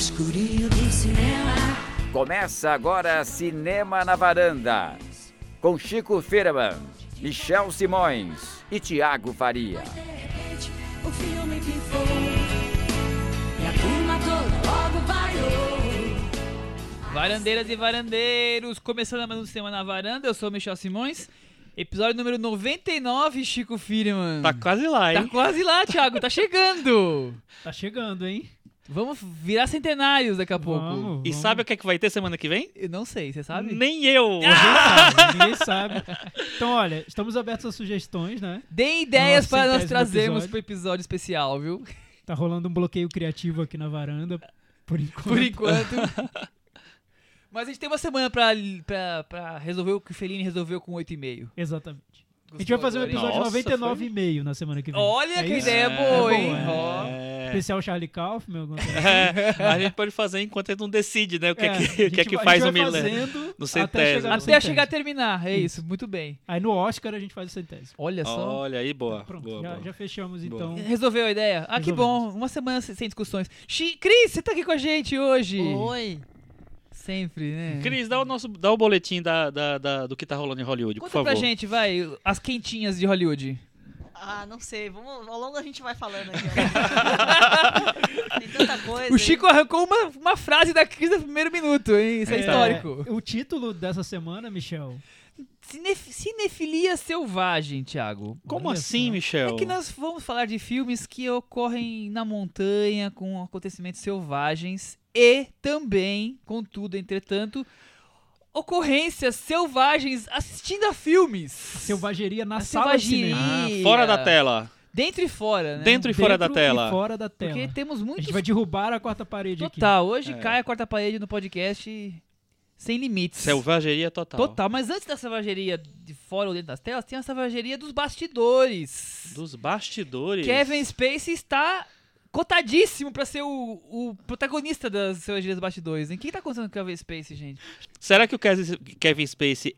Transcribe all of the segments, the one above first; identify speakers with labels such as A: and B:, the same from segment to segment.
A: escurinho do cinema.
B: Começa agora Cinema na Varanda, com Chico Firman, Michel Simões e Tiago Faria.
A: O filme pifou. E a turma toda logo vaiou.
C: Varandeiras e varandeiros, começando mais um Cinema na Varanda, eu sou o Michel Simões. Episódio número 99, Chico Firman.
D: Tá quase lá,
C: Tá
D: hein?
C: quase lá, Thiago, tá chegando.
E: Tá chegando, hein?
C: Vamos virar centenários daqui a pouco.
E: Vamos,
D: E
E: vamos.
D: sabe o que, é que vai ter semana que vem?
C: Eu não sei, você sabe?
D: Nem eu!
E: Ninguém sabe, ninguém sabe. Então, olha, estamos abertos a sugestões, né?
C: Deem ideias
E: Nossa,
C: para nós trazermos
E: episódio.
C: pro episódio especial, viu?
E: Tá rolando um bloqueio criativo aqui na varanda, por enquanto.
C: Por enquanto. Mas a gente tem uma semana pra, pra, pra resolver o que o Fellini resolveu com 8,5.
E: Exatamente. A gente vai fazer um episódio
D: Nossa,
E: 99,5 na semana que vem.
C: Olha
E: É
C: que
E: isso?
C: ideia
D: É,
C: boa,
E: é
C: hein?
D: É.
E: Especial Charlie Kaufman, coisa assim.
D: É, a gente pode fazer enquanto ele não decide, né? O que é,
E: É,
D: que,
E: a
D: o que, é
E: gente
D: que faz
E: a
D: o
E: gente vai
D: milênio.
E: fazendo
D: no
E: até
D: centésimo.
E: chegar no
C: Até
E: centésimo.
C: chegar a terminar, é isso, muito bem.
E: Aí no Oscar a gente faz o centésimo.
C: Olha só.
D: Olha aí, boa.
E: Pronto,
D: boa,
E: já,
D: boa.
E: já fechamos
D: Boa.
E: então.
C: Resolveu a ideia? Ah, que
E: Resolvemos.
C: bom. Uma semana sem discussões. Cris, você tá aqui com a gente hoje.
F: Oi.
C: Sempre, né?
D: Cris, dá o, nosso, dá o boletim da, da- da- do que tá rolando em Hollywood, por
C: Conta
D: favor.
C: pra gente, vai, as quentinhas de Hollywood.
F: Ah, não sei. Vamos, ao longo a gente vai falando aqui. Tem tanta coisa.
C: O Chico arrancou uma, uma frase da Cris no primeiro minuto, hein? Isso é,
E: É,
C: histórico.
E: o título dessa semana, Michel,
C: Cinef- cinefilia selvagem, Thiago.
D: Como
E: Olha
D: assim,
E: só.
D: Michel?
C: É que nós vamos falar de filmes que ocorrem na montanha, com acontecimentos selvagens e também, contudo, entretanto, ocorrências selvagens assistindo a filmes.
E: selvageria na
C: A
E: sala de
C: selvageria.
E: cinema.
D: Ah, fora da tela.
C: Dentro e fora, né?
D: Dentro e fora da
E: Dentro
D: tela.
E: E fora da tela.
C: Porque temos
E: A
C: muitos
E: gente vai derrubar a quarta parede aqui.
C: Total, hoje
D: É.
C: cai a quarta parede no podcast sem limites.
D: Selvageria total.
C: Total, mas antes da selvageria de fora ou dentro das telas, tem a selvageria dos bastidores.
D: Dos bastidores.
C: Kevin Spacey está cotadíssimo pra ser o, o protagonista das selvageria dos bastidores. Em que tá acontecendo com o Kevin Spacey, gente?
D: Será que o Kevin Spacey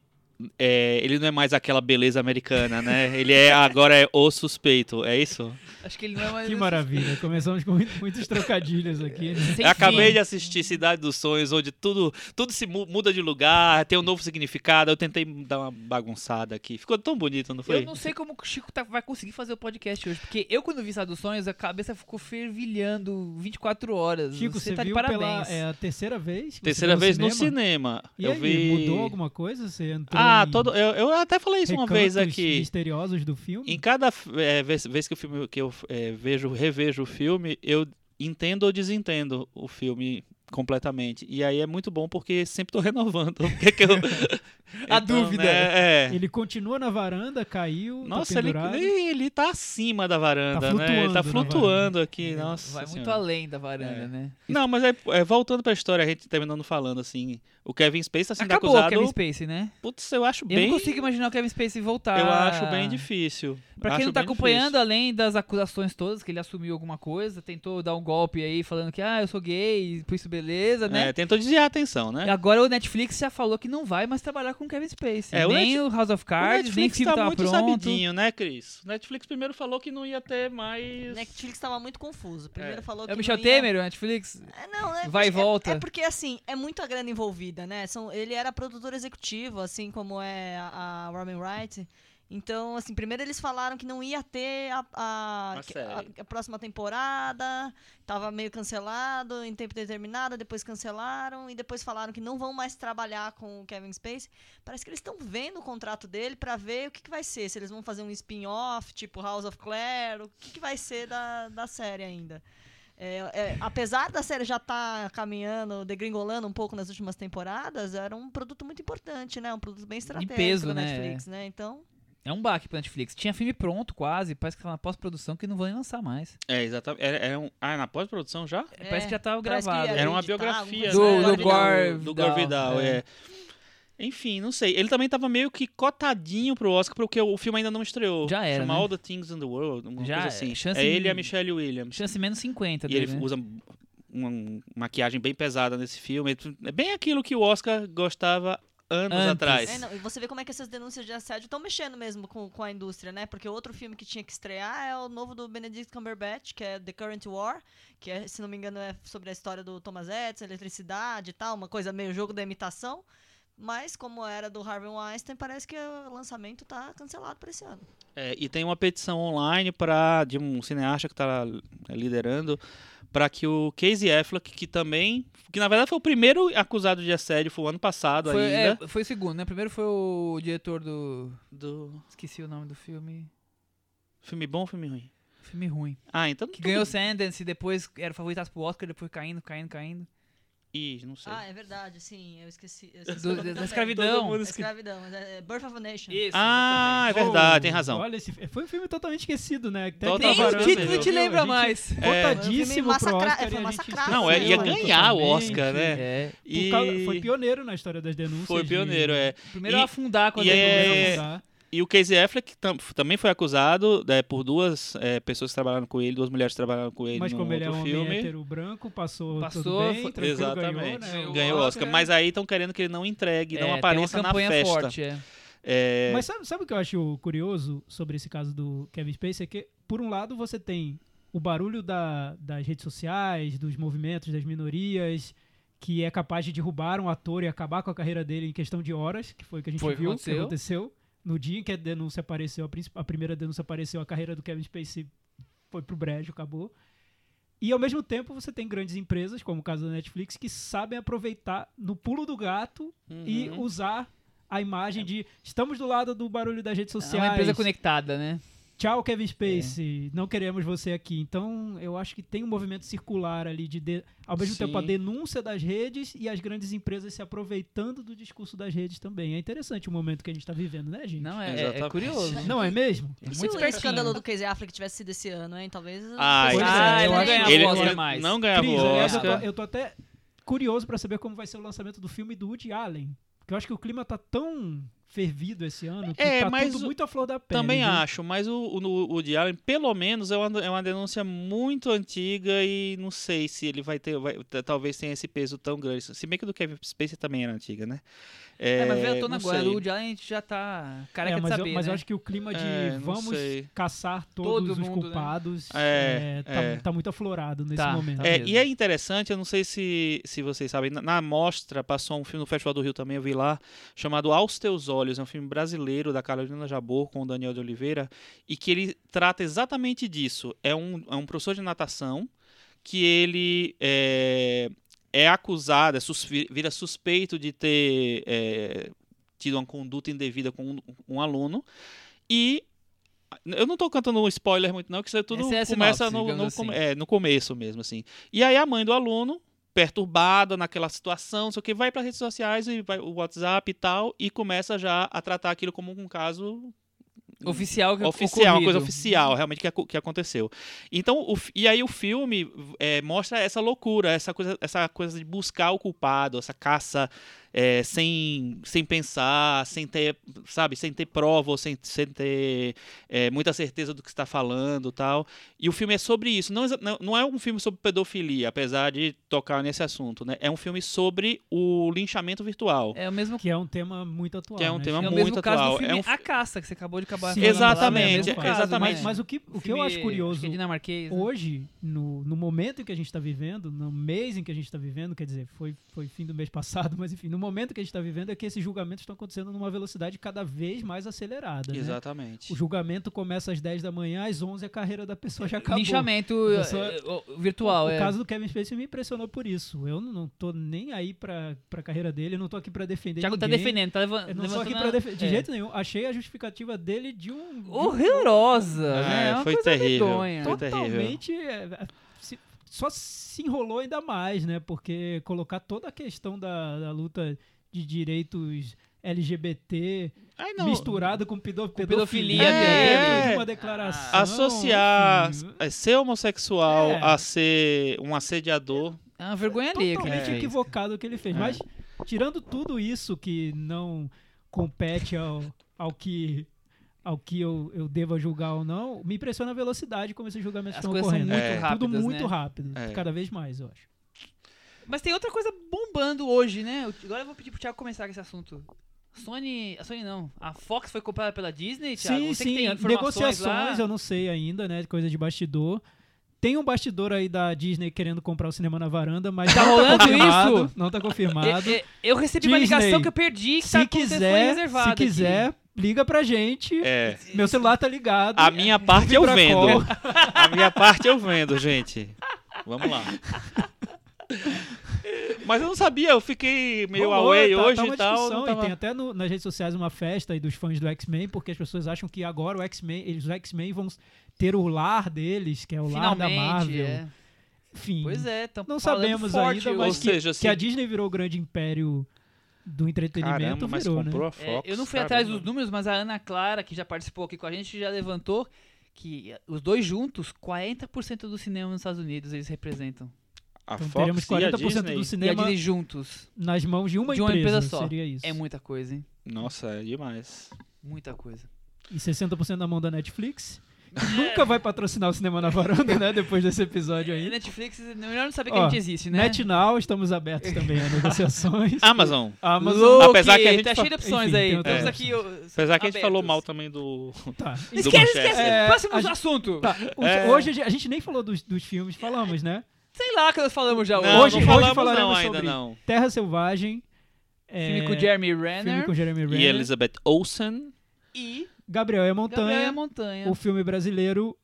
D: é, ele não é mais aquela beleza americana, né? Ele é agora é o suspeito, é isso?
C: Acho que ele não é mais.
E: Que maravilha. Começamos com muito- muitos trocadilhos aqui. né?
C: Sem
D: Eu acabei
C: fim.
D: de assistir Cidade dos Sonhos, onde tudo, tudo se mu- muda de lugar, tem um novo significado. Eu tentei dar uma bagunçada aqui. Ficou tão bonito, não foi?
C: Eu não sei como o Chico tá- vai conseguir fazer o podcast hoje, porque eu, quando vi Sá dos Sonhos, a cabeça ficou fervilhando 24 horas.
E: Chico, você,
C: você tá de
E: viu
C: parabéns.
E: pela é a terceira vez? que você
D: Terceira vez no cinema.
E: E
D: eu
E: aí,
D: vi.
E: mudou alguma coisa? Você entrou
D: Ah,
E: em
D: todo. Eu, eu até falei isso uma vez aqui.
E: misteriosos do filme?
D: Em cada é, vez, vez que, o filme, que eu é, vejo, revejo o filme, eu entendo ou desentendo o filme completamente. E aí é muito bom porque sempre tô renovando. o que que eu...
C: A
D: Então,
C: dúvida.
D: né, é.
E: Ele continua na varanda, caiu,
D: Nossa,
E: tá
D: ele, ele, ele tá acima da varanda,
E: Tá
D: né? Ele tá
E: flutuando
D: flutuando aqui, nossa.
C: Vai muito
D: Senhora.
C: além da varanda,
D: É.
C: né?
D: Não, mas é, é, voltando pra história, a gente terminando falando assim, o Kevin Spacey tá sendo
C: Acabou o
D: acusado.
C: Kevin Spacey, né?
D: Putz, eu acho
C: Eu
D: bem.
C: não consigo imaginar o Kevin Spacey voltar.
D: Eu acho bem difícil.
C: Pra quem
D: Acho
C: não tá acompanhando,
D: difícil.
C: além das acusações todas, que ele assumiu alguma coisa, tentou dar um golpe aí falando que, ah, eu sou gay, por isso beleza, né?
D: É, tentou desviar a atenção, né?
C: Agora o Netflix já falou que não vai mais trabalhar com o Kevin Spacey.
D: É, o
C: nem
D: Net-
C: o House of
D: O
C: Cards, nem
D: Netflix
C: filme
D: tá
C: tava
D: muito
C: pronto.
D: sabidinho, né, Cris? O Netflix primeiro falou que não ia ter mais.
F: Netflix tava muito confuso. Primeiro
D: É.
F: falou que
C: É o Michel
F: não ia...
C: Temer, o Netflix?
F: É, não, né?
C: Vai e
F: é-
C: volta.
F: É, porque, assim, é muita grana envolvida, né? São, ele era produtor executivo, assim como é a, a Robin Wright. Então, assim, primeiro eles falaram que não ia ter a, a, a- a próxima temporada, tava meio cancelado em tempo determinado, depois cancelaram e depois falaram que não vão mais trabalhar com o Kevin Spacey. Parece que eles estão vendo o contrato dele pra ver o que, que vai ser, se eles vão fazer um spin-off, tipo House of Claire, o que, que vai ser da, da série ainda. É, é, apesar da série já estar caminhando, degringolando um pouco nas últimas temporadas, era um produto muito importante, né? Um produto bem estratégico
C: peso,
F: da
C: né?
F: Netflix, né? Então,
C: É um baque pra Netflix. Tinha filme pronto quase, parece que tá na pós-produção que não vão nem lançar mais.
D: É, exatamente. Era, era um... Ah, na pós-produção já?
C: É, parece que já tava
F: que
C: gravado.
D: Era uma biografia,
F: alguma
C: Do-
D: né?
C: do. Gore
D: Do Gore Vidal,
C: é.
D: é. Enfim, não sei. Ele também tava meio que cotadinho pro Oscar, porque o filme ainda não estreou.
C: Já era,
D: Chama
C: né?
D: All the Things in the World, uma
C: Já
D: coisa
C: é.
D: assim.
C: Chance
D: é ele e a Michelle Williams.
C: Chance menos 50
D: E
C: dele,
D: ele
C: né?
D: usa uma maquiagem bem pesada nesse filme. É bem aquilo que o Oscar gostava anos
C: Antes.
D: atrás.
F: É, não, e você vê como é que essas denúncias de assédio estão mexendo mesmo com, com a indústria, né? Porque outro filme que tinha que estrear é o novo do Benedict Cumberbatch, que é The Current War, que é, se não me engano, é sobre a história do Thomas Edison, eletricidade e tal, uma coisa meio jogo da imitação. Mas, como era do Harvey Weinstein, parece que o lançamento tá cancelado para esse ano.
D: É, e tem uma petição online para de um cineasta que está liderando para que o Casey Affleck, que também, que na verdade foi o primeiro acusado de assédio, foi o ano passado
C: Foi,
D: ainda.
C: é, foi o segundo, né? Primeiro foi o diretor do.
D: Do
C: Esqueci o nome do filme.
D: filme bom ou filme ruim?
C: Filme ruim.
D: Ah, então
C: Que
D: tudo-
C: ganhou Sundance e depois era favoritaço pro Oscar, depois caindo, caindo, caindo.
D: Ih, não sei.
F: Ah, é verdade, sim, eu esqueci. Eu esqueci
C: Do- da escravidão.
D: Todo mundo
F: Da
D: esque-
F: escravidão, mas é é Birth of a Nation.
C: Isso,
D: ah, é
C: exatamente.
D: verdade,
E: Oh,
D: tem razão.
E: Olha, esse, foi um filme totalmente esquecido, né? Até
C: Nem o título te lembra mais.
D: É.
E: Cotadíssimo
F: Foi
E: pro
F: massacra-
E: Oscar
F: foi
E: a gente
F: massacrado.
D: Não, é, ia ganhar o. Oscar, né?
C: É.
D: E
E: causa- Foi pioneiro na história das denúncias.
D: foi
E: de-
D: pioneiro, é.
C: Primeiro
D: E-
C: a afundar quando
D: e
C: ele
D: é-
C: começou a
E: de
C: afundar.
D: E o Casey Affleck tam- também foi acusado né, por duas é, pessoas que trabalharam com ele, duas mulheres que trabalharam com ele
E: Mas
D: no
E: como ele é um
D: filme.
E: hétero branco, passou,
C: Passou,
E: tudo bem,
C: foi-
D: Exatamente.
E: ganhou, né?
C: Ganhou
D: Ganhou o Oscar. Mas aí estão querendo que ele não entregue,
C: É,
D: não
C: tem
D: apareça
C: uma
D: na festa.
C: forte, é.
D: É,
E: Mas sabe, sabe o que eu acho curioso sobre esse caso do Kevin Spacey? É que, por um lado, você tem o barulho da- das redes sociais, dos movimentos, das minorias, que é capaz de derrubar um ator e acabar com a carreira dele em questão de horas, que foi o que a gente
C: Foi
E: viu,
C: aconteceu.
E: que aconteceu. No dia em que a denúncia apareceu, a, a primeira denúncia apareceu, a carreira do Kevin Spacey foi pro brejo, acabou. E ao mesmo tempo você tem grandes empresas, como o caso da Netflix, que sabem aproveitar no pulo do gato e
D: uhum.
E: usar a imagem de estamos do lado do barulho das redes
C: É
E: sociais.
C: uma empresa conectada, né?
E: Tchau, Kevin Spacey. Não queremos você aqui. Então, eu acho que tem um movimento circular ali de, de- ao mesmo
D: Sim.
E: tempo a denúncia das redes e as grandes empresas se aproveitando do discurso das redes também. É interessante o momento que a gente está vivendo, né, gente?
C: Não, é, é- é curioso.
E: Não é mesmo?
C: É
F: E se
C: muito
F: o escândalo do Casey Affleck tivesse sido esse ano, hein? Talvez...
D: Ah,
C: Ah,
E: é,
C: ele
E: eu
C: não ganhava
D: ele,
C: o Oscar
D: ele
C: mais.
D: não ganhava
E: Cris, aliás, eu tô, eu tô até curioso para saber como vai ser o lançamento do filme do Woody Allen. Porque eu acho que o clima tá tão fervido esse ano que
D: É,
E: tá
D: mas
E: tudo
D: o-
E: muito à flor da pele.
D: Também
E: viu?
D: acho, mas o, o, o Allen, pelo menos, é uma, é uma denúncia muito antiga e não sei se ele vai ter. vai- talvez tenha esse peso tão grande. Se bem que o do Kevin Spacey também era antiga, né?
C: É, mas veio à tona
D: não
C: agora.
D: sei.
C: O Allen a gente já tá careca
E: É,
C: de
E: mas,
C: saber,
E: eu, mas eu
C: né?
E: acho que o clima de
D: É,
E: vamos
D: sei.
E: caçar todos
C: Todo
E: os
C: mundo, né?
E: culpados
D: É,
E: é, tá,
D: é.
E: tá muito aflorado nesse
C: Tá,
E: momento.
C: tá.
D: É,
C: mesmo.
D: e é interessante, eu não sei se, se vocês sabem, na, na mostra passou um filme no Festival do Rio também, eu vi lá, chamado Aos Teus Olhos, é um filme brasileiro da Carolina Jabor com o Daniel de Oliveira, e que ele trata exatamente disso. É um, é um professor de natação que ele é, é acusado, é sus- vira suspeito de ter é, tido uma conduta indevida com um, um aluno, e eu não tô cantando um spoiler muito não, que isso é tudo
C: é
D: começa no, no,
C: assim.
D: é, no começo mesmo, assim. E aí a mãe do aluno, perturbada naquela situação, não sei o que, vai para redes sociais e vai o WhatsApp e tal, e começa já a tratar aquilo como um caso
C: Oficial que
D: oficial, uma coisa oficial, realmente que, que aconteceu. Então, o e aí o filme é, mostra essa loucura, essa coisa, essa coisa de buscar o culpado, essa caça é, sem, sem pensar, sem ter, sabe, sem ter prova, ou sem, sem ter é, muita certeza do que está falando, tal. E o filme é sobre isso. Não, não, é um filme sobre pedofilia, apesar de tocar nesse assunto, né? É um filme sobre o linchamento virtual.
C: É o mesmo,
E: Que é um tema muito atual.
D: Que é um
E: né,
D: tema
C: é
D: muito
C: caso
D: atual.
C: do filme
D: É um
C: A Caça, que você acabou de acabar
E: Sim,
C: falando.
D: Exatamente,
C: É caso,
D: exatamente.
E: Mas, mas o que, o que eu acho curioso
C: acho é né?
E: hoje, no, no momento em que a gente está vivendo, no mês em que a gente está vivendo, quer dizer, foi, foi fim do mês passado, mas enfim, no momento que a gente está vivendo é que esses julgamentos estão acontecendo numa velocidade cada vez mais acelerada. né?
D: Exatamente.
E: O julgamento começa às 10 da manhã, às 11 a carreira da pessoa já acabou.
C: Linchamento
E: Pessoa-
C: eh, virtual,
E: o
C: é.
E: caso do Kevin Spacey me impressionou por isso. Eu não, não tô nem aí pra, pra carreira dele, eu não tô aqui pra defender
C: Thiago tá defendendo, tá
E: Eu não aqui
C: levantando
E: pra
C: a-
E: defender. De
C: é.
E: jeito nenhum. Achei a justificativa dele de um. de um-
C: Horrorosa,
D: É,
C: né? É
D: foi terrível.
C: medonha.
D: Foi terrível.
E: totalmente. É, é, só se enrolou ainda mais, né? Porque colocar toda a questão da, da luta de direitos LGBT
D: Ai, não.
E: misturado com pedo,
C: pedofilia
E: dentro
D: dele.
E: de uma declaração.
D: associar
E: enfim,
D: é, ser homossexual
E: É.
D: a ser um assediador.
C: É uma vergonha que ele
E: totalmente
C: fez.
E: equivocado o que ele fez.
D: É.
E: Mas, tirando tudo isso que não compete ao, ao que ao que eu, eu deva julgar ou não, me impressiona a velocidade como esses julgamentos
C: As
E: estão ocorrendo.
C: muito
D: É.
E: Tudo
C: rápidas,
E: muito
C: né?
E: rápido,
D: É.
E: cada vez mais, eu acho.
C: Mas tem outra coisa bombando hoje, né? Agora eu vou pedir pro Thiago começar com esse assunto Sony. A Sony não. A Fox foi comprada pela Disney, Thiago?
E: Sim,
C: Você que tem
E: sim. Negociações,
C: lá?
E: eu não sei ainda, né? Coisa de bastidor. Tem um bastidor aí da Disney querendo comprar o cinema na varanda, mas
C: Tá
E: não tá
C: rolando
E: confirmado.
C: isso?
E: Não tá confirmado.
C: Eu, eu- eu recebi uma
E: Disney,
C: ligação que eu perdi que
E: se
C: tá
E: quiser,
C: reservado
E: se
C: aqui.
E: Liga pra gente.
D: É.
E: Meu celular tá ligado.
D: A minha parte eu vendo.
E: call.
D: A minha parte eu vendo, gente. Vamos lá. Mas eu não sabia, eu fiquei meio
E: Rolou,
D: away
E: tá-
D: hoje
E: tá uma
D: e tal.
E: discussão,
D: tava-
E: E tem até no- nas redes sociais uma festa aí dos fãs do X-Men, porque as pessoas acham que agora o X-Men, eles- os X-Men vão ter o lar deles, que é o lar da
C: Finalmente,
E: Marvel.
C: é.
E: Enfim.
C: Pois é,
E: Não sabemos
C: forte
E: ainda, mas
D: Ou
E: que,
D: seja,
E: que
D: se-
E: a Disney virou o grande império do entretenimento,
D: Caramba, mas
E: virou,
D: comprou
E: né?
D: a
C: É,
D: Fox.
C: eu não fui
D: caramba.
C: atrás dos números, mas a Ana Clara, que já participou aqui com a gente, já levantou que os dois juntos, 40% do cinema nos Estados Unidos eles representam.
D: A
E: Então
D: Fox
E: teremos
D: e a
E: 40%
D: Disney?
E: do
C: E a
E: cinema
C: juntos.
E: nas mãos de uma
C: de uma
E: empresa,
C: empresa só.
E: seria isso.
C: É muita coisa, hein?
D: Nossa, é demais.
C: Muita coisa.
E: E 60% na mão da Netflix. Que Nunca vai patrocinar o cinema na varanda, né? Depois desse episódio
C: E
E: aí.
C: Netflix, melhor não saber que
E: Ó,
C: a gente existe, né?
E: NetNow, estamos abertos também a negociações.
D: Amazon.
E: Amazon.
D: Apesar que a gente
C: tá
D: fa-
C: cheio de opções
E: Enfim,
C: aí.
D: opções.
C: aqui.
D: Apesar que a gente falou mal também do.
E: Tá.
C: Esquece,
D: Manchete.
C: esquece.
E: É,
C: Próximo
E: gente-
C: assunto.
E: Tá,
D: É.
E: Hoje a gente- nem falou dos, dos filmes, falamos, né?
C: Sei lá que nós falamos já
D: Não,
C: hoje.
E: hoje-
D: não falamos
E: hoje falaremos
D: não ainda
E: sobre-
D: não.
E: Terra Selvagem. é,
C: Filme com Jeremy
E: filme
C: Renner
E: com Jeremy Renner.
D: E Elizabeth Olsen.
C: e
E: Gabriel é
C: Gabriel
E: Montanha.
C: a Montanha.
E: o filme brasileiro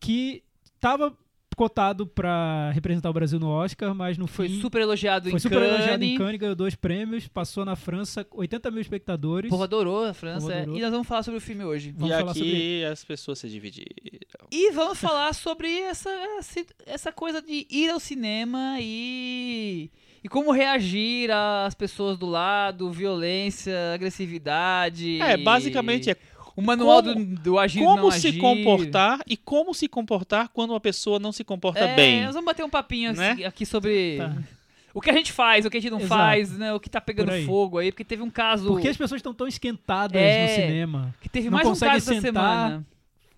E: que estava cotado para representar o Brasil no Oscar, mas no
C: Foi
E: fim
C: super elogiado
E: foi
C: em
E: super
C: Cannes.
E: elogiado em Cannes, ganhou dois prêmios, passou na França, 80 mil espectadores.
C: O povo adorou a França. é.
E: adorou.
C: E nós vamos falar sobre o filme hoje.
E: Vamos
D: e
E: falar
D: aqui
E: sobre
D: as pessoas se dividiram.
C: E vamos falar sobre essa, essa, essa coisa de ir ao cinema e, e como reagir às pessoas do lado, violência, agressividade.
D: É, basicamente é
C: O manual
D: como-
C: do, do agir
D: como
C: não
D: se
C: agir.
D: comportar e como se comportar quando uma pessoa não se comporta
C: É,
D: bem.
C: Nós vamos bater um papinho
D: Né?
C: aqui, aqui sobre
E: Tá.
C: o que a gente faz, o que a gente não
E: Exato.
C: faz, né? O que tá pegando
E: aí.
C: fogo aí, porque teve um caso.
E: Porque as pessoas estão tão esquentadas
C: É.
E: no cinema.
C: que teve
E: não
C: mais um caso essa
E: sentar
C: semana.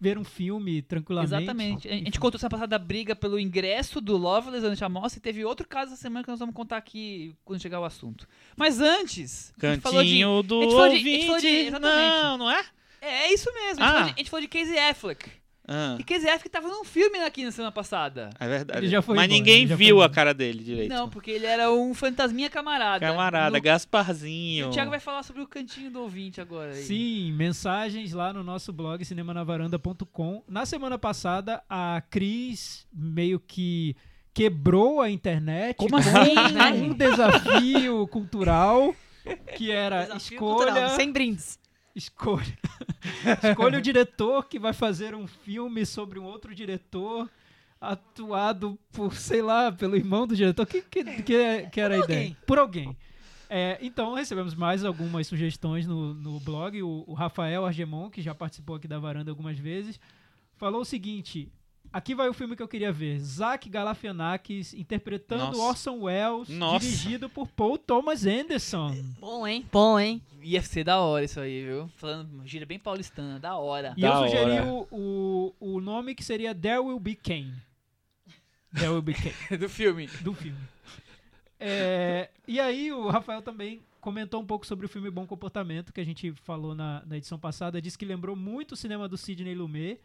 E: Ver um filme tranquilamente.
C: Exatamente. A gente contou semana passada a briga pelo ingresso do Loveless durante a mostra e teve outro caso essa semana que nós vamos contar aqui quando chegar o assunto. Mas antes, a gente falou de...
D: Cantinho do
C: a gente falou de- a gente falou de- exatamente.
D: não, não é?
C: É, é isso mesmo. A gente,
D: Ah.
C: falou de, a gente falou de Casey Affleck.
D: Ah,
C: E Casey Affleck tava num filme aqui na semana passada.
D: é verdade.
E: Ele já foi
D: Mas
E: embora,
D: ninguém viu a cara dele direito.
C: Não, porque ele era um fantasminha camarada.
D: Camarada,
C: No-
D: Gasparzinho.
C: O Thiago vai falar sobre o cantinho do ouvinte agora. aí.
E: Sim, mensagens lá no nosso blog cinemanavaranda.com. Na semana passada, a Cris meio que quebrou a internet
C: Como
E: com
C: assim, né?
E: um desafio cultural que era
F: Desafio
E: escolha,
F: cultural, sem brindes.
E: Escolha, escolha o diretor que vai fazer um filme sobre um outro diretor atuado por, sei lá, pelo irmão do diretor. Que, que, que, que era a ideia?
F: alguém.
E: Por alguém. É, então, recebemos mais algumas sugestões no, no blog. O, o Rafael Argemon, que já participou aqui da varanda algumas vezes, falou o seguinte: aqui vai o filme que eu queria ver. Zach Galifianakis interpretando
D: Nossa.
E: Orson Welles,
D: Nossa.
E: dirigido por Paul Thomas Anderson.
F: Bom, hein? Bom, hein?
C: Ia ser da hora isso aí, viu? Falando gira bem paulistana, da hora.
E: E
D: Da
E: eu sugeri
D: hora.
E: o, o, o nome que seria There Will Be Kane. There Will Be Kane,
C: do filme.
E: do filme. É, e aí o Rafael também comentou um pouco sobre o filme Bom Comportamento, que a gente falou na, na edição passada. Disse que lembrou muito o cinema do Sidney Lumet.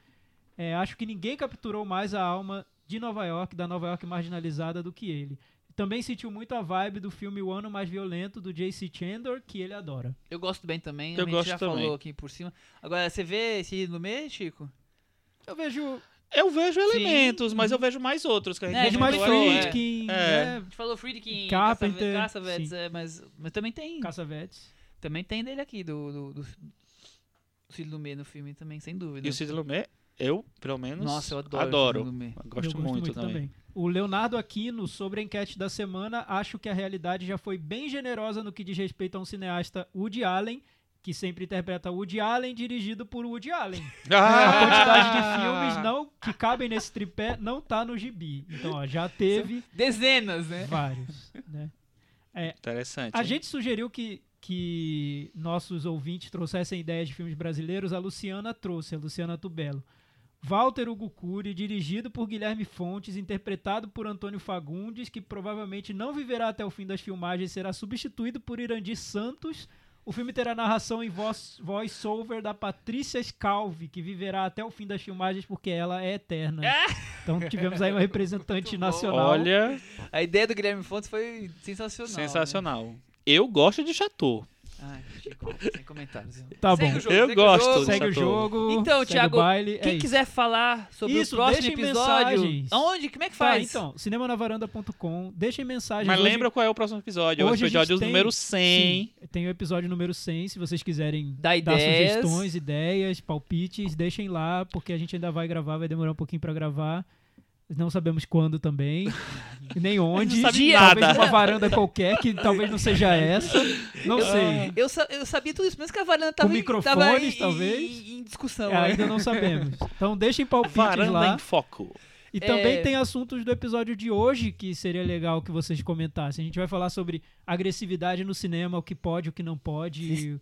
E: É, acho que ninguém capturou mais a alma de Nova York, da Nova York marginalizada, do que ele. Também sentiu muito a vibe do filme O Ano Mais Violento, do J.C. Chandler, que ele adora.
C: Eu gosto bem também.
D: Eu
C: a gente
D: gosto
C: já
D: também.
C: falou aqui por cima. Agora, você vê esse no meio, Chico?
E: Eu vejo
D: Eu vejo
C: Sim.
D: elementos, mas eu vejo mais outros que a gente
C: É,
E: vejo mais
C: é.
E: Friedkin,
D: É.
E: né,
C: A gente falou Friedkin,
E: Carpenter,
C: Cassavetes,
E: sim.
C: é, mas, mas também tem.
E: Cassavetes.
C: Também tem dele aqui, do, do, do, do Cid Lumet no filme também, sem dúvida.
D: E o Cid Lumet, eu, pelo menos,
C: Nossa, eu adoro.
D: adoro. Eu Gosto,
E: Eu
D: muito, também.
E: O Leonardo Aquino, sobre a enquete da semana, acho que a realidade já foi bem generosa no que diz respeito a um cineasta Woody Allen, que sempre interpreta Woody Allen, dirigido por Woody Allen.
D: Ah!
E: A quantidade de filmes não, que cabem nesse tripé não tá no gibi. Então, ó, já teve
C: Dezenas, né?
E: vários. Né?
D: Interessante.
E: A
D: hein?
E: gente sugeriu que, que nossos ouvintes trouxessem ideias de filmes brasileiros. A Luciana trouxe, a Luciana Tubelo. Walter Hugo Cury, dirigido por Guilherme Fontes, interpretado por Antônio Fagundes, que provavelmente não viverá até o fim das filmagens, será substituído por Irandir Santos, O filme terá narração em voz- voice-over da Patrícia Scalvi, que viverá até o fim das filmagens porque ela é eterna. Então tivemos aí uma representante nacional.
D: Olha,
C: A ideia do Guilherme Fontes foi sensacional.
D: sensacional. Eu gosto de Chateau.
C: Ai, sem comentários.
E: Tá
C: Segue
E: bom.
C: o jogo,
D: Eu
C: segue o
D: gosto
C: jogo.
D: do
E: Segue o jogo.
C: Então,
E: segue
C: Thiago,
E: o baile, é
C: Quem
E: isso.
C: quiser falar sobre
E: Isso,
C: o próximo episódio,
E: mensagens.
C: aonde? Como é que
E: Tá,
C: faz?
E: então, cinemanavaranda.com. Deixem mensagens.
D: Mas
E: Hoje-
D: lembra qual é o próximo episódio? É o
E: Hoje gente
D: episódio
E: tem-
D: número 100.
E: Sim, tem o episódio número 100. Se vocês quiserem
C: Dá
E: dar
C: ideias.
E: sugestões, ideias, palpites, deixem lá, porque a gente ainda vai gravar, vai demorar um pouquinho pra gravar. Não sabemos quando também, nem onde. Dia,
D: nada.
E: Talvez uma varanda qualquer, que talvez não seja essa. Não sei.
C: Eu, eu sabia tudo isso, mesmo que a varanda tava, em-
E: microfones,
C: em,
E: talvez?
C: em, em discussão.
E: É,
C: né?
E: ainda não sabemos. Então deixem palpites
D: Varanda
E: lá.
D: em foco.
E: E também
C: É.
E: tem assuntos do episódio de hoje que seria legal que vocês comentassem. A gente vai falar sobre agressividade no cinema, o que pode, o que não pode,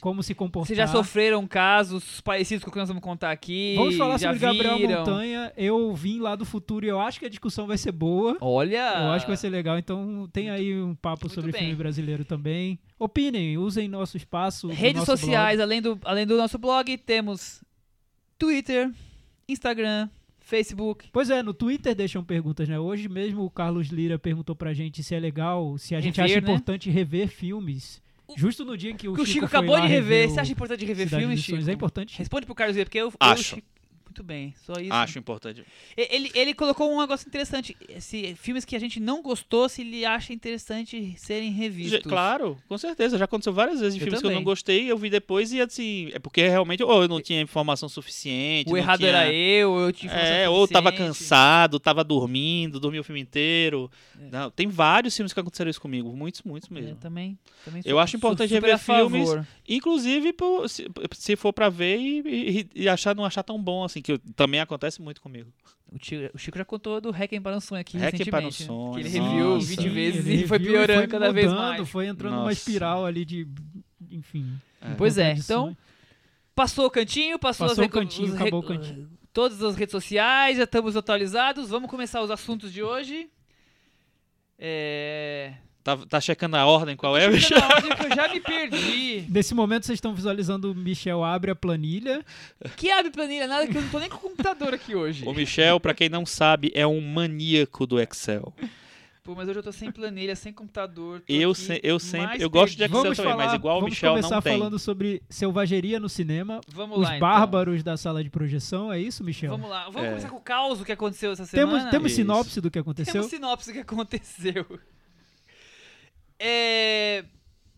E: como se comportar.
C: Vocês já sofreram casos parecidos com o que nós vamos contar aqui?
E: Vamos falar sobre Gabriel
C: viram?
E: Montanha. Eu vim lá do futuro e eu acho que a discussão vai ser boa.
C: Olha!
E: Eu acho que vai ser legal. Então tem aí um papo
C: Muito
E: sobre
C: bem.
E: filme brasileiro também. Opinem, usem nosso espaço.
C: Redes
E: nosso
C: sociais, além do, além do nosso blog, temos Twitter, Instagram, Facebook.
E: Pois é, no Twitter deixam perguntas, né? Hoje mesmo o Carlos Lira perguntou pra gente se é legal, se a gente
C: Rever,
E: acha
C: né?
E: importante rever filmes. Justo no dia em que o
C: que o
E: Chico,
C: Chico
E: foi
C: acabou
E: lá
C: de rever. Você acha importante rever filmes,
E: Sonhos.
C: Chico?
E: É importante?
C: Responde pro Carlos porque eu... eu
D: Acho.
C: Chico- Muito bem, só isso.
D: Acho importante.
C: Ele, ele colocou um negócio interessante. Se, filmes que a gente não gostou, se ele acha interessante serem revistos.
D: Claro, com certeza. Já aconteceu várias vezes de
C: Eu
D: filmes que eu
C: também.
D: não gostei, eu vi depois e assim, é porque realmente ou eu não tinha informação suficiente.
C: O errado
D: tinha-
C: era eu, eu tinha informação
D: É, ou tava
C: suficiente.
D: cansado, tava dormindo, dormi o filme inteiro.
C: É.
D: Não, tem vários filmes que aconteceram isso comigo, muitos, muitos
C: É,
D: mesmo.
C: também, também
D: Eu acho importante rever filmes. Inclusive, se, se for pra ver e, e- e achar não achar tão bom assim, que eu- também acontece muito comigo.
C: O Chico, o Chico já contou do Requiem para um Sonho aqui
D: Requiem para um
C: recentemente. né?
D: Sonho,
C: Que ele reviu
D: nossa.
C: 20
E: Sim,
C: vezes e foi piorando
E: foi
C: cada vez mais.
E: Foi entrando numa
D: Nossa.
E: espiral ali de. Enfim.
D: É.
C: Pois é, então passou o cantinho, passou,
E: Passou
C: as
E: o cantinho, acabou o cantinho.
C: Todas as redes sociais, já estamos atualizados. Vamos começar os assuntos de hoje. É...
D: Tá, tá checando a ordem qual é,
C: Tô
D: bicho?
C: chegando na ordem que eu já me perdi.
E: Nesse momento vocês estão visualizando o Michel abre a planilha.
C: Que abre planilha, nada que eu não tô nem com o computador aqui hoje.
D: O Michel, pra quem não sabe, é um maníaco do Excel.
C: Pô, mas hoje eu tô sem planilha, sem computador.
D: Eu, se- eu sempre, eu gosto de. Excel
E: Vamos
D: também,
E: falar,
D: mas igual o
E: vamos
D: Michel
E: começar
D: não tem.
E: falando sobre selvageria no cinema.
C: Vamos
E: os
C: lá, então.
E: bárbaros da sala de projeção, é isso, Michel?
C: Vamos lá, vamos
D: É.
C: começar com o caos que aconteceu essa semana.
E: Temos, temos
D: Isso.
E: sinopse do que aconteceu?
C: Temos sinopse do que aconteceu. É...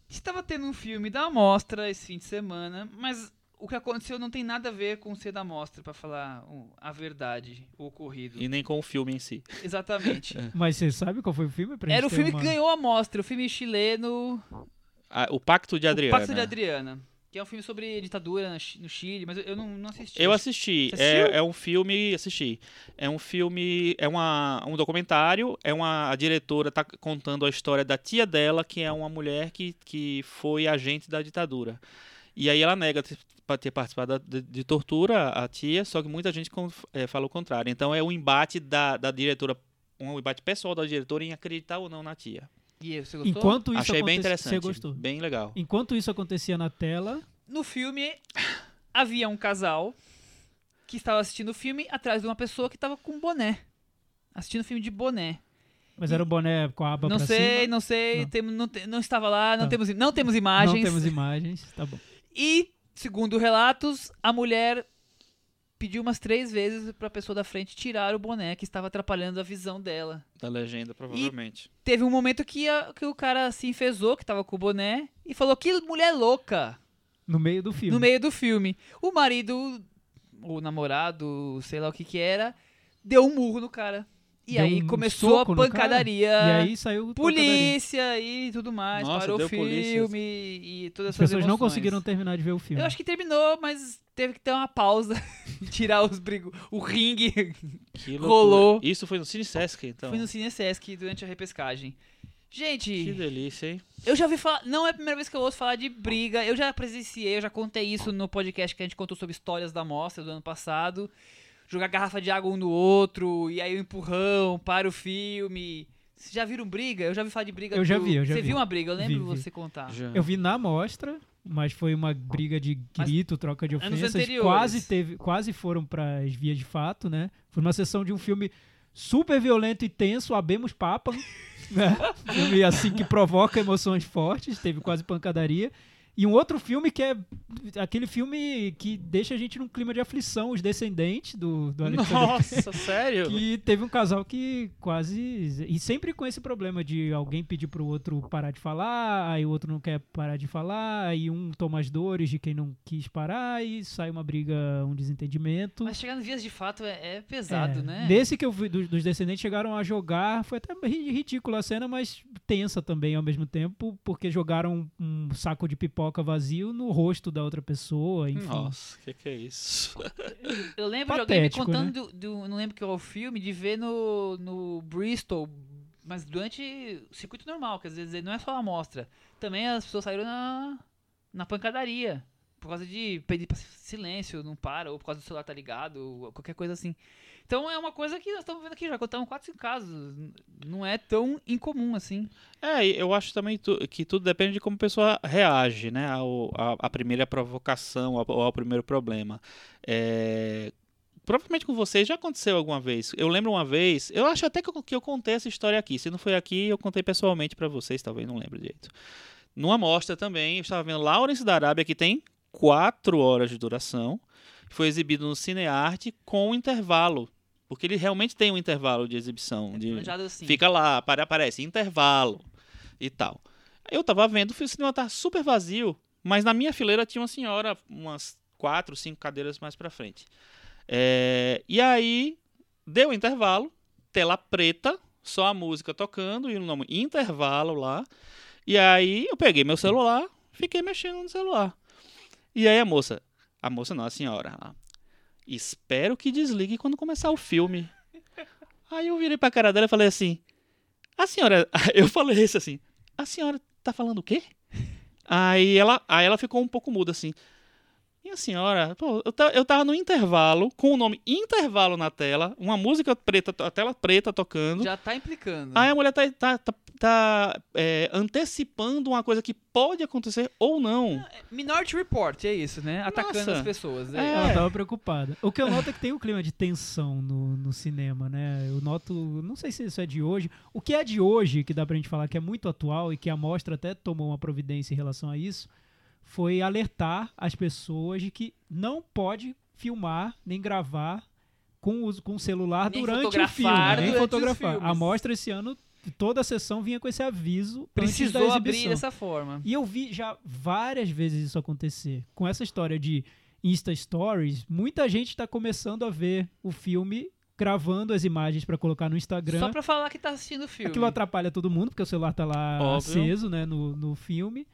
C: Estava tendo um filme da Mostra esse fim de semana, mas o que aconteceu não tem nada a ver com ser da Mostra, pra falar a verdade, o ocorrido.
D: E nem com o filme em si.
C: Exatamente.
E: Mas você sabe qual foi o filme? Pra
C: Era o filme
E: uma-
C: que ganhou a Mostra, o filme chileno
D: Ah, o Pacto de Adriana.
C: O Pacto de Adriana. Que é um filme sobre ditadura no Chile, mas eu- não, não assisti.
D: Eu assisti. É, é um filme. Assisti. É um filme. É uma, um documentário. É uma. A diretora tá contando a história da tia dela, que é uma mulher que, que foi agente da ditadura. E aí ela nega ter, pa- ter participado de, de tortura, a tia, só que muita gente é, fala o contrário. Então é o embate da, da diretora. Um embate pessoal da diretora em acreditar ou não na tia.
C: E aí, você gostou?
E: Enquanto isso
D: Achei bem
E: aconte-
D: interessante.
E: Você gostou?
D: Bem legal.
E: Enquanto isso acontecia na tela,
C: No filme, havia um casal que estava assistindo o filme atrás de uma pessoa que estava com boné. Assistindo o filme de boné.
E: mas era o boné com a aba
C: não
E: pra
C: sei,
E: cima.
C: não sei,
E: Não.
C: temos- não, te- não estava lá, não,
E: Tá.
C: temos, não temos imagens.
E: Não temos imagens, tá bom.
C: E, segundo relatos, a mulher pediu umas três vezes para a pessoa da frente tirar o boné que estava atrapalhando a visão dela.
D: Da legenda, provavelmente.
C: Teve um momento que, a- que o cara se enfesou, que estava com o boné, e falou: Que mulher louca!
E: No meio do filme.
C: no meio do filme. O marido, ou namorado, sei lá o que que era, deu um murro no cara. E
E: Deu
C: aí
E: um
C: começou a pancadaria.
E: E aí saiu pancadaria.
C: polícia e tudo mais.
D: Nossa,
C: parou o filme
D: polícia.
C: e todas
E: As
C: essas
E: pessoas não
C: emoções.
E: conseguiram terminar de ver o filme.
C: Eu acho que terminou, mas teve que ter uma pausa. tirar os brigos. O ringue
D: Que.
C: Rolou.
D: Isso foi no Cine Sesc, então.
C: foi no Cine Sesc durante a repescagem.
D: Que
C: Gente,
D: delícia, hein?
C: eu já ouvi falar. Não é a primeira vez que eu ouço falar de briga. Eu já presenciei, eu já contei isso no podcast que a gente contou sobre histórias da mostra do ano passado. Jogar garrafa de água um no outro, e aí o empurrão para o filme. Vocês já viram briga? Eu já vi falar de briga.
E: Eu já
C: do-
E: vi, eu já
C: Você
E: vi.
C: viu uma briga? Eu lembro
E: Vi, vi.
C: você contar.
D: Já.
E: Eu vi na mostra, mas foi uma briga de
C: Mas
E: grito, troca de
C: anos
E: ofensas.
C: anteriores.
E: Quase, teve, quase foram para as vias de fato, né? Foi uma sessão de um filme super violento e tenso, Abemos Papa. Né? filme assim que provoca emoções fortes, teve quase pancadaria. E um outro filme que é aquele filme que deixa a gente num clima de aflição, Os Descendentes, do, do Alexandre
D: Nossa, sério?
E: que teve um casal que quase. E sempre com esse problema de alguém pedir pro outro parar de falar, aí o outro não quer parar de falar, aí um toma as dores de quem não quis parar e sai uma briga, um desentendimento.
C: Mas chegar nos vias de fato é, é pesado,
E: É,
C: né?
E: Desse que eu vi, dos, dos descendentes chegaram a jogar, foi até ri- ridícula a cena, mas tensa também ao mesmo tempo, porque jogaram um saco de pipoca vazio no rosto da outra pessoa, enfim.
D: Nossa, o que, que é isso?
C: Eu lembro de alguém me
E: Patético,
C: contando, do, do- não lembro que é o filme, de ver no, no Bristol, mas durante o circuito normal, quer dizer, não é só a amostra. Também as pessoas saíram na, na pancadaria, por causa de pedir silêncio, não para, ou por causa do celular tá ligado, ou qualquer coisa assim. Então é uma coisa que nós estamos vendo aqui, já contamos quatro, cinco casos. Não é tão incomum assim.
D: É, eu acho também que tudo depende de como a pessoa reage, né, a, a primeira provocação, ao, ao primeiro problema. É, provavelmente com vocês já aconteceu alguma vez. Eu lembro uma vez, eu acho até que eu, que eu contei essa história aqui. Se não foi aqui, eu contei pessoalmente pra vocês, talvez não lembro direito. Numa mostra também, eu estava vendo Lawrence da Arábia, que tem quatro horas de duração. Foi exibido no Cinearte com intervalo. Porque ele realmente tem um intervalo de exibição. de...
C: Planejado assim.
D: Fica lá, apare- aparece intervalo e tal. Eu tava vendo, o cinema tá super vazio, mas na minha fileira tinha uma senhora, umas quatro, cinco cadeiras mais pra frente. É, e aí, deu intervalo, tela preta, só a música tocando e o nome intervalo lá. E aí eu peguei meu celular, fiquei mexendo no celular. E aí a moça, a moça não, a senhora, espero que desligue quando começar o filme. Aí eu virei pra cara dela e falei assim: A senhora. Eu falei isso assim: A senhora tá falando o quê? Aí ela, aí ela ficou um pouco muda assim. E a senhora, pô, eu, ta- eu tava no intervalo, com o nome intervalo na tela, uma música preta, a tela preta tocando.
C: Já tá implicando.
D: Aí a mulher tá, tá, tá, tá, é, antecipando uma coisa que pode acontecer ou não.
C: Minority Report, é isso, né? Atacando
D: Nossa.
C: as pessoas.
D: É.
C: É.
E: Ela tava preocupada. O que eu noto é que tem um clima de tensão no, no cinema, né? Eu noto, não sei se isso é de hoje. O que é de hoje, que dá pra gente falar que é muito atual e que a mostra até tomou uma providência em relação a isso, foi alertar as pessoas de que não pode filmar nem gravar com o com celular
C: Nem
E: durante o filme. Nem fotografar. A mostra esse ano, toda a sessão vinha com esse aviso
C: Precisou abrir dessa forma.
E: E eu vi já várias vezes isso acontecer. Com essa história de Insta Stories, muita gente está começando a ver o filme gravando as imagens para colocar no Instagram.
C: Só pra falar que tá assistindo o filme.
E: Aquilo atrapalha todo mundo, porque o celular tá lá
D: Óbvio.
E: aceso, né, no, no filme.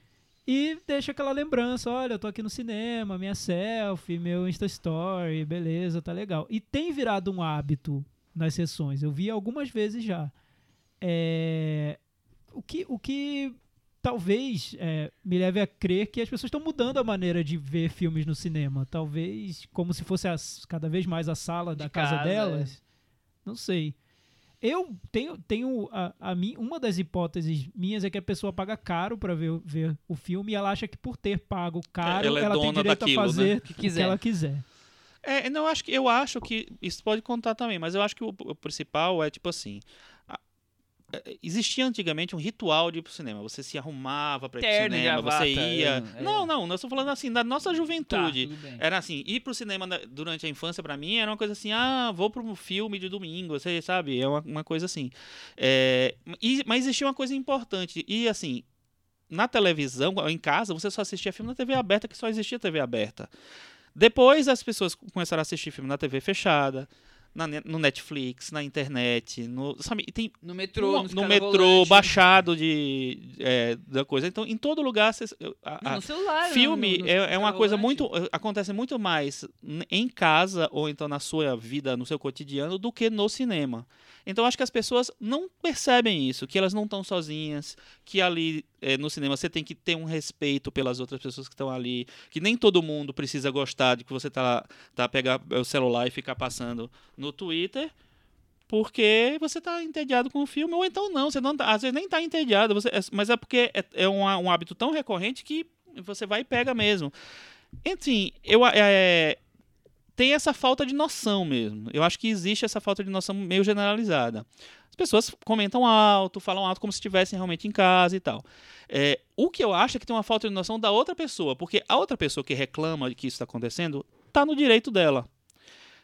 E: E deixa aquela lembrança, olha, eu tô aqui no cinema, minha selfie, meu Insta Story, beleza, tá legal. E tem virado um hábito nas sessões, eu vi algumas vezes já. É, o, que, o que talvez é, me leve a crer que as pessoas estão mudando a maneira de ver filmes no cinema. Talvez como se fosse as- cada vez mais a sala da
C: De
E: casa,
C: casa,
E: delas. Não sei. Eu tenho, tenho a, a mim, uma das hipóteses minhas é que a pessoa paga caro para ver, o- ver o filme e ela acha que por ter pago caro
D: Ela
E: ela,
D: é
E: tem
D: dona
E: direito
D: daquilo,
E: a
D: né?
E: fazer
C: O que
E: o que
C: quiser.
E: ela quiser.
D: É, não, eu acho que eu acho que isso pode contar também, mas eu acho que o, o principal é tipo assim. É, Existia antigamente um ritual de ir pro cinema. Você se arrumava pra ir pro
C: Terno e
D: cinema,
C: gravata,
D: você ia.
C: é.
D: Não, não, eu estou falando assim, da nossa
C: Tá,
D: juventude.
C: bem.
D: Era assim, ir pro cinema durante a infância pra mim era uma coisa assim, ah, vou pro filme de domingo, você sabe, é uma, uma coisa assim. É, e- mas existia uma coisa importante, e assim, na televisão, em casa, você só assistia filme na TV aberta, que só existia TV aberta. Depois as pessoas começaram a assistir filme na TV fechada, na no Netflix, na internet, no, sabe, tem
C: No metrô,
D: no, no metrô,
C: volantes.
D: baixado de, é, da coisa. Então, em todo lugar, cês- a- a-
C: no celular.
D: Filme
C: no, no,
D: é, é uma coisa
C: volante.
D: muito. acontece muito mais em casa ou então na sua vida, no seu cotidiano, do que no cinema. Então acho que as pessoas não percebem isso, que elas não estão sozinhas, que ali eh, no cinema você tem que ter um respeito pelas outras pessoas que estão ali, que nem todo mundo precisa gostar de que você tá, tá pegar o celular e ficar passando no Twitter. porque você tá entediado com o filme, ou então não, você não tá- às vezes nem tá entediado, você, é- mas é porque é, é um, um hábito tão recorrente que você vai e pega mesmo. Enfim, eu é, tem essa falta de noção mesmo. Eu acho que existe essa falta de noção meio generalizada. As pessoas comentam alto, falam alto como se estivessem realmente em casa e tal. É, o que eu acho é que tem uma falta de noção da outra pessoa, porque a outra pessoa que reclama de que isso está acontecendo tá no direito dela.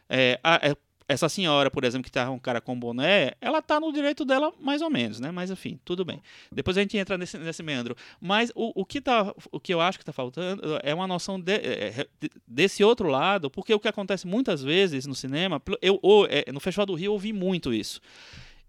D: É, a- é, essa senhora, por exemplo, que tá um cara com boné, ela tá no direito dela mais ou menos, né? Mas enfim, tudo bem. Depois a gente entra nesse, nesse meandro. Mas o, o, que tá, o que eu acho que tá faltando é uma noção de- é, de- desse outro lado, porque o que acontece muitas vezes no cinema, eu, é, no Festival do Rio eu ouvi muito isso.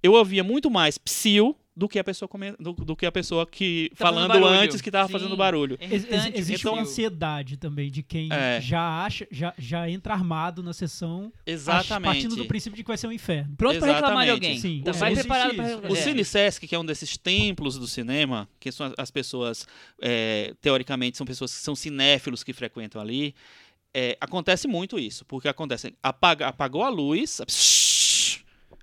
D: Eu ouvia muito mais psil do que a pessoa comen- do, do que a pessoa que
C: Tá
D: falando antes que tava
C: Sim.
D: fazendo barulho.
C: É
E: Ex- existe
C: viu?
E: uma ansiedade também de quem
D: É.
E: já acha, já, já entra armado na sessão,
D: Exatamente.
E: partindo do princípio de que vai ser um inferno.
C: Pronto pra reclamar de alguém.
E: Sim.
C: Então
E: O
C: vai
E: Cine-
C: preparado pra
E: existe
C: reclamar.
D: O. Cine Sesc, que é um desses templos do cinema, que são as- as pessoas, é, teoricamente, são pessoas que são cinéfilos que frequentam ali, é, acontece muito isso. Porque acontece, apaga- apagou a luz,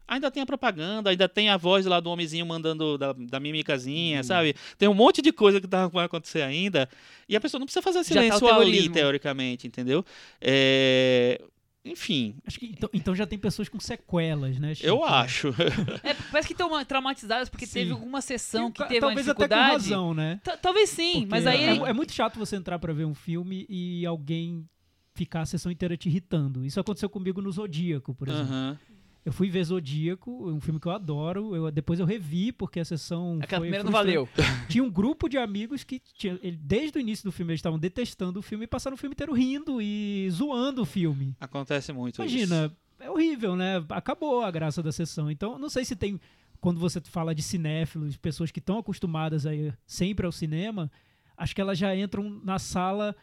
D: ainda tem a propaganda, ainda tem a voz lá do homenzinho mandando da, da mimicazinha, sabe? Tem um monte de coisa que tá, vai acontecer ainda, e a pessoa não precisa fazer
C: tá
D: silêncio ali,
C: terrorismo.
D: teoricamente, entendeu? É, Enfim,
E: Acho que então, então já tem pessoas com sequelas, né? Chico?
D: eu acho.
C: É, parece que estão uma- traumatizadas porque
E: Sim.
C: teve alguma sessão que teve uma
E: Talvez até com
C: dificuldade.
E: razão, né?
C: Ta- Talvez sim,
E: Porque
C: mas aí.
E: é, é muito chato você entrar pra ver um filme e alguém ficar a sessão inteira te irritando. Isso aconteceu comigo no Zodíaco, por exemplo.
D: Aham.
E: Eu fui ver Zodíaco, um filme que eu adoro. Eu, depois eu revi, porque a sessão.
C: Aquela
E: foi
C: primeira não valeu.
E: Tinha um grupo de amigos que, tinha, ele- desde o início do filme, eles estavam detestando o filme e passaram o filme inteiro rindo e zoando o filme.
D: Acontece muito isso.
E: Imagina, é horrível, né? Acabou a graça da sessão. Então, não sei se tem. Quando você fala de cinéfilos, pessoas que estão acostumadas a ir sempre ao cinema, acho que elas já entram na sala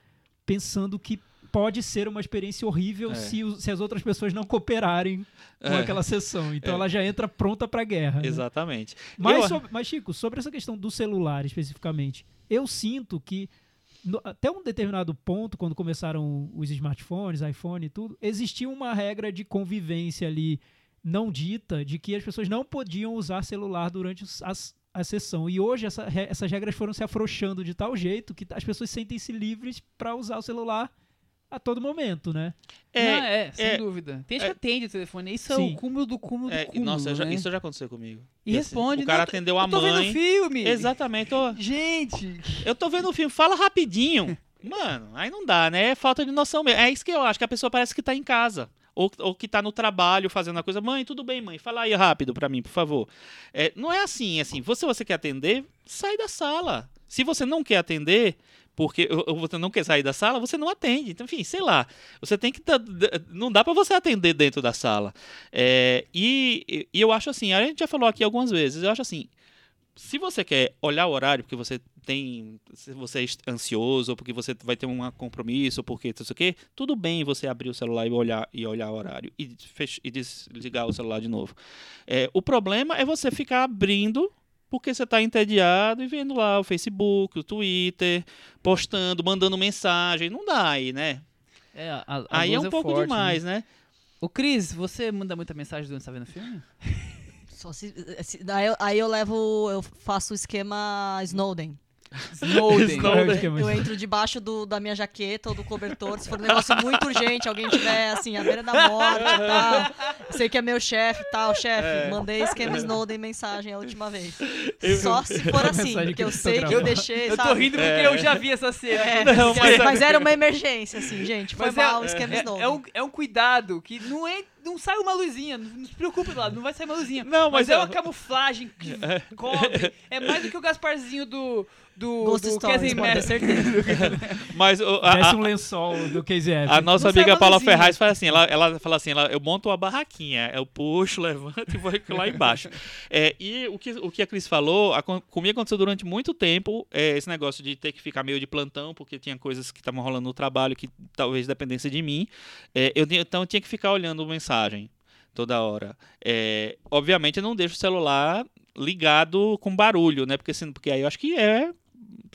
E: pensando que pode ser uma experiência horrível
D: É.
E: se, os- se as outras pessoas não cooperarem com
D: É.
E: aquela sessão. Então
D: É.
E: ela já entra pronta pra guerra. né?
D: Exatamente.
E: Mas,
D: Eu-
E: sobre- mas, Chico, sobre essa questão do celular especificamente, eu sinto que no- até um determinado ponto, quando começaram os smartphones, iPhone e tudo, existia uma regra de convivência ali não dita de que as pessoas não podiam usar celular durante as, a sessão. E hoje essa essas regras foram se afrouxando de tal jeito que as pessoas sentem-se livres para usar o celular a todo momento, né?
D: É,
C: não, é, sem
D: é,
C: dúvida. Tem gente
D: é.
C: que atende o telefone. Isso é
E: Sim.
C: o cúmulo do cúmulo do
D: é,
C: cúmulo.
D: nossa, já-
C: né?
D: isso já aconteceu comigo.
C: E responde.
D: O cara
C: não,
D: atendeu a
C: eu tô
D: mãe.
C: vendo filme.
D: Exatamente. Tô,
C: Gente.
D: eu tô vendo o filme, fala rapidinho. Mano, aí não dá, né? É falta de noção mesmo. É isso que eu acho, que a pessoa parece que tá em casa. Ou, ou que tá no trabalho fazendo a coisa. Mãe, tudo bem, mãe? Fala aí rápido pra mim, por favor. É, não é assim, é assim. Se você quer atender, sai da sala. Se você não quer atender, porque você não quer sair da sala, você não atende. Então, enfim, sei lá. Você tem que. d- Não dá pra você atender dentro da sala. É, e, e eu acho assim, a gente já falou aqui algumas vezes, eu acho assim. Se você quer olhar o horário, porque você tem. Se você é ansioso, ou porque você vai ter um compromisso, ou porque não sei o quê, tudo bem você abrir o celular e olhar, e olhar o horário e, fech- e desligar o celular de novo. É, o problema é você ficar abrindo porque você está entediado e vendo lá o Facebook, o Twitter, postando, mandando mensagem. Não dá aí, né?
C: É, a, a
D: aí é um pouco
C: forte,
D: demais,
C: Né?
D: né?
C: Ô, Cris, você manda muita mensagem durante você tá vendo o filme?
F: Só se, se- daí eu- aí eu levo, eu faço o esquema Snowden.
C: Snowden.
E: Qual é?
F: Eu entro debaixo do- da minha jaqueta ou do cobertor, se for um negócio muito urgente, alguém tiver assim, à beira da morte e tal. Sei que é meu chefe e tal, chefe,
D: É.
F: mandei esquema Snowden mensagem a última vez. Só se for assim, porque eu sei que eu deixei,
C: Eu tô
F: sabe?
C: rindo porque
D: É.
C: eu já vi essa cena.
F: É,
D: Não,
F: mas,
D: mas-
F: era uma emergência, assim, gente. Foi
C: Mas é-
F: mal o esquema
C: É,
F: Snowden.
C: é um, é um cuidado que não, é, não sai uma luzinha. Não, se preocupe, lá, não vai sair uma luzinha.
D: Não,
C: mas,
D: mas
C: é
D: eu-
C: uma camuflagem que cobre. É mais do que o Gasparzinho do. Do,
F: Ghost
C: do Casey.
D: Mas o- a,
E: Desce
D: a-
E: um lençol do Casey
D: a nossa
C: Não
D: amiga Paula
C: luzinha.
D: Ferraz faz assim, ela, ela fala assim, ela, eu monto uma barraquinha, eu puxo, levanto e vou lá embaixo. É, e o que, o que a Cris falou, acon- comigo aconteceu durante muito tempo, é, esse negócio de ter que ficar meio de plantão, porque tinha coisas que estavam rolando no trabalho que talvez dependesse de mim. É, eu, então eu tinha que ficar olhando mensagem toda hora. É, obviamente eu não deixo o celular ligado com barulho, né? Porque, assim, porque aí eu acho que é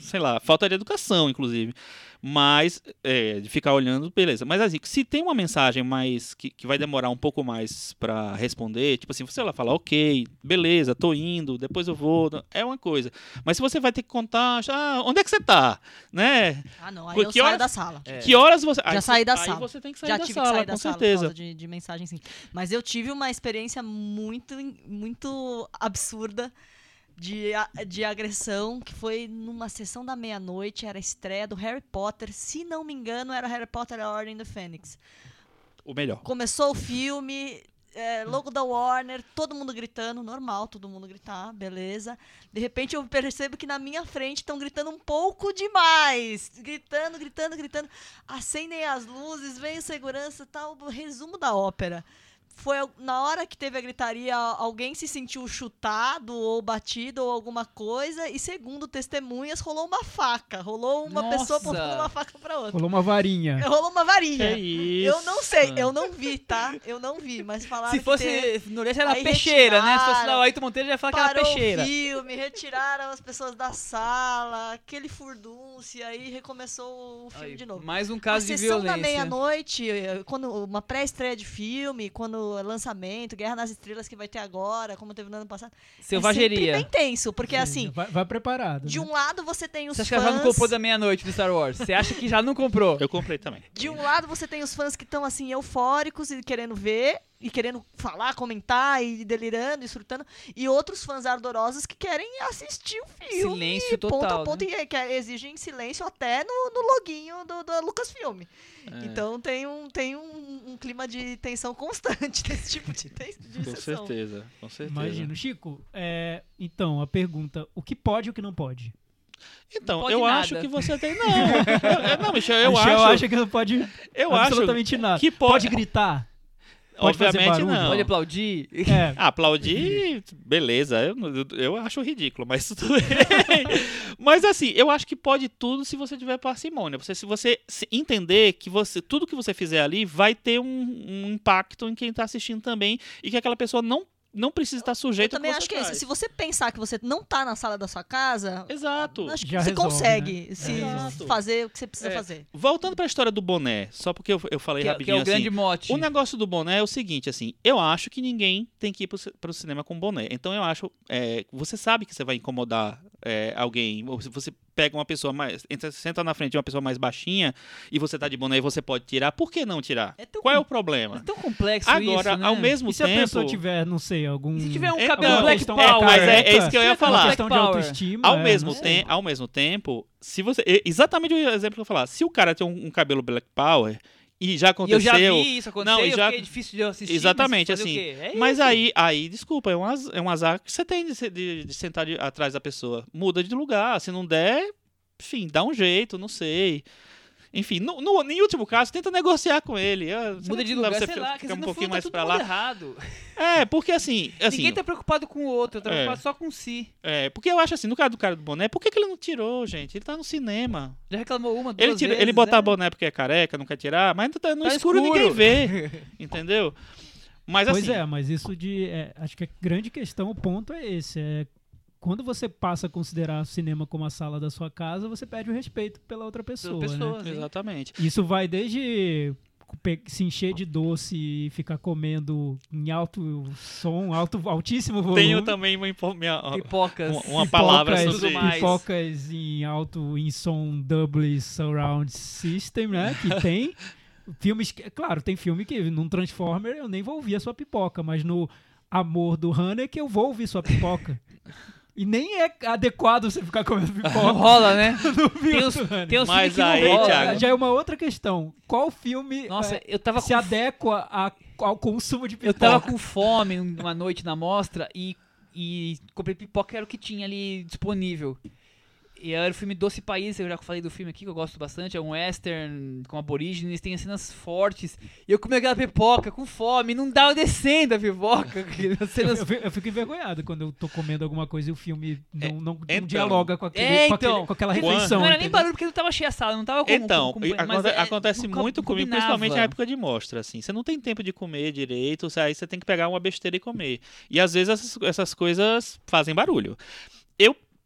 D: sei lá, falta de educação, inclusive. Mas, é, de ficar olhando, beleza. Mas assim, se tem uma mensagem mais que, que vai demorar um pouco mais pra responder, tipo assim, você vai falar, ok, beleza, tô indo, depois eu vou, é uma coisa. Mas se você vai ter que contar, ah, onde é que você tá? Né?
F: Ah, não, aí
D: Por
F: eu
D: que
F: saio
D: horas-
F: da sala.
B: É.
D: Que horas você.
F: Já
D: aí
F: saí da
D: você-
F: sala.
D: Aí você tem que sair
F: Já
D: da
F: tive
D: sala,
F: que sair
D: com
F: da sala por
D: certeza.
F: causa de, de mensagem, sim. Mas eu tive uma experiência muito, muito absurda de, de agressão, que foi numa sessão da meia-noite, era a estreia do Harry Potter. Se não me engano, era Harry Potter e a Ordem do Fênix.
D: O melhor.
F: Começou o filme, é, logo da Warner, todo mundo gritando, normal, todo mundo gritar, beleza. De repente eu percebo que na minha frente estão gritando um pouco demais. Gritando, gritando, gritando. Acendem as luzes, vem o segurança tal. Resumo da ópera. Foi na hora que teve a gritaria, alguém se sentiu chutado ou batido ou alguma coisa. E segundo testemunhas, rolou uma faca. Rolou uma pessoa
C: Nossa!
F: apontando uma faca pra outra.
E: Rolou uma varinha.
F: Rolou uma varinha.
D: Que isso?
F: Eu não sei, eu não vi, tá? Eu não vi, mas falaram
C: Se
F: que
C: fosse
F: teve-
C: no Oriente era
F: Aí
C: peixeira, né? Se fosse lá o Ayrton Monteiro, já ia falar que era peixeira.
F: o filme, retiraram as pessoas da sala, aquele furdúncio, aí recomeçou o filme
C: Aí,
F: de novo.
C: Mais um
F: A
C: caso de
F: sessão da
C: violência.
F: meia-noite, quando uma pré-estreia de filme, quando é lançamento, Guerra nas Estrelas que vai ter agora, como teve no ano passado. É
C: Selvageria.
F: sempre bem tenso, porque assim,
E: Vai, vai preparado.
F: de
E: né?
F: um lado você tem os
C: Você acha que ela já não
F: fãs...
C: comprou da meia-noite do Star Wars? Você acha que já não comprou?
D: Eu comprei também.
F: De um lado você tem os fãs que estão assim eufóricos e querendo ver e querendo falar, comentar e delirando e surtando, e outros fãs ardorosos que querem assistir o filme.
C: Silêncio
F: ponto
C: total,
F: a ponto
C: né?
F: e que exigem silêncio até no, no loginho do, do Lucasfilm.
D: É.
F: Então tem um tem um, um clima de tensão constante desse tipo de, de
D: Com
F: sessão.
D: certeza, com certeza.
E: Imagino. Chico, é, então, a pergunta: o que pode e o que não pode?
D: Então, eu
C: nada.
D: acho que você tem. Não, eu, eu- não, Michel, eu
E: Michel
D: acho.
E: acha que não pode
D: eu acho
E: absolutamente nada.
D: que
E: pode
D: pode.
E: gritar? Pode
D: obviamente não.
C: Pode aplaudir.
E: É,
D: Ah, aplaudir, beleza, eu, eu, eu acho ridículo, mas tudo bem. mas assim, eu acho que pode tudo se você tiver parcimônia. Você, se você entender que você tudo que você fizer ali vai ter um, um impacto em quem está assistindo também e que aquela pessoa não, não precisa estar
F: Eu
D: sujeita ao
F: também acho que é isso. Se você pensar que você não tá na sala da sua casa,
D: Exato.
F: acho que
E: Já
F: você
E: resolve,
F: consegue
E: né?
F: se
D: Exato.
F: fazer o que você precisa
D: É,
F: fazer.
D: Voltando para a história do boné, só porque eu, eu falei
C: Que, é- que
D: rapidinho
C: é o
D: assim.
C: grande mote.
D: O negócio do boné é o seguinte, assim, eu acho que ninguém tem que ir pro, ci- pro cinema com boné. Então eu acho, é, você sabe que você vai incomodar é, alguém, ou se você pega uma pessoa mais, entra, senta na frente de uma pessoa mais baixinha e você tá de boné e você pode tirar, por que não tirar?
C: É
D: Qual é o
C: com-
D: problema?
C: É tão complexo
D: Agora,
C: isso, né?
D: ao mesmo
E: e se a
D: tempo,
E: pessoa tiver, não sei, algum.
C: Se tiver um
D: É,
C: cabelo Black
E: questão-
C: Power...
D: mas é- é isso que eu ia falar.
E: Uma questão de autoestima.
D: ao
E: é,
D: mesmo, tem, ao mesmo tempo, se você, exatamente o exemplo que eu ia falar, se o cara tem um, um cabelo Black Power e já
C: E eu
D: aconteceu,
C: já vi isso acontecer
D: Não, e já-
C: difícil de eu assistir.
D: Exatamente,
C: mas
D: assim?
C: É
D: Mas aí, aí, desculpa, é um, az- é um azar que você tem de, de- de sentar de- atrás da pessoa. Muda de lugar. Se não der, enfim, dá um jeito, não sei. Enfim, no, no, em último caso, tenta negociar com ele.
C: Muda de
D: não
C: lugar,
D: pra
C: sei
D: você
C: lá, se
D: um pouquinho
C: fundo
D: mais
C: tá
D: pra lá.
C: errado.
D: É, porque assim, assim
C: Ninguém tá preocupado com o outro, tá
D: É.
C: preocupado só com si.
D: é, porque eu acho assim, no caso do cara do boné, por que, que ele não tirou, gente? Ele tá no cinema.
C: Já reclamou uma, duas
D: Ele, tira,
C: vezes,
D: ele botar
C: né?
D: boné porque é careca, não quer tirar, mas tá no
C: Tá
D: escuro,
C: escuro.
D: ninguém vê. Entendeu? Mas
E: Pois
D: assim,
E: é, mas isso de. é, acho que a grande questão, o ponto é esse. É quando você passa a considerar o cinema como a sala da sua casa, você perde o respeito pela outra pessoa.
C: Pela
E: né?
C: pessoa, sim.
D: exatamente.
E: Isso vai desde se encher de doce e ficar comendo em alto som, alto, altíssimo volume.
D: Tenho também uma, minha-
C: Pipocas.
D: uma, uma palavra
E: Pipocas-
D: sobre
C: tudo mais.
E: Pipocas em alto, em som double surround system, né? Que tem filmes, que, claro, tem filme que num Transformer eu nem vou ouvir a sua pipoca, mas no Amor do Haneke eu vou ouvir sua pipoca. E nem é adequado você ficar comendo
C: Não
E: pipoca
C: rola, né?
E: no filme
C: Tem
E: Haneke.
C: tem uns
D: Mas
C: filmes que não
D: aí,
C: rola.
D: Thiago,
E: Já é uma outra questão. Qual filme
C: Nossa,
E: é,
C: eu tava
E: se
C: com
E: adequa a- ao consumo de
C: Eu
E: pipoca?
C: tava com fome uma noite na mostra e, e comprei pipoca, era o que tinha ali disponível. E era o filme Doce País, eu já falei do filme aqui, que eu gosto bastante. É um western com aborígenes, tem cenas fortes. E eu comi aquela pipoca com fome, não dava descendo a pipoca. As
E: Eu,
C: cenas
E: eu fico- eu fico envergonhado quando eu tô comendo alguma coisa e o filme não, não, não
D: então.
E: dialoga com, aquele,
C: É,
E: com, aquele-
C: então.
E: com aquela refeição.
C: não era nem barulho porque não tava cheia a sala, não tava com
D: Então,
C: com, mas
D: aconte-
C: é-
D: acontece muito comigo,
C: combinava.
D: principalmente na época de mostra, assim. Você não tem tempo de comer direito, aí você tem que pegar uma besteira e comer. E às vezes essas, essas coisas fazem barulho.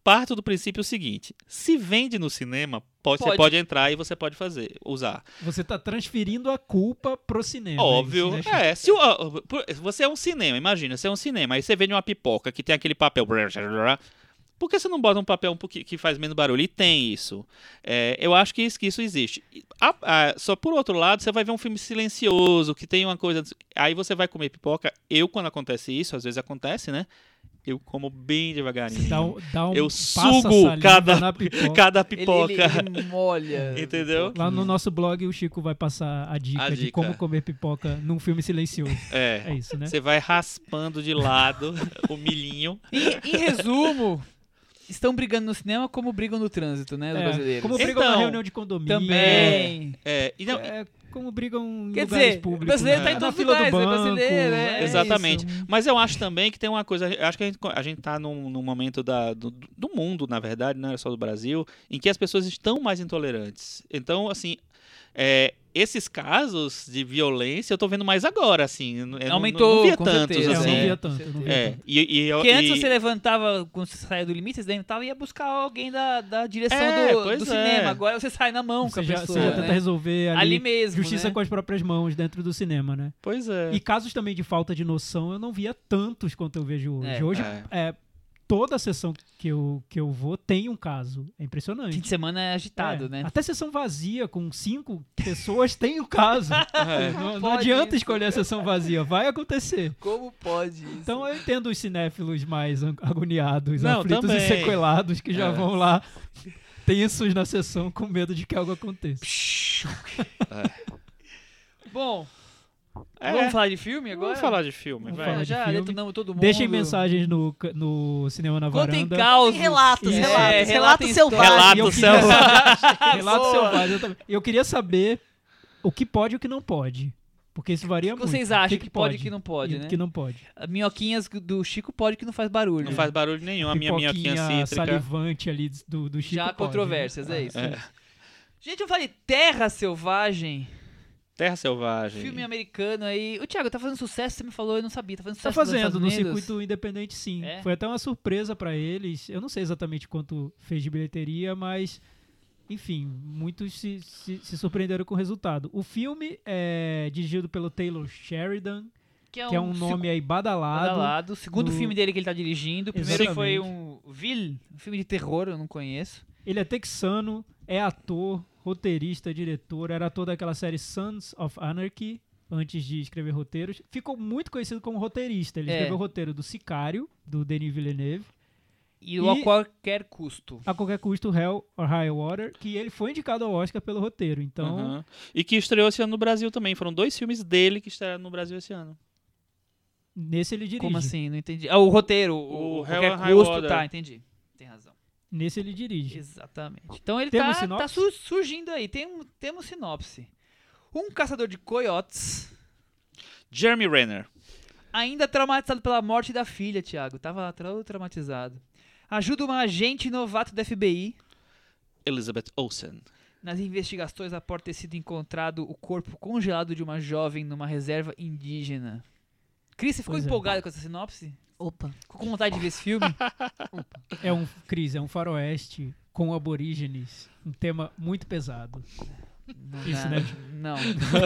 D: Parto do princípio seguinte: se vende no cinema, pode, você
C: Pode.
D: pode entrar e você pode fazer, usar.
E: Você tá transferindo a culpa pro cinema.
D: Óbvio.
E: isso, né?
D: É, se o- você é um cinema, imagina, você é um cinema, aí você vende uma pipoca que tem aquele papel. Por que você não bota um papel um que faz menos barulho? E tem isso. É, eu acho que isso, que isso existe. A- a- só por outro lado, você vai ver um filme silencioso, que tem uma coisa. Aí você vai comer pipoca. Eu, quando acontece isso, às vezes acontece, né? Eu como bem devagarinho.
E: Dá um, dá um
D: Eu sugo cada-
E: na pipoca.
D: Cada pipoca.
C: ele, ele molha.
D: Entendeu?
E: Lá no nosso blog, o Chico vai passar a dica,
D: A
E: de
D: dica.
E: como comer pipoca num filme silencioso.
D: É.
E: É isso, né?
D: Você vai raspando de lado o milhinho.
C: Em, em resumo, estão brigando no cinema como brigam no trânsito, né? Os
E: É,
C: brasileiros.
E: como brigam
D: Então,
E: na reunião de condomínio.
C: Também.
D: É, e não,
E: É, como brigam em
C: Quer
E: lugares
C: dizer, o
E: públicos.
C: brasileiro
E: né?
C: tá em todos os lugares, é
E: banco.
C: brasileiro, é.
D: Exatamente.
C: isso.
D: Mas eu acho também que tem uma coisa. eu Acho que a gente, a gente tá num, num momento da, do, do mundo, na verdade, não é só do Brasil, em que as pessoas estão mais intolerantes. Então, assim. É, esses casos de violência eu tô vendo mais agora, assim. eu
C: Aumentou,
D: não via
C: com
D: tantos,
C: certeza.
E: É, eu
D: assim.
E: não via tanto. não via
D: É,
E: tanto.
D: e, e, eu-
C: Porque antes
D: e-
C: você levantava, quando você saia do limite, você levantava e ia buscar alguém da, da direção
D: É,
C: do, do
D: é.
C: cinema. Agora você sai na mão com
E: Você
C: a
E: já,
C: pessoa.
E: você já
C: né?
E: tenta resolver ali,
C: Ali mesmo.
E: justiça
C: né?
E: com as próprias mãos dentro do cinema, né?
D: Pois é.
E: E casos também de falta de noção, eu não via tantos quanto eu vejo hoje.
C: É.
E: hoje,
D: É.
E: toda sessão que eu, que eu vou tem um caso. É impressionante.
C: Fim de semana é agitado,
E: É,
C: né?
E: Até sessão vazia, com cinco pessoas, tem o caso.
D: É.
E: Não, não adianta
C: isso.
E: escolher a sessão vazia, vai acontecer.
C: Como pode isso?
E: Então eu entendo os cinéfilos mais agoniados,
D: Não,
E: aflitos
D: também.
E: e sequelados que já
D: É.
E: vão lá tensos na sessão com medo de que algo aconteça.
C: Bom,
D: É.
C: vamos falar de filme agora?
D: Vamos falar de filme,
E: Vamos
D: vai.
E: falar
C: Ah,
E: de
C: já
E: filme.
C: detonamos todo mundo.
E: Deixem mensagens no, no Cinema na
C: Contem
E: Varanda.
C: causos.
F: Relatos, relatos.
C: É,
F: relatos selvagens.
D: Relatos
E: eu queria
D: selvagens.
E: saber- Relato
C: Boa.
E: selvagem. eu queria saber o que pode e o que não pode. Porque isso varia
C: O que
E: muito.
C: vocês acham
E: que,
C: que pode e que não pode,
E: e o
C: né?
E: que não pode.
C: Minhoquinhas do Chico pode que não faz barulho.
D: Não faz barulho nenhum, a minha minhoquinha cítrica.
E: salivante ali do, do Chico
C: Já há
E: pode,
C: controvérsias,
E: né?
C: é isso.
D: É.
C: Gente, eu falei Terra Selvagem,
D: Terra Selvagem.
C: filme americano aí. O Thiago, tá fazendo sucesso, você me falou, eu não sabia. Tá fazendo
E: Tá
C: sucesso nos
E: fazendo no circuito independente, sim.
C: É?
E: Foi até uma surpresa pra eles. Eu não sei exatamente quanto fez de bilheteria, mas enfim, muitos se, se, se surpreenderam com o resultado. O filme é dirigido pelo Taylor Sheridan,
C: Que é
E: que é um nome aí badalado.
C: badalado. O segundo
E: do-
C: filme dele que ele tá dirigindo. O primeiro
E: Exatamente.
C: foi um Vil, um filme de terror, eu não conheço.
E: Ele é texano, é ator, roteirista, diretor, era ator daquela série Sons of Anarchy, antes de escrever roteiros. Ficou muito conhecido como roteirista. Ele
C: É.
E: escreveu o roteiro do Sicário, do Denis Villeneuve,
C: E, o a
E: E-
C: qualquer custo.
E: a qualquer custo Hell or High Water, que ele foi indicado ao Oscar pelo roteiro. Então,
D: Aham. E que estreou esse ano no Brasil também. Foram dois filmes dele que estrearam no Brasil esse ano.
E: nesse ele dirige.
C: Como assim? Não entendi. Ah, o roteiro, o,
D: O Hell and High
C: custo.
D: Water.
C: Tá, entendi. Tem razão.
E: Nesse ele dirige.
C: Exatamente. Então ele
E: Temos
C: tá, tá su- surgindo aí. Tem, um- temos sinopse. Um caçador de coiotes,
D: Jeremy Renner.
C: ainda traumatizado pela morte da filha, Thiago. Tava tra- traumatizado. Ajuda uma agente novato da FBI
D: Elizabeth Olsen.
C: nas investigações após ter sido encontrado o corpo congelado de uma jovem numa reserva indígena. Cris, você ficou
E: Pois é.
C: empolgado com essa sinopse?
F: Opa.
C: Ficou com vontade de ver esse filme?
E: É um, Cris, é um faroeste com aborígenes. Um tema muito pesado. Isso,
C: não,
E: né?
C: Não,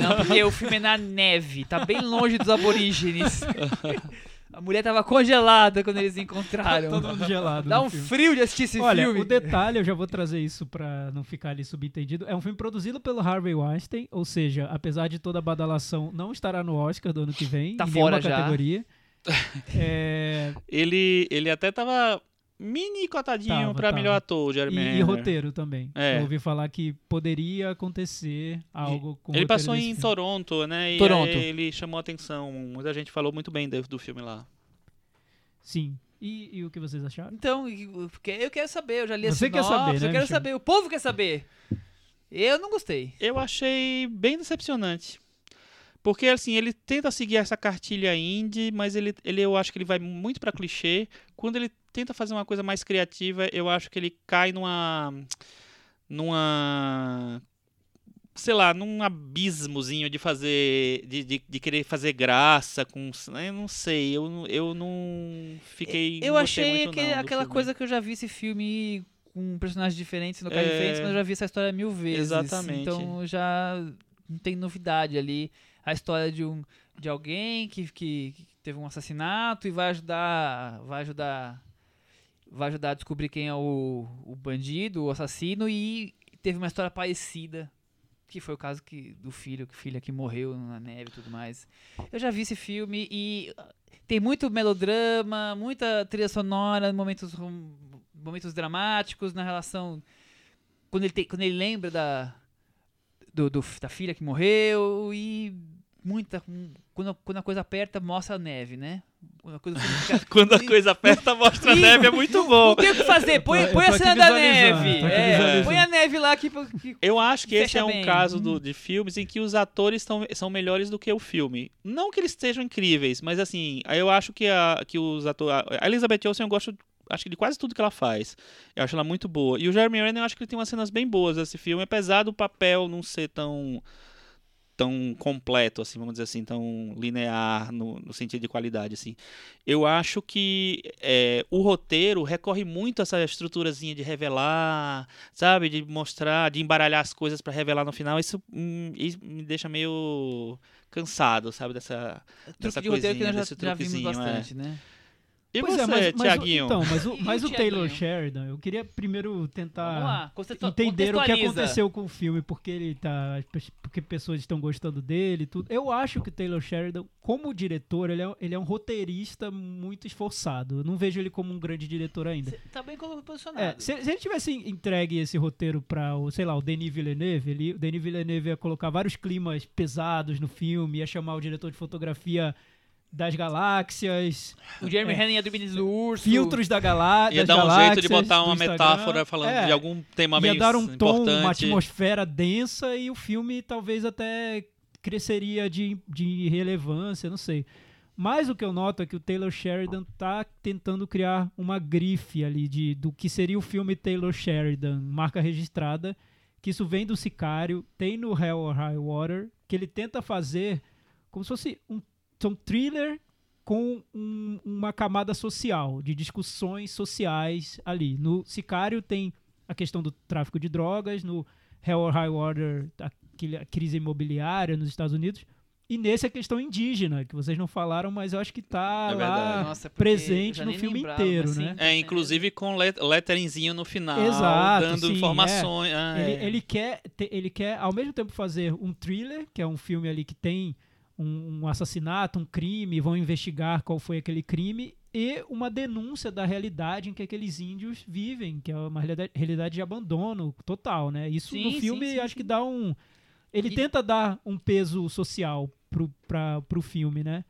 C: não, porque o filme é na neve, tá bem longe dos aborígenes. A mulher tava congelada quando eles encontraram.
E: Todo mundo gelado.
C: Dá um
E: filme.
C: frio de assistir esse
E: Olha,
C: filme.
E: o detalhe, eu já vou trazer isso pra não ficar ali subentendido. É um filme produzido pelo Harvey Weinstein, ou seja, apesar de toda a badalação, não estará no Oscar do ano que vem.
C: Tá
E: em
C: fora já.
E: categoria. É,
D: Ele, ele até tava mini cotadinho
E: tava.
D: melhor ator,
E: e,
D: Jeremy
E: e
D: Renner.
E: roteiro também.
D: É.
E: Eu ouvi falar que poderia acontecer algo com o
D: Ele passou em
E: filme.
D: Toronto, né? E
C: Toronto.
D: ele chamou a atenção. Muita gente falou muito bem do, do filme lá.
E: Sim. E, e o que vocês acharam?
C: Então, eu que- eu quero saber, eu já li a
E: Você quer saber, né,
C: eu quero
E: Michel?
C: saber, o povo quer saber. Eu não gostei.
D: Eu achei bem decepcionante. Porque, assim, ele tenta seguir essa cartilha indie, mas ele, ele eu acho que ele vai muito pra clichê. Quando ele tenta fazer uma coisa mais criativa, eu acho que ele cai numa. numa. sei lá, num abismozinho de fazer. de, de, de querer fazer graça com. Eu não sei, eu, não- eu não fiquei.
C: Eu
D: não
C: achei
D: muito,
C: aquele-
D: não,
C: aquela
D: filme.
C: coisa que eu já vi esse filme com personagens diferentes, locais
D: É.
C: diferentes, mas eu já vi essa história mil vezes.
D: Exatamente.
C: Então já não tem novidade ali. A história de um de alguém que, que, que teve um assassinato e vai ajudar. Vai ajudar. Vai ajudar a descobrir quem é o, o bandido, o assassino, e teve uma história parecida. Que foi o caso que, do filho, que o filho que morreu na neve e tudo mais. Eu já vi esse filme e tem muito melodrama, muita trilha sonora, momentos, momentos dramáticos na relação. Quando ele, quando ele lembra da, do, do- da filha que morreu e muita. Quando, quando a coisa aperta, mostra a neve, né? Quando a coisa fica-
D: Quando a coisa aperta, mostra a neve, é muito bom.
C: Não tem o que fazer, põe,
E: Eu tô-
C: põe a
E: tô
C: cena da neve.
E: aqui
C: é, põe a neve lá que, que
D: Eu acho que esse é um
C: bem.
D: caso do- de filmes em que os atores tão, são melhores do que o filme. Não que eles estejam incríveis, mas assim, aí eu acho que, a, que os atores. A Elizabeth Olsen eu gosto. Acho que de quase tudo que ela faz. Eu acho ela muito boa. E o Jeremy Renner, eu acho que ele tem umas cenas bem boas nesse filme, apesar do papel não ser tão tão completo, assim, vamos dizer assim, tão linear no, no sentido de qualidade, assim. Eu acho que é, o roteiro recorre muito a essa estruturazinha de revelar, sabe, de mostrar, de embaralhar as coisas pra revelar no final. Isso, hum, isso me deixa meio cansado, sabe, dessa
C: truque
D: dessa
C: de roteiro que
D: coisinha,
C: nós já, já vimos
D: é.
C: bastante, né?
D: E
E: Pois
D: você,
E: é, mas, mas o-
D: Tiaguinho?
E: então, mas o, mas
C: o
E: o Taylor? Sheridan, eu queria primeiro tentar entender o que aconteceu com o filme, porque ele tá, porque pessoas estão gostando dele, e tudo. Eu acho que o Taylor Sheridan, como diretor, ele é, ele é um roteirista muito esforçado. Eu não vejo ele como um grande diretor ainda.
C: Cê Tá bem posicionado.
E: É, se, se ele tivesse entregue esse roteiro para o, sei lá, o Denis Villeneuve, ele, o Denis Villeneuve ia colocar vários climas pesados no filme, ia chamar o diretor de fotografia das galáxias,
C: O Jeremy
E: É.
C: Renner ia dormir do urso.
E: filtros da galá
D: Ia dar um jeito de botar uma metáfora falando
E: É,
D: de algum tema
E: ia
D: meio
E: dar um tom,
D: importante.
E: uma atmosfera densa e o filme talvez até cresceria de, de relevância, não sei. Mas o que eu noto é que o Taylor Sheridan tá tentando criar uma grife ali de, do que seria o filme Taylor Sheridan, marca registrada, que isso vem do Sicário, tem no Hell or High Water, que ele tenta fazer como se fosse um, um thriller com um- uma camada social, de discussões sociais ali. No Sicário tem a questão do tráfico de drogas, no Hell or High Water, a crise imobiliária nos Estados Unidos, e nesse a questão indígena, que vocês não falaram, mas eu acho que tá
D: É
E: lá.
C: Nossa,
E: presente no filme
C: lembrava,
E: inteiro,
C: mas
E: né?
D: É, inclusive com let letteringzinho no final,
E: Exato,
D: dando
E: sim,
D: informações. Ah,
E: Ele,
D: é.
E: ele quer, ele quer, ao mesmo tempo, fazer um thriller, que é um filme ali que tem um, um assassinato, um crime, vão investigar qual foi aquele crime, e uma denúncia da realidade em que aqueles índios vivem, que é uma realidade, de abandono total, né? Isso no
C: Sim,
E: filme
C: sim, sim,
E: acho que dá um. Ele
C: E-
E: tenta dar um peso social pro, pra, pro filme, né?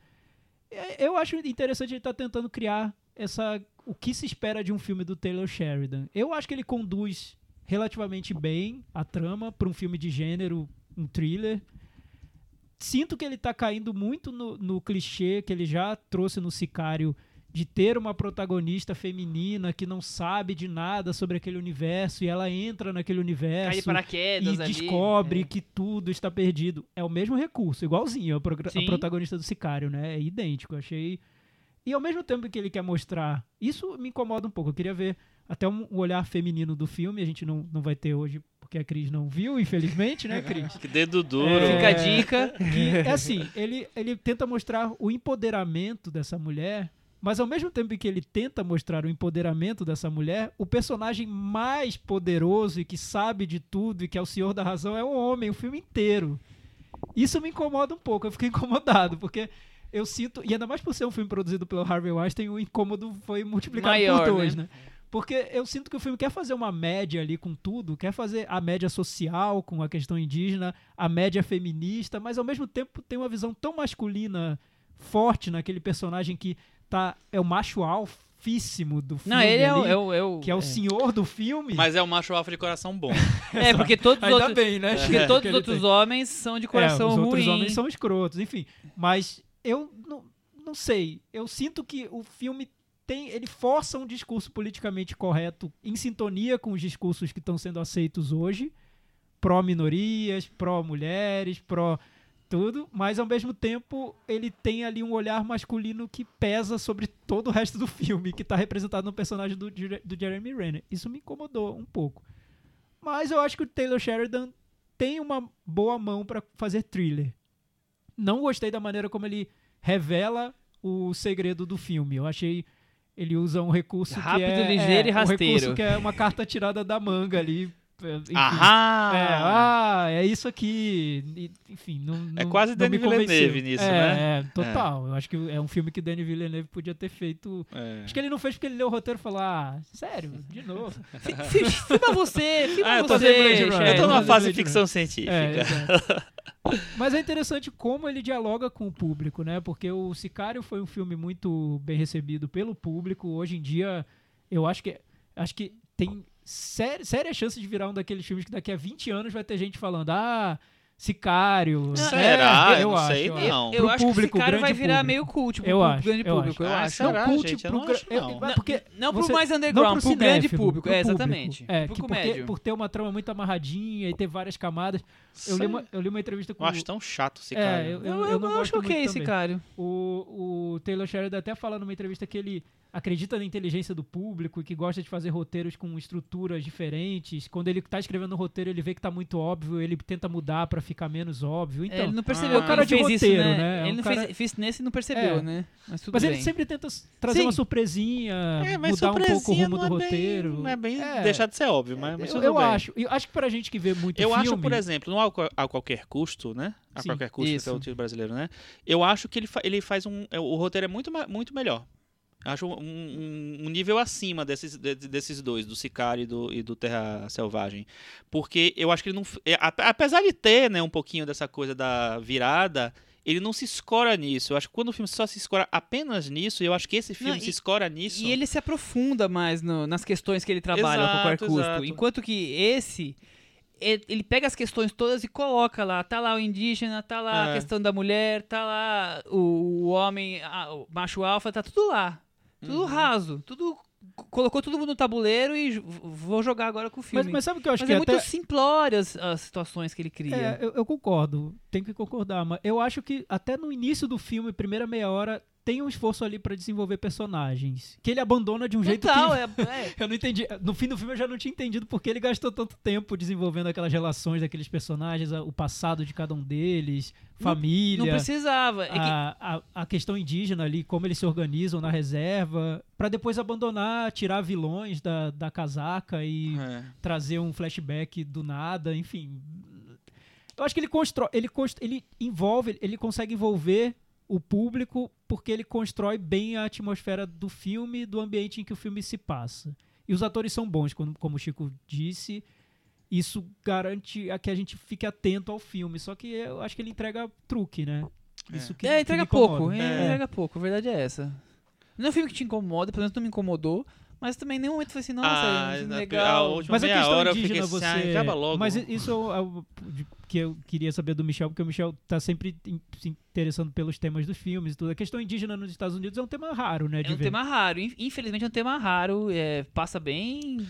E: É, Eu acho interessante ele estar tentando criar essa o que se espera de um filme do Taylor Sheridan. Eu acho que ele conduz relativamente bem a trama para um filme de gênero, um thriller. Sinto que ele tá caindo muito no, no clichê que ele já trouxe no Sicário de ter uma protagonista feminina que não sabe de nada sobre aquele universo e ela entra naquele universo
C: Cai de paraquedas
E: e
C: ali.
E: descobre
C: é.
E: que tudo está perdido. É o mesmo recurso, igualzinho a, a
C: Sim.
E: protagonista do Sicário, né? É idêntico, achei. E ao mesmo tempo que ele quer mostrar, isso me incomoda um pouco. Eu queria ver até um, um olhar feminino do filme, a gente não, não vai ter hoje porque a Cris não viu, infelizmente, né, Cris?
D: Que dedo duro.
E: É,
C: Fica a dica.
E: que é assim, ele, ele tenta mostrar o empoderamento dessa mulher, mas ao mesmo tempo que ele tenta mostrar o empoderamento dessa mulher, o personagem mais poderoso e que sabe de tudo e que é o senhor da razão é o homem, o filme inteiro. Isso me incomoda um pouco, eu fiquei incomodado, porque eu sinto, e ainda mais por ser um filme produzido pelo Harvey Weinstein, o incômodo foi multiplicado
C: Maior,
E: por dois,
C: né?
E: né? Porque eu sinto que o filme quer fazer uma média ali com tudo, quer fazer a média social com a questão indígena, a média feminista, mas ao mesmo tempo tem uma visão tão masculina forte naquele personagem que tá é o macho alfíssimo do filme
C: Não, ele é o,
E: ali,
C: é o, é o-
E: que é o senhor do filme.
D: Mas é o macho alfa de coração bom.
C: É, porque todos os
E: Ainda
C: outros,
E: bem, né?
C: porque
E: Que
C: todos os outros
E: tem.
C: homens são de coração
E: é, os
C: ruim.
E: outros homens são escrotos, enfim. Mas eu não, não sei. Eu sinto que o filme tem. Ele força um discurso politicamente correto em sintonia com os discursos que estão sendo aceitos hoje. pró-minorias, pró-mulheres, pró tudo, mas ao mesmo tempo ele tem ali um olhar masculino que pesa sobre todo o resto do filme, que tá representado no personagem do, do Jeremy Renner. Isso me incomodou um pouco. Mas eu acho que o Taylor Sheridan tem uma boa mão pra fazer thriller. Não gostei da maneira como ele revela o segredo do filme. Eu achei ele usa um recurso
C: Rápido,
E: que é
C: ligeiro e
E: é, um
C: rasteiro.
E: recurso que é uma carta tirada da manga ali. É, enfim.
D: Ahá!
E: É, ah, é isso aqui. Enfim, não,
D: É
E: não-
D: quase Denis
E: me convenceu.
D: Villeneuve nisso,
E: é,
D: né?
E: É, total. Eu acho que é um filme que Denis Villeneuve podia ter feito.
D: É.
E: Acho que ele não fez porque ele leu o roteiro e falou: Ah, sério, de novo.
C: Fi- Filma você, filma
D: Ah, eu tô
C: você.
D: Eu tô numa fase de ficção científica.
E: É. Mas é interessante como ele dialoga com o público, né? Porque o Sicário foi um filme muito bem recebido pelo público. Hoje em dia, eu acho que acho que tem séria, séria chance de virar um daqueles filmes que daqui a 20 anos vai ter gente falando: "Ah, Sicário".
D: Será?
E: É,
D: Eu não sei,
E: acho,
D: não.
C: Eu
E: Pro
C: acho
E: público,
C: que cara vai virar
E: público.
C: meio cult pro
E: Eu
C: pro
E: acho,
C: grande
E: eu
C: público,
E: acho.
C: eu acho.
E: Não, cult
D: gente? Eu
E: pro
D: não acho,
E: eu-
D: não.
C: Não,
E: porque
C: não pro
E: você-
C: mais
E: não
C: underground, pro, grande público. É, exatamente.
E: É, que porque, por ter uma trama muito amarradinha e ter várias camadas. Eu li, uma, eu li uma entrevista com
D: Eu acho tão chato esse
E: É, eu, eu,
C: Eu,
E: eu não
C: acho ok cara.
E: O, o Taylor Sheridan até fala numa entrevista que ele acredita na inteligência do público e que gosta de fazer roteiros com estruturas diferentes. Quando ele tá escrevendo o roteiro, ele vê que tá muito óbvio, ele tenta mudar pra ficar menos óbvio.
C: É,
E: Então,
C: ele não percebeu
D: ah,
C: que
E: cara
C: ele
E: de
C: fez isso,
E: roteiro,
C: né?
E: né? É
C: Ele
E: um
C: não
E: cara-
C: fez, fez nesse e não percebeu,
E: É.
C: né? Mas tudo
E: mas
C: bem.
E: ele sempre tenta trazer
C: Sim.
E: uma surpresinha,
D: É, mas
E: mudar um pouco o rumo do
D: não é bem-
E: roteiro.
D: Não é bem
E: É,
D: deixar de ser óbvio, mas, mas
E: eu,
D: tudo
E: eu
D: bem.
E: acho. Eu acho que pra gente que vê muito
D: Eu
E: filme...
D: acho, por exemplo, no a, Qual- a qualquer custo, né? A
E: Sim,
D: qualquer custo, que é o título brasileiro, né? Eu acho que ele, fa- ele faz um. é, O roteiro é muito, muito melhor. Acho um, um- um nível acima desses, de- desses dois, do Sicário e do, e do Terra Selvagem. Porque eu acho que ele não. é, ape- apesar de ter, né, um pouquinho dessa coisa da virada. Ele não se escora nisso. Eu acho que quando o filme só se escora apenas nisso, eu acho que esse filme
C: Não,
D: se
C: e-
D: escora nisso.
C: E ele se aprofunda mais no- nas questões que ele trabalha a qualquer
D: Exato,
C: custo.
D: exato.
C: Enquanto que esse, ele pega as questões todas e coloca lá. Tá lá o indígena, tá lá a
D: É.
C: questão da mulher, tá lá o, o homem, a- o macho alfa, tá tudo lá. Tudo
D: Uhum.
C: raso. Tudo. Colocou todo mundo no tabuleiro e vou jogar agora com o filme.
E: Mas, mas sabe o que eu acho
C: Mas
E: que
C: é
E: até...
C: muito simplório as, as situações que ele cria.
E: É, eu, eu concordo, tenho que concordar, mas eu acho que até no início do filme, primeira meia hora, tem um esforço ali pra desenvolver personagens. Que ele abandona de um jeito
C: Total,
E: que.
C: é, é.
E: Eu não entendi. No fim do filme eu já não tinha entendido porque ele gastou tanto tempo desenvolvendo aquelas relações daqueles personagens, o passado de cada um deles, família.
C: Não precisava. É que-
E: a, a, a questão indígena ali, como eles se organizam na reserva, pra depois abandonar, tirar vilões da, da casaca e
D: É.
E: trazer um flashback do nada, enfim. Eu acho que ele constrói, ele, const- ele envolve, ele consegue envolver o público porque ele constrói bem a atmosfera do filme, do ambiente em que o filme se passa. E os atores são bons, como, como o Chico disse. Isso garante a que a gente fique atento ao filme. Só que eu acho que ele entrega truque, né? Isso que,
C: É,
E: que
C: entrega
E: incomoda.
C: pouco, é,
D: É.
C: entrega pouco, a verdade é essa. Não é um filme que te incomoda, pelo menos não me incomodou, mas também nenhum momento foi assim, nossa,
D: Ah,
C: é um
D: a
C: legal.
D: última
E: Mas a questão
D: hora eu
E: indígena,
D: fiquei
E: você.
D: assim, ah, acaba logo.
E: Mas isso é o de- que eu queria saber do Michel, porque o Michel tá sempre se interessando pelos temas dos filmes e tudo. A questão indígena nos Estados Unidos é um tema raro, né?
C: É um
E: ver.
C: tema raro, in- infelizmente é um tema raro, é, passa bem,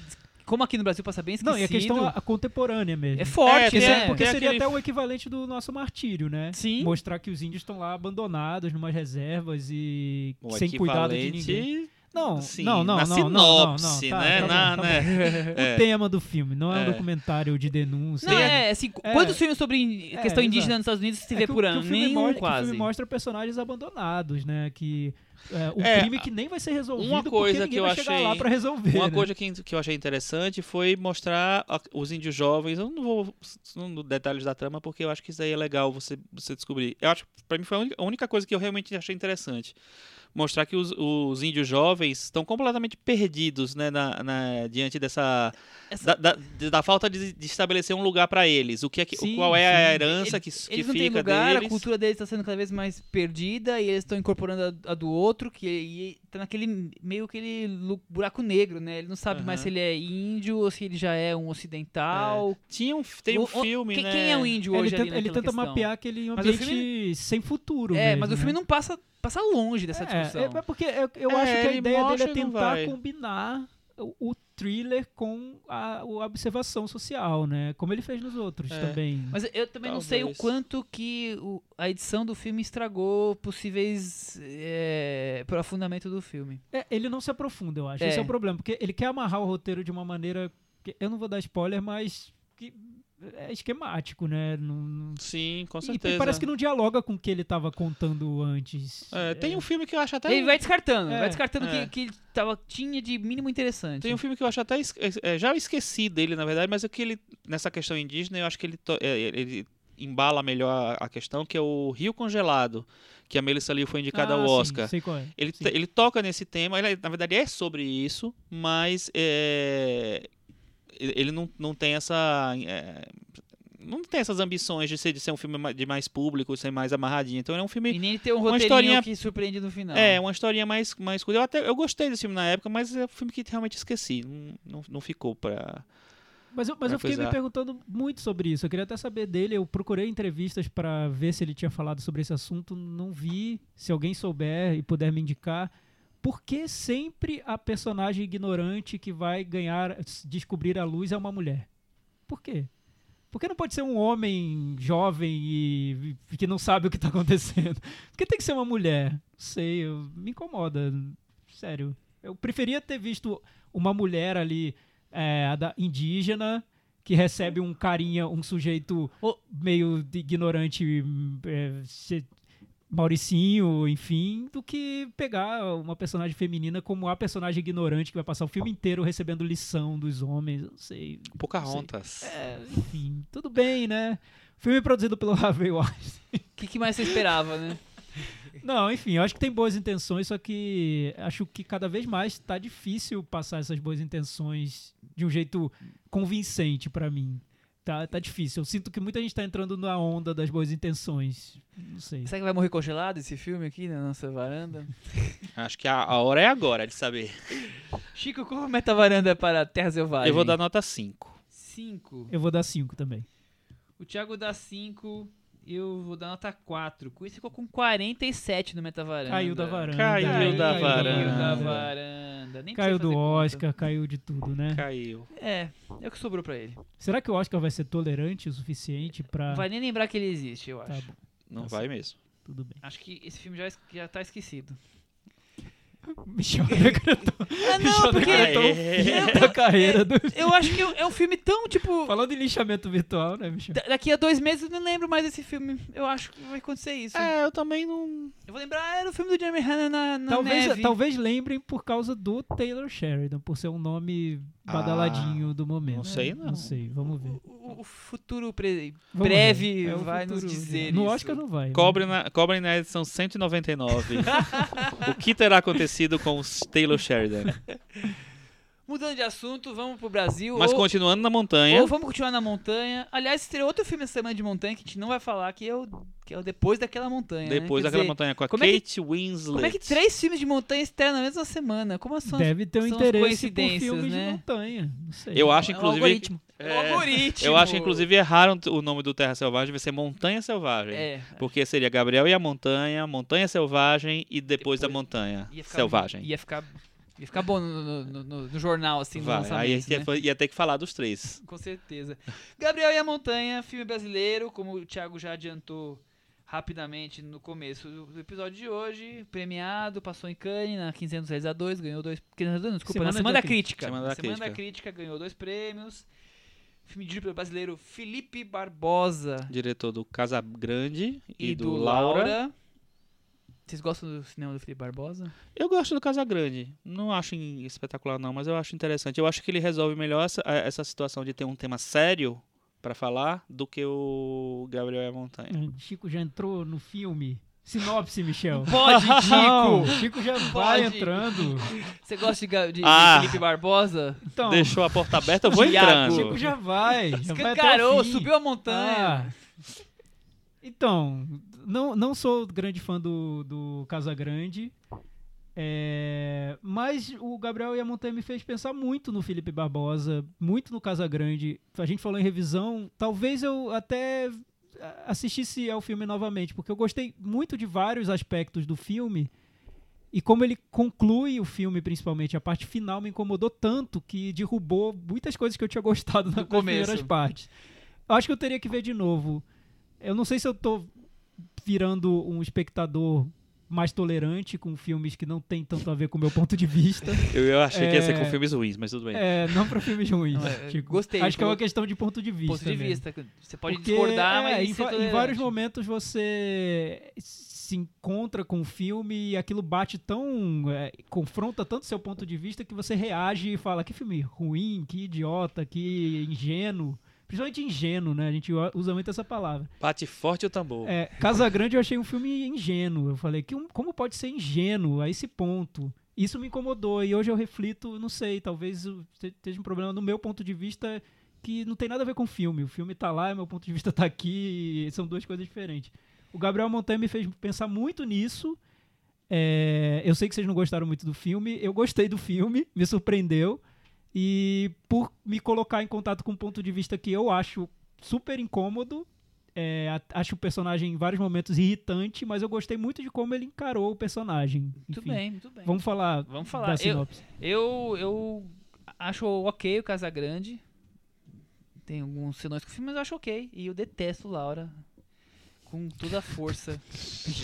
C: como aqui no Brasil passa bem esquecido.
E: Não, e a questão a, a contemporânea mesmo.
C: é forte,
D: É,
C: né?
E: seria, porque seria
D: aquele-
E: até o equivalente do nosso martírio, né?
C: Sim.
E: Mostrar que os índios estão lá abandonados, numas reservas e
D: O
E: sem cuidado de ninguém. Não,
D: sim,
E: não, não,
D: na
E: não, não, não, não,
D: sinopse,
E: tá,
D: né?
E: tá bom, tá
D: né?
E: O
D: É.
E: tema do filme, não é, um
D: É.
E: documentário de denúncia.
C: Não, é, assim,
E: É.
C: quantos filmes sobre
E: É,
C: questão indígena nos Estados Unidos se
E: É
C: vê
E: que o-
C: por
E: que
C: ano?
E: o filme
C: Nenhum,
E: mostra, que
C: quase.
E: o filme mostra personagens abandonados, né? Que é, um
D: É,
E: crime que nem vai ser resolvido
D: uma coisa que eu
E: vai chegar
D: achei-
E: lá pra resolver.
D: Uma
E: né?
D: coisa que, que eu achei interessante foi mostrar a- os índios jovens. Eu não vou no detalhes da trama porque eu acho que isso aí é legal você, você descobrir. Eu acho, pra mim foi a única, a única coisa que eu realmente achei interessante. Mostrar que os, os índios jovens estão completamente perdidos, né, na, na- diante dessa
C: Essa-
D: da, da, da falta de, de estabelecer um lugar pra eles. O que é que,
E: Sim,
D: qual é a
E: sim.
D: herança
C: Ele-
D: que, que
C: eles não têm
D: fica
C: lugar,
D: deles?
C: a cultura deles está sendo cada vez mais perdida e eles estão incorporando a, a do outro, que e tá naquele meio aquele buraco negro, né? Ele não sabe mais
D: Aham.
C: se ele é índio ou se ele já é um ocidental.
D: Tinha um, tem um
C: O- o-
D: filme,
C: quem,
D: né?
C: quem é um índio
E: Ele
C: hoje
E: tenta,
C: ali
E: ele tenta
C: questão?
E: mapear aquele
C: o
E: ambiente
C: filme-
E: sem futuro.
C: É,
E: mesmo,
C: mas o filme
E: né?
C: não passa, passa longe dessa
E: É,
C: discussão.
E: é, é porque eu, eu
D: É,
E: acho que a ideia dele é tentar combinar o, o thriller com a, a observação social, né? Como ele fez nos outros
D: É.
E: também.
C: Mas eu também não sei o
D: Talvez.
C: quanto que o- a edição do filme estragou possíveis é, aprofundamento do filme.
E: É, ele não se aprofunda, eu acho.
C: É.
E: Esse é o problema, porque ele quer amarrar o roteiro de uma maneira que eu não vou dar spoiler, mas que é esquemático, né? Não- não-
D: Sim, com
E: e
D: certeza.
E: parece que não dialoga com o que ele estava contando antes.
D: É, tem um filme que eu acho até.
C: Ele vai descartando,
E: É,
C: vai descartando o
D: é.
C: que, que ele tava, tinha de mínimo interessante.
D: Tem um filme que eu acho até. es- é, já eu esqueci dele, na verdade, mas é que ele. Nessa questão indígena, eu acho que ele, to- é, ele embala melhor a- questão, que é o Rio Congelado, que a Melissa Liu foi indicada
E: Ah,
D: ao
E: sim,
D: Oscar.
E: sei qual é.
D: Ele,
E: Sim.
D: ele toca nesse tema, ele, na verdade é sobre isso, mas é, ele não, não tem essa. é, não tem essas ambições de ser, de ser um filme de mais público, ser mais amarradinho. Então ele é um filme.
C: E nem ter um
D: uma historinha-
C: que surpreende no final.
D: É, uma historinha mais, mais curta. Eu até eu gostei desse filme na época, mas é um filme que realmente esqueci. Não, não, não ficou pra.
E: Mas eu, mas
D: Pra
E: eu fiquei me perguntando muito sobre isso. Eu queria até saber dele. Eu procurei entrevistas para ver se ele tinha falado sobre esse assunto. Não vi. Se alguém souber e puder me indicar. Por que sempre a personagem ignorante que vai ganhar, descobrir a luz é uma mulher? Por quê? Por que não pode ser um homem jovem e e que não sabe o que está acontecendo? Por que tem que ser uma mulher? Não sei, eu- me incomoda. Sério. Eu preferia ter visto uma mulher ali é, indígena que recebe um carinha, um sujeito meio ignorante, é, Mauricinho, enfim, do que pegar uma personagem feminina como a personagem ignorante que vai passar o filme inteiro recebendo lição dos homens. Não sei.
D: Pocahontas.
E: É, enfim, tudo bem, né? Filme produzido pelo Harvey Weinstein.
C: O que, que mais você esperava, né?
E: Não, enfim, eu acho que tem boas intenções, só que acho que cada vez mais tá difícil passar essas boas intenções de um jeito convincente pra mim. Tá, tá difícil. Eu sinto que muita gente tá entrando na onda das boas intenções. Não sei.
C: Será que vai morrer congelado esse filme aqui na nossa varanda?
D: Acho que a, a hora é agora de saber.
C: Chico, qual é a meta-varanda para Terra Selvagem?
D: Eu vou dar nota 5.
C: 5.
E: Eu vou dar 5 também.
C: O Thiago dá 5, eu vou dar nota 4. Com isso ficou com 47 no meta-varanda.
E: Caiu da varanda.
D: Caiu da
C: Caiu
D: varanda.
C: da varanda. Nem
E: Caiu do
C: fazer conta.
E: Oscar, caiu de tudo, né?
D: Caiu.
C: É, é o que sobrou pra ele.
E: Será que o Oscar vai ser tolerante o suficiente pra.
C: Não vai nem lembrar que ele existe, eu
E: Tá
C: acho.
E: bom,
D: Não
E: Tá
D: vai mesmo.
E: tudo bem.
C: Acho que esse filme já, já tá esquecido.
E: Michel decretou,
C: Ah,
E: Michel
C: não, porque
E: decretou
D: É.
E: da carreira do.
C: eu acho que é um filme tão, tipo...
E: Falando em lixamento virtual, né, Michel?
C: da- Daqui a dois meses eu não lembro mais desse filme. Eu acho que vai acontecer isso.
D: É, eu também não.
C: Eu vou lembrar, ah, era o filme do Jeremy Renner na, na
E: Talvez,
C: neve.
E: talvez lembrem por causa do Taylor Sheridan, por ser um nome badaladinho do momento.
D: não sei,
E: né?
D: não.
E: Não sei, vamos ver.
C: O, o futuro pre-
E: Vamos
C: breve.
E: É o
C: vai nos
E: futuro.
C: dizer
E: No
C: isso.
E: Oscar não vai. né?
D: Cobre na, cobrem na edição 199. o que terá acontecido com os Taylor Sheridan?
C: Mudando de assunto, vamos pro Brasil.
D: Mas
C: ou,
D: continuando na montanha.
C: ou vamos continuar na montanha. Aliás, estreou outro filme essa semana de montanha que a gente não vai falar, que é o, que é o Depois daquela montanha. né?
D: Depois
C: Quer
D: daquela
C: dizer,
D: montanha com a
C: como é que-
D: Kate Winslet.
C: Como é que três filmes de montanha estreiam na mesma semana? Como são
E: Deve ter um interesse por
C: coincidências,
E: filmes
C: né?
E: de montanha. Não sei.
D: Eu acho,
C: É um
D: inclusive.
C: algoritmo.
D: É,
C: É um algoritmo.
D: Eu acho que, inclusive, erraram o nome do Terra Selvagem, vai ser Montanha Selvagem.
C: É.
D: Porque seria Gabriel e a Montanha, Montanha Selvagem e depois, da
C: Depois-
D: Montanha
C: Ia ficar,
D: Selvagem.
C: Ia ficar, ia ficar bom no, no- no- no jornal, assim, no
D: Vai,
C: lançamento,
D: aí a gente
C: né?
D: ia, ia ter que falar dos três.
C: Com certeza. Gabriel e a Montanha, filme brasileiro, como o Thiago já adiantou rapidamente no começo do episódio de hoje, premiado, passou em Cannes na quinzena dos realizadores, ganhou dois, desculpa,
E: Semana
C: na Semana
E: da
C: Crítica.
D: Semana
C: Na
D: da
C: Semana da
D: Crítica.
C: Crítica ganhou dois prêmios. Filme dirigido pelo brasileiro Felipe Barbosa
D: Diretor do Casa Grande e,
C: e,
D: do,
C: do
D: Laura.
C: Laura. Vocês gostam do cinema do Felipe Barbosa?
D: Eu gosto do Casa Grande. Não acho espetacular, não, mas eu acho interessante. Eu acho que ele resolve melhor essa, essa situação de ter um tema sério pra falar do que o Gabriel e a Montanha.
E: Chico já entrou no filme. Sinopse, Michel.
C: Pode, Chico!
E: Chico já vai
C: Pode.
E: entrando.
C: Você gosta de, de-
D: Ah.
C: Felipe Barbosa?
E: Então,
D: Deixou a porta aberta, eu vou
C: Thiago.
D: entrando.
E: Chico já vai. Já vai o
C: Escancarou, subiu a montanha.
E: Ah. Então, não, não sou grande fã do, do Casa Grande. é, mas o Gabriel e a Montanha me fez pensar muito no Felipe Barbosa, muito no Casa Grande. A gente falou em revisão. Talvez eu até assistisse ao filme novamente, porque eu gostei muito de vários aspectos do filme. E como ele conclui o filme, principalmente, a parte final me incomodou tanto que derrubou muitas coisas que eu tinha gostado nas
C: começo.
E: primeiras partes. Eu acho que eu teria que ver de novo. Eu não sei se eu tô virando um espectador mais tolerante com filmes que não tem tanto a ver com o meu ponto de vista.
D: Eu, eu achei que ia ser
E: É.
D: com filmes ruins, mas tudo bem.
E: É, não pra filmes ruins.
C: Não, é,
E: Chico.
C: gostei,
E: Acho que é uma questão de ponto de vista.
C: Ponto de
E: mesmo.
C: vista. Você pode
E: Porque,
C: discordar,
E: é,
C: mas
E: em, em vários momentos você se encontra com o filme e aquilo bate tão. é, confronta tanto seu ponto de vista que você reage e fala: que filme ruim, que idiota, que ingênuo. Principalmente ingênuo, né? A gente usa muito essa palavra.
D: Bate forte o tambor.
E: É, Casa Grande eu achei um filme ingênuo. Eu falei, que como pode ser ingênuo a esse ponto? Isso me incomodou e hoje eu reflito, não sei, talvez esteja um problema no meu ponto de vista que não tem nada a ver com o filme. O filme tá lá, meu ponto de vista tá aqui, e são duas coisas diferentes. O Gabriel Montanha me fez pensar muito nisso. É, eu sei que vocês não gostaram muito do filme, eu gostei do filme, me surpreendeu. E por me colocar em contato com um ponto de vista que eu acho super incômodo, é, acho o personagem em vários momentos irritante, mas eu gostei muito de como ele encarou o personagem.
C: Muito
E: Enfim,
C: bem, muito bem.
E: Vamos falar,
C: Vamos falar.
E: da
C: Eu-
E: sinopse.
C: Eu, eu acho ok o Casagrande. Tem alguns senões com o filme, mas eu acho ok. E eu detesto Laura. Com toda a força.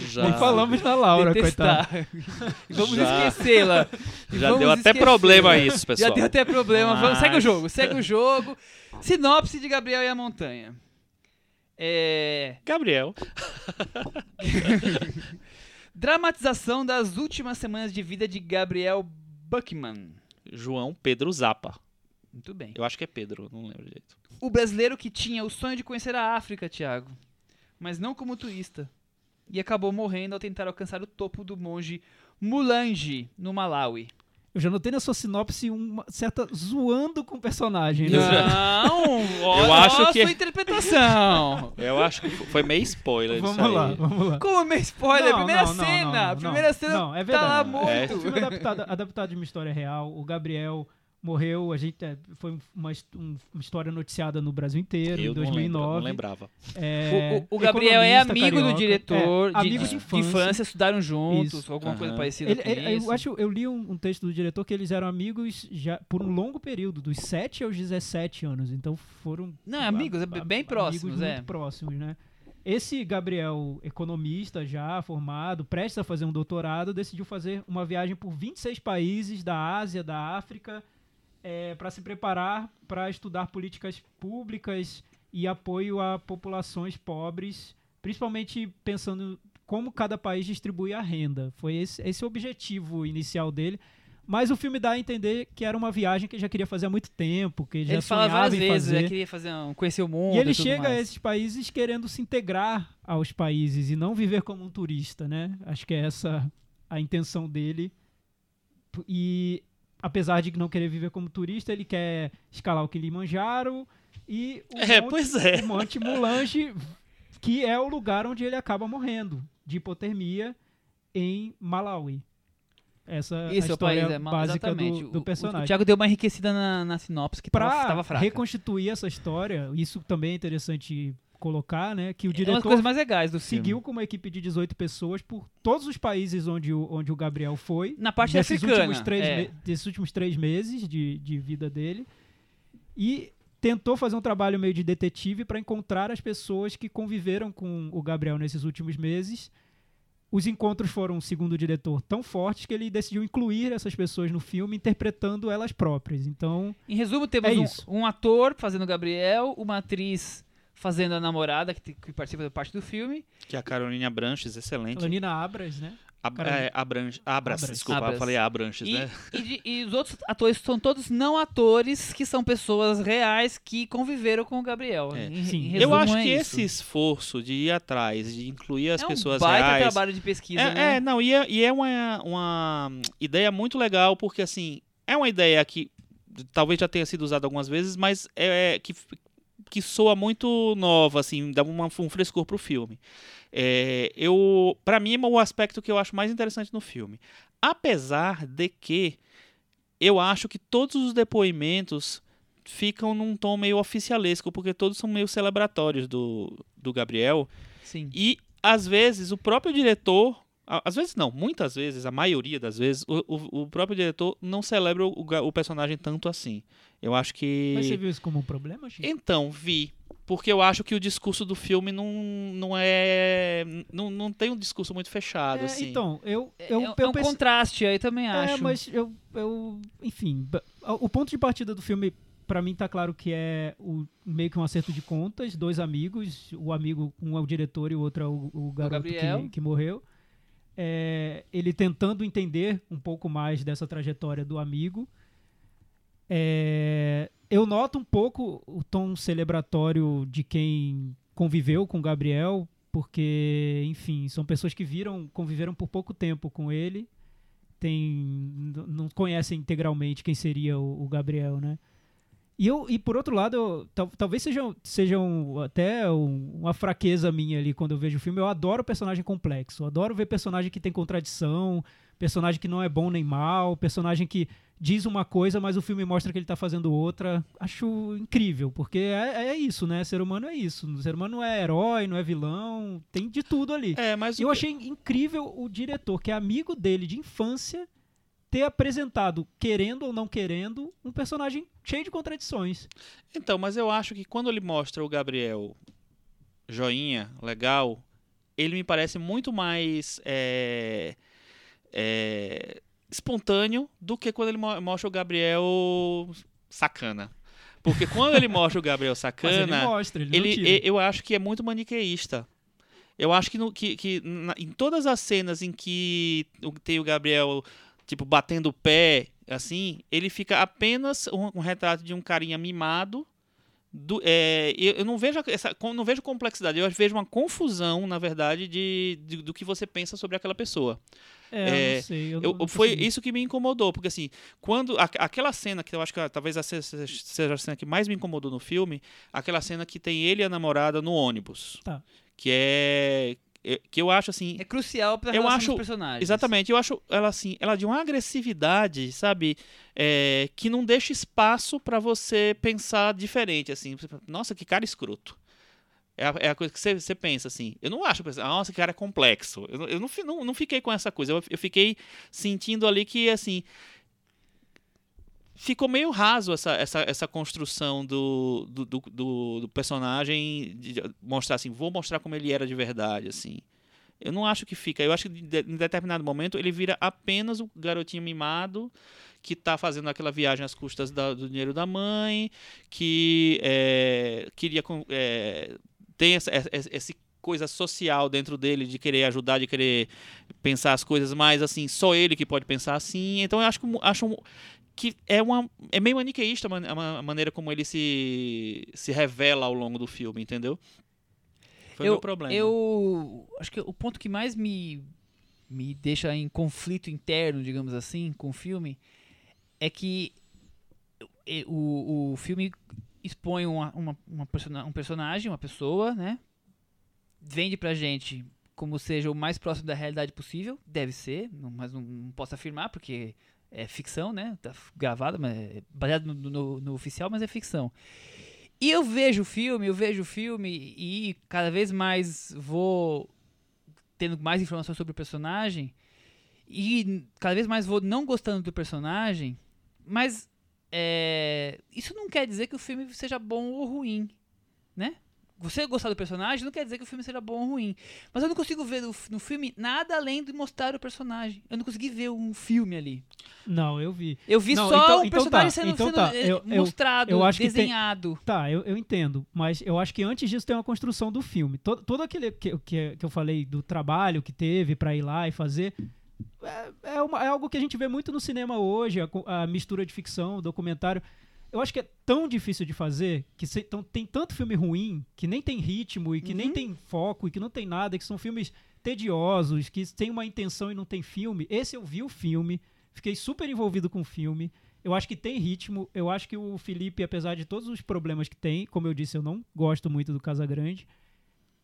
D: Já,
E: Nem falamos na Laura, coitada.
C: E vamos esquecê-la. E
D: já
C: vamos
D: deu até problema isso, pessoal.
C: Já deu até problema. Vamos, segue o
D: Mas-
C: jogo, segue o jogo. Sinopse de Gabriel e a Montanha. É.
D: Gabriel.
C: Dramatização das últimas semanas de vida de Gabriel Buckman.
D: João Pedro Zappa.
C: Muito bem.
D: Eu acho que é Pedro, não lembro direito.
C: O brasileiro que tinha o sonho de conhecer a África, Thiago, mas não como turista, e acabou morrendo ao tentar alcançar o topo do monge Mulangi, no Malawi.
E: Eu já notei na sua sinopse uma certa zoando com o personagem. né?
C: Não, olha
D: Eu acho
C: a
D: que-
C: sua interpretação.
D: Eu acho que foi meio spoiler isso
E: Vamos lá,
D: aí.
E: vamos lá.
C: Como meu spoiler,
E: Não,
C: primeira
E: não,
C: cena,
E: não, não,
C: primeira cena
E: não, é
C: tá lá
E: verdade.
C: morto.
D: É.
E: O filme é adaptado, adaptado de uma história real. O Gabriel morreu, a gente é, foi uma, um- uma história noticiada no Brasil inteiro
D: Eu
E: em
D: não, lembro,
E: 2009.
D: não lembrava.
E: É,
C: O, o- o Gabriel é amigo do
E: carioca,
C: diretor,
E: é,
C: de,
E: amigo
C: de-
E: de
C: de
E: infância.
C: estudaram juntos,
E: Isso.
C: alguma coisa
D: Aham.
C: parecida
E: Ele-
C: com
E: ele-
C: isso.
E: eu acho, eu li um, um texto do diretor que eles eram amigos já por um longo período, dos 7 aos 17 anos. Então foram
C: Não, amigos, é bem
E: amigos
C: próximos, é.
E: muito próximos, né? Esse Gabriel, economista já formado, prestes a fazer um doutorado, decidiu fazer uma viagem por 26 países da Ásia, da África, para se preparar para estudar políticas públicas e apoio a populações pobres, principalmente pensando como cada país distribui a renda. Foi esse, esse o objetivo inicial dele. Mas o filme dá a entender que era uma viagem que ele já queria fazer há muito tempo, que ele já
C: Ele fala
E: sonhava
C: várias vezes,
E: fazer.
C: né, queria fazer um, conhecer o mundo.
E: E ele
C: tudo
E: chega a
C: mais.
E: esses países querendo se integrar aos países e não viver como um turista, né? Acho que é essa a intenção dele. E apesar de não querer viver como turista, ele quer escalar o Kilimanjaro e o,
D: É,
E: monte,
D: pois é.
E: o Monte Mulange, que é o lugar onde ele acaba morrendo de hipotermia em Malawi. Essa é a
C: Isso, é o
E: história
C: país, é,
E: básica do,
C: O-
E: do
C: o-
E: personagem
C: O, Thiago deu uma enriquecida na, na sinopse que tava,
E: para
C: tava fraca.
E: reconstituir essa história, isso também é interessante colocar, né? Que o
C: é uma das
E: diretor
C: coisas mais legais do filme.
E: seguiu com uma equipe de 18 pessoas por todos os países onde o, onde o Gabriel foi.
C: Na parte
E: desses
C: africana.
E: Últimos três
C: é.
E: me- desses últimos três meses de, de vida dele. E tentou fazer um trabalho meio de detetive para encontrar as pessoas que conviveram com o Gabriel nesses últimos meses. Os encontros foram, segundo o diretor, tão fortes que ele decidiu incluir essas pessoas no filme, interpretando elas próprias. Então,
C: Em resumo, temos
E: É
C: um, um ator fazendo o Gabriel, uma atriz fazendo a namorada, que, que participa da parte do filme.
D: Que é a Carolina Branches, excelente.
E: Lanina Abras, né?
D: Ab
E: Carolina-
D: é, Abranches, Abras,
E: Abras.
D: desculpa,
C: Abras.
D: eu falei Abranches,
C: E,
D: né?
C: e e os outros atores são todos não atores, que são pessoas reais que conviveram com o Gabriel.
D: É.
C: Em,
E: Sim.
C: em
E: Eu
D: acho
C: é
D: que
C: isso.
D: esse esforço de ir atrás, de incluir as
C: é
D: pessoas
C: um baita
D: reais...
C: trabalho de pesquisa,
D: É,
C: né?
D: é, não, e é, e é uma, uma ideia muito legal, porque assim, é uma ideia que talvez já tenha sido usada algumas vezes, mas é, é que, que soa muito nova, assim, dá uma, um frescor pro filme. É, eu, para mim, é o aspecto que eu acho mais interessante no filme. Apesar de que eu acho que todos os depoimentos ficam num tom meio oficialesco, porque todos são meio celebratórios do, do Gabriel.
C: Sim.
D: E às vezes o próprio diretor às vezes não, muitas vezes, a maioria das vezes, o, o, o próprio diretor não celebra o, o personagem tanto assim. Eu acho que.
E: Mas você viu isso como um problema, Chico?
D: Então, vi. Porque eu acho que o discurso do filme não, não é. Não, não tem um discurso muito fechado,
E: É,
D: assim.
E: então, eu,
C: É,
E: eu,
C: é
E: eu
C: um
E: pense-
C: contraste aí também acho.
E: É, mas eu, eu enfim, o ponto de partida do filme pra mim tá claro que é o, meio que um acerto de contas, dois amigos, o amigo, um é o diretor e o outro é o, o garoto
C: Gabriel.
E: que, que morreu. É, ele tentando entender um pouco mais dessa trajetória do amigo. É, eu noto um pouco o tom celebratório de quem conviveu com Gabriel, porque, enfim, são pessoas que viram, conviveram por pouco tempo com ele, tem, não conhecem integralmente quem seria o, o Gabriel, né? E, eu, e por outro lado, eu- tal- talvez seja, seja um- até um- uma fraqueza minha ali quando eu vejo o filme. Eu adoro personagem complexo. Eu adoro ver personagem que tem contradição, personagem que não é bom nem mal, personagem que diz uma coisa, mas o filme mostra que ele tá fazendo outra. Acho incrível, porque é, é isso, né? Ser humano é isso. O ser humano não é herói, não é vilão, tem de tudo ali.
D: É, mas
E: Eu
D: que-
E: achei incrível o diretor, que é amigo dele de infância, ter apresentado, querendo ou não querendo, um personagem cheio de contradições.
D: Então, mas eu acho que quando ele mostra o Gabriel joinha, legal, ele me parece muito mais é, é, espontâneo do que quando ele mo- mostra o Gabriel sacana. Porque quando ele mostra o Gabriel
E: Mas ele
D: sacana,
E: mostra, ele,
D: ele, eu acho que é muito maniqueísta. Eu acho que, no- que, que na- em todas as cenas em que tem o Gabriel, tipo, batendo o pé, assim, ele fica apenas um, um retrato de um carinha mimado. Do, é, eu, eu não vejo essa, não vejo complexidade, eu vejo uma confusão, na verdade, de, de- do que você pensa sobre aquela pessoa.
E: É, eu
D: é,
E: não sei. Eu,
D: Eu- foi
E: consegui.
D: isso que me incomodou, porque assim, quando a- aquela cena que eu acho que talvez a se- se- seja a cena que mais me incomodou no filme, aquela cena que tem ele e a namorada no ônibus,
E: Tá.
D: que é é- que eu acho assim,
C: É crucial pra
D: Eu acho-
C: personagens.
D: exatamente, eu acho ela assim, ela de uma agressividade, sabe, é, que não deixa espaço pra você pensar diferente, assim, nossa, que cara escroto. É a, é a coisa que você, você pensa assim. Eu não acho, pensa, nossa, que cara é complexo. Eu, não- eu não, não, não fiquei com essa coisa. Eu, eu fiquei sentindo ali que, assim. Ficou meio raso essa, essa, essa construção do, do, do, do- personagem. Mostrar assim, vou mostrar como ele era de verdade, assim. Eu não acho que fica. Eu acho que em determinado momento ele vira apenas o garotinho mimado que tá fazendo aquela viagem às custas da- do dinheiro da mãe, que é, queria é, tem essa, essa, coisa social dentro dele de querer ajudar, de querer pensar as coisas, mas assim só ele que pode pensar assim. Então eu acho acho que é uma é meio maniqueísta a man- a ma- a maneira como ele se se revela ao longo do filme, entendeu? Foi o
C: eu,
D: meu problema.
C: Eu acho que o ponto que mais me, me deixa em conflito interno, digamos assim, com o filme, é que o, o filme expõe uma, uma, uma persona- um personagem, uma pessoa, né? Vende pra gente como seja o mais próximo da realidade possível, deve ser, mas não, não posso afirmar porque é ficção, né? Tá gravado, mas é baseado no, no- no oficial, mas é ficção. E eu vejo o filme, eu vejo o filme e cada vez mais vou tendo mais informações sobre o personagem e cada vez mais vou não gostando do personagem, mas é, isso não quer dizer que o filme seja bom ou ruim, né? Você gostar do personagem não quer dizer que o filme seja bom ou ruim. Mas eu não consigo ver no, no filme nada além de mostrar o personagem. Eu não consegui ver um filme ali.
E: Não, eu vi.
C: Eu vi
E: Não,
C: só
E: então-
C: o
E: então
C: personagem
E: tá,
C: sendo,
E: então
C: sendo,
E: tá.
C: eh,
E: Eu-
C: mostrado,
E: eu acho que tem-
C: desenhado.
E: Tá, eu, eu entendo, mas eu acho que antes disso tem uma construção do filme. Todo, todo aquele que, que, que eu falei do trabalho que teve pra ir lá e fazer. É, é, uma- é algo que a gente vê muito no cinema hoje, a, a mistura de ficção, documentário. Eu acho que é tão difícil de fazer, que se- tão- tem tanto filme ruim, que nem tem ritmo e que nem tem foco e que não tem nada, que são filmes tediosos, que tem uma intenção e não tem filme. Esse eu vi o filme, fiquei super envolvido com o filme. Eu acho que tem ritmo. Eu acho que o Felipe, apesar de todos os problemas que tem, como eu disse, eu não gosto muito do Casagrande.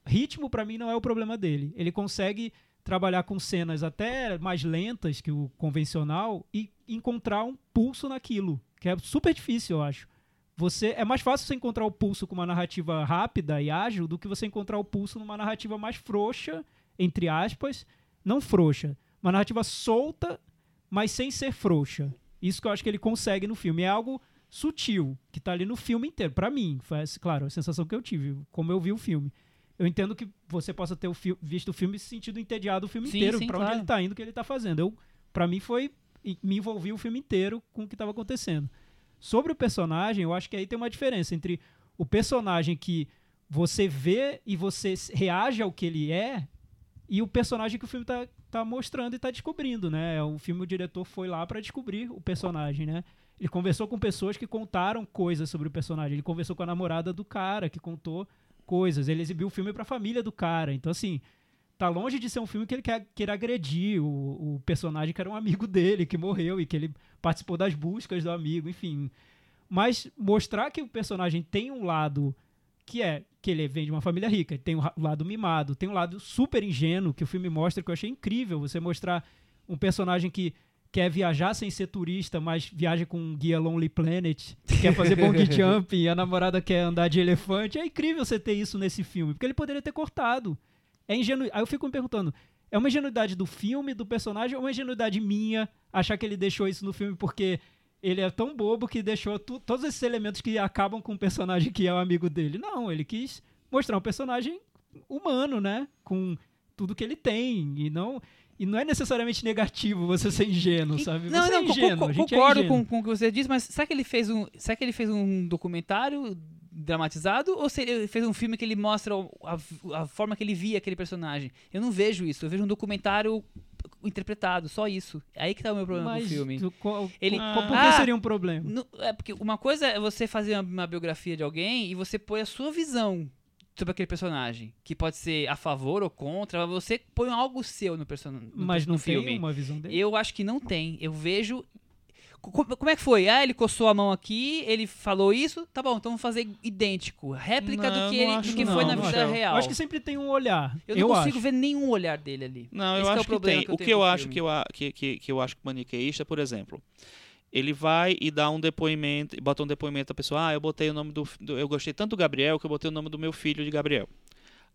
E: Ritmo, pra mim, não é o problema dele. Ele consegue trabalhar com cenas até mais lentas que o convencional e encontrar um pulso naquilo, que é super difícil, eu acho. Você é mais fácil você encontrar o pulso com uma narrativa rápida e ágil do que você encontrar o pulso numa narrativa mais frouxa, entre aspas, não frouxa, uma narrativa solta, mas sem ser frouxa. Isso que eu acho que ele consegue no filme. É algo sutil, que tá ali no filme inteiro. Pra mim, foi, claro, a sensação que eu tive, como eu vi o filme. Eu entendo que você possa ter o visto o filme e se sentido entediado o filme
C: Sim,
E: inteiro, pra onde
C: claro.
E: ele tá indo, o que ele tá fazendo. Eu, pra mim foi e me envolvi o filme inteiro com o que estava acontecendo. Sobre o personagem, eu acho que aí tem uma diferença entre o personagem que você vê e você reage ao que ele é e o personagem que o filme tá, tá mostrando e tá descobrindo, né? O filme, o diretor foi lá para descobrir o personagem, né? Ele conversou com pessoas que contaram coisas sobre o personagem. Ele conversou com a namorada do cara, que contou coisas. Ele exibiu o filme para a família do cara. Então, assim, tá longe de ser um filme que ele quer, queira agredir o, o personagem que era um amigo dele, que morreu e que ele participou das buscas do amigo, enfim. Mas mostrar que o personagem tem um lado que é que ele vem de uma família rica, tem um lado mimado, tem um lado super ingênuo que o filme mostra que eu achei incrível. Você mostrar um personagem que quer viajar sem ser turista, mas viaja com um guia Lonely Planet, quer fazer bungee jumping, e a namorada quer andar de elefante. É incrível você ter isso nesse filme, porque ele poderia ter cortado. É ingenu... Aí eu fico me perguntando, é uma ingenuidade do filme, do personagem, ou uma ingenuidade minha achar que ele deixou isso no filme porque ele é tão bobo que deixou tu- todos esses elementos que acabam com o personagem que é o amigo dele? Não, ele quis mostrar um personagem humano, né? Com tudo que ele tem. E não, e não é necessariamente negativo você ser ingênuo, sabe?
C: Não,
E: você
C: não,
E: é ingênuo,
C: co-
E: a gente é
C: concordo
E: ingênuo.
C: com, com o que você disse, mas será que ele fez um, será que ele fez um documentário dramatizado ou se ele fez um filme que ele mostra a, a forma que ele via aquele personagem? Eu não vejo isso, eu vejo um documentário interpretado, só isso. Aí que tá o meu problema com o
E: Mas
C: filme.
E: tu- qual-
C: Ele-
E: qual- por que
C: Ah,
E: seria um problema?
C: No- é porque uma coisa é você fazer uma, uma biografia de alguém e você põe a sua visão sobre aquele personagem, que pode ser a favor ou contra, mas você põe algo seu no, person no,
E: Mas
C: no
E: não
C: filme.
E: tem uma visão dele.
C: Eu acho que não tem. Eu vejo. Co- Como é que foi? Ah, ele coçou a mão aqui, ele falou isso, tá bom, então vamos fazer idêntico. Réplica
D: Não,
C: do
D: eu
C: que, ele,
D: acho
C: do que
D: não,
C: foi na
D: não
C: vida real.
E: Eu acho que sempre tem um olhar.
C: Eu não consigo
E: acho.
C: ver nenhum olhar dele ali.
D: Não, eu
C: Esse é
D: acho
C: o
D: que tem.
C: que eu
D: o que eu acho que eu, a- que, que, que eu acho maniqueísta, por exemplo, ele vai e dá um depoimento, e bota um depoimento da pessoa, ah, eu botei o nome do, do- eu gostei tanto do Gabriel que eu botei o nome do meu filho de Gabriel.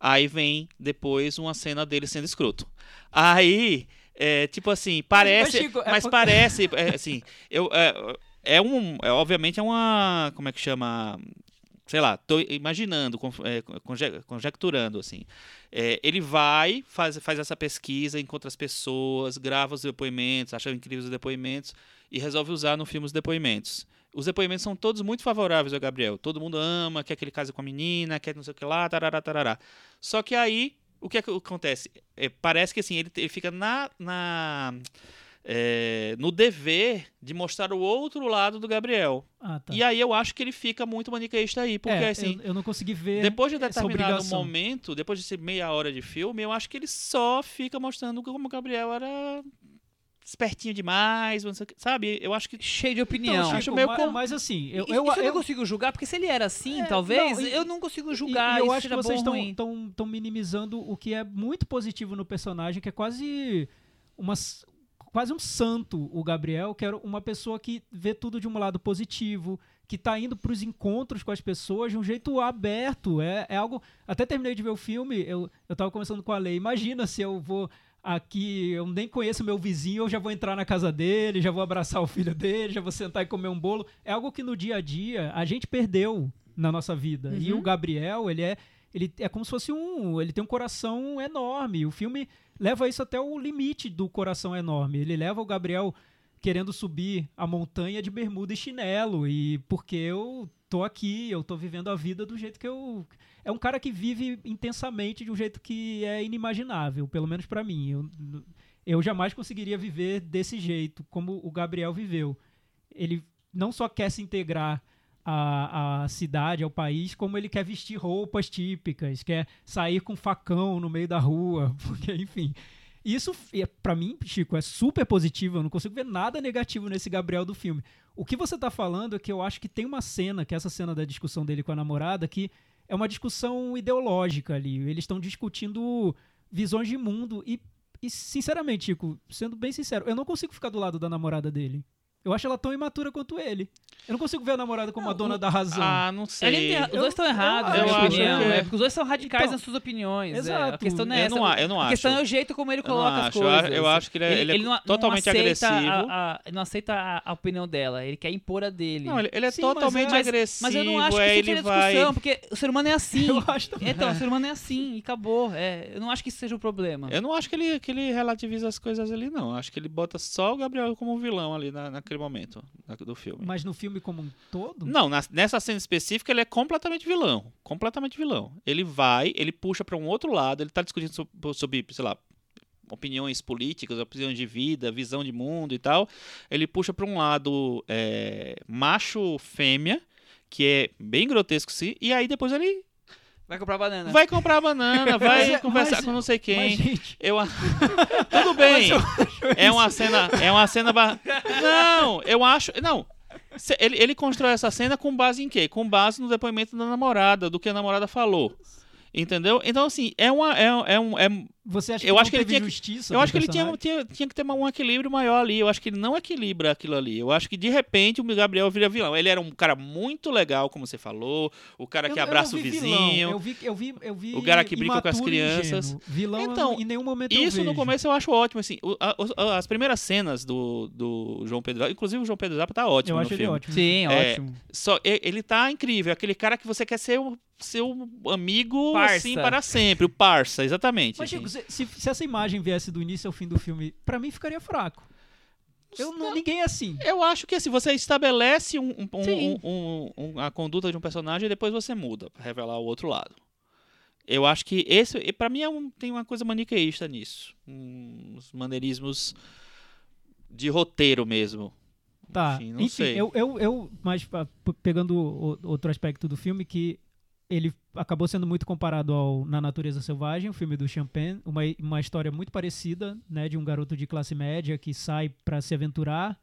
D: Aí vem depois uma cena dele sendo escroto. Aí, é, tipo assim, parece,
E: Chico, é
D: mas
E: porque-
D: parece, é, assim, eu é, é um, é, obviamente é uma, como é que chama? Sei lá, tô imaginando, é, conje- conjecturando, assim. Ele vai, faz, faz essa pesquisa, encontra as pessoas, grava os depoimentos, acha incríveis os depoimentos e resolve usar no filme os depoimentos. Os depoimentos são todos muito favoráveis ao Gabriel. Todo mundo ama, quer que ele case com a menina, quer não sei o que lá, tarará, tarará. Só que aí, o que, é que acontece? É, parece que assim, ele, ele fica na, na, é, no dever de mostrar o outro lado do Gabriel.
E: Ah, tá.
D: E aí eu acho que ele fica muito maniqueísta aí, porque
E: É,
D: assim...
E: eu, eu não consegui ver
D: Depois de determinado momento, depois de ser meia hora de filme, eu acho que ele só fica mostrando como o Gabriel era espertinho demais, não sei o que, sabe? Eu acho que
C: Cheio de
E: Então,
C: opinião.
E: Chico,
D: acho meio
E: ma-
D: com-
E: mas, assim, eu,
C: Isso
E: eu,
C: eu, não
E: eu-
C: consigo julgar, porque se ele era assim,
E: É,
C: talvez,
E: não, e-
C: eu não consigo julgar.
E: E, eu acho que vocês estão minimizando o que é muito positivo no personagem, que é quase uma quase um santo, o Gabriel, que era uma pessoa que vê tudo de um lado positivo, que tá indo pros encontros com as pessoas de um jeito aberto. É, é algo. Até terminei de ver o filme, eu, eu tava conversando com a Lei. Imagina se eu vou aqui, eu nem conheço meu vizinho, eu já vou entrar na casa dele, já vou abraçar o filho dele, já vou sentar e comer um bolo. É algo que no dia a dia a gente perdeu na nossa vida. E
C: Uhum.
E: o Gabriel, ele é ele é como se fosse um, ele tem um coração enorme. O filme leva isso até o limite do coração enorme. Ele leva o Gabriel querendo subir a montanha de bermuda e chinelo e porque eu tô aqui, eu tô vivendo a vida do jeito que eu é um cara que vive intensamente de um jeito que é inimaginável, pelo menos pra mim. Eu, eu jamais conseguiria viver desse jeito, como o Gabriel viveu. Ele não só quer se integrar à, à cidade, ao país, como ele quer vestir roupas típicas, quer sair com facão no meio da rua, porque, enfim. Isso, é- pra mim, Chico, é super positivo. Eu não consigo ver nada negativo nesse Gabriel do filme. O que você tá falando é que eu acho que tem uma cena, que é essa cena da discussão dele com a namorada, que é uma discussão ideológica ali. Eles estão discutindo visões de mundo e, e, sinceramente, Chico, sendo bem sincero, eu não consigo ficar do lado da namorada dele. Eu acho ela tão imatura quanto ele. Eu não consigo ver a namorada como a dona da razão.
D: Ah, não
C: Ele
D: sei.
C: tem- os
E: Eu-
C: dois estão errados,
E: eu
C: na minha
D: acho
C: opinião.
D: que-
C: É porque os dois são radicais
E: Então,
C: nas suas opiniões. é.
E: exato.
C: A questão não é
D: Eu
C: essa.
D: não a- eu não
C: a questão
D: acho.
C: é o jeito como ele
D: Eu não
C: coloca as
D: acho, eu
C: coisas.
D: acho- eu acho que ele é- ele é
C: não,
D: totalmente
C: não
D: agressivo.
C: A, a- ele não aceita a, a opinião dela. Ele quer impor a dele.
D: Não, ele, ele é
E: Sim,
D: totalmente
E: é-
C: mas,
D: agressivo.
C: mas eu não acho que isso
D: ele
C: seja
D: vai.
C: discussão, porque o ser humano é assim.
E: Eu acho também.
C: Então, o ser humano é assim e acabou. É, eu não acho que isso seja o problema.
D: Eu não acho que ele, que ele relativiza as coisas ali, não. Eu Acho que ele bota só o Gabriel como vilão ali na- naquele momento na- do filme.
E: Mas no filme como um todo?
D: Não, na- nessa cena específica ele é completamente vilão. Completamente vilão. Ele vai, ele puxa pra um outro lado, ele tá discutindo sobre, sobre, sei lá, opiniões políticas, opiniões de vida, visão de mundo e tal. Ele puxa pra um lado é, macho-fêmea, que é bem grotesco sim, e aí depois ele
C: Vai comprar banana.
D: vai comprar banana, vai
E: Mas é-
D: conversar
E: mas-
D: com não sei quem.
E: Mas,
D: Eu a- Tudo bem. É uma cena, é uma cena ba... Não, eu acho, não. Ele, ele constrói essa cena com base em quê? Com base no depoimento da namorada, do que a namorada falou. Entendeu? Então assim, é uma é, é um é,
E: você acha que
D: Eu acho que ele tinha que-
E: justiça
D: eu acho que ele tinha, tinha, tinha que ter um equilíbrio maior ali. Eu acho que ele não equilibra aquilo ali. Eu acho que de repente o Gabriel vira vilão. Ele era um cara muito legal, como você falou, o cara
E: Eu-
D: que
E: eu
D: abraça o
E: vi
D: vizinho.
E: vilão, Eu vi, eu vi, eu vi
D: O cara que brinca com as crianças.
E: ingênuo. Vilão, eu
D: Então,
E: em nenhum momento eu
D: Isso no começo eu acho ótimo, assim. o- a- os- a- as primeiras cenas do, do João Pedro inclusive o João Pedro Zappa tá ótimo
E: Eu
D: no
E: acho ele
D: filme.
E: ótimo.
C: Sim,
D: É,
C: ótimo.
D: Só, ele tá incrível, aquele cara que você quer ser o seu amigo
C: Parça.
D: assim para sempre, o parça, exatamente.
E: Mas,
D: assim.
E: Chico, se, se- se essa imagem viesse do início ao fim do filme, pra mim ficaria fraco. Eu não, ninguém é assim.
D: Eu acho que assim, você estabelece um, um- um- a conduta de um personagem e depois você muda pra revelar o outro lado. Eu acho que esse, pra mim, é um- tem uma coisa maniqueísta nisso. Uns maneirismos de roteiro mesmo.
E: Tá.
D: Enfim,
E: Enfim, eu, eu, eu mas pegando outro aspecto do filme que ele acabou sendo muito comparado ao Na Natureza Selvagem, o filme do Champagne, uma, uma história muito parecida, né, de um garoto de classe média que sai pra se aventurar.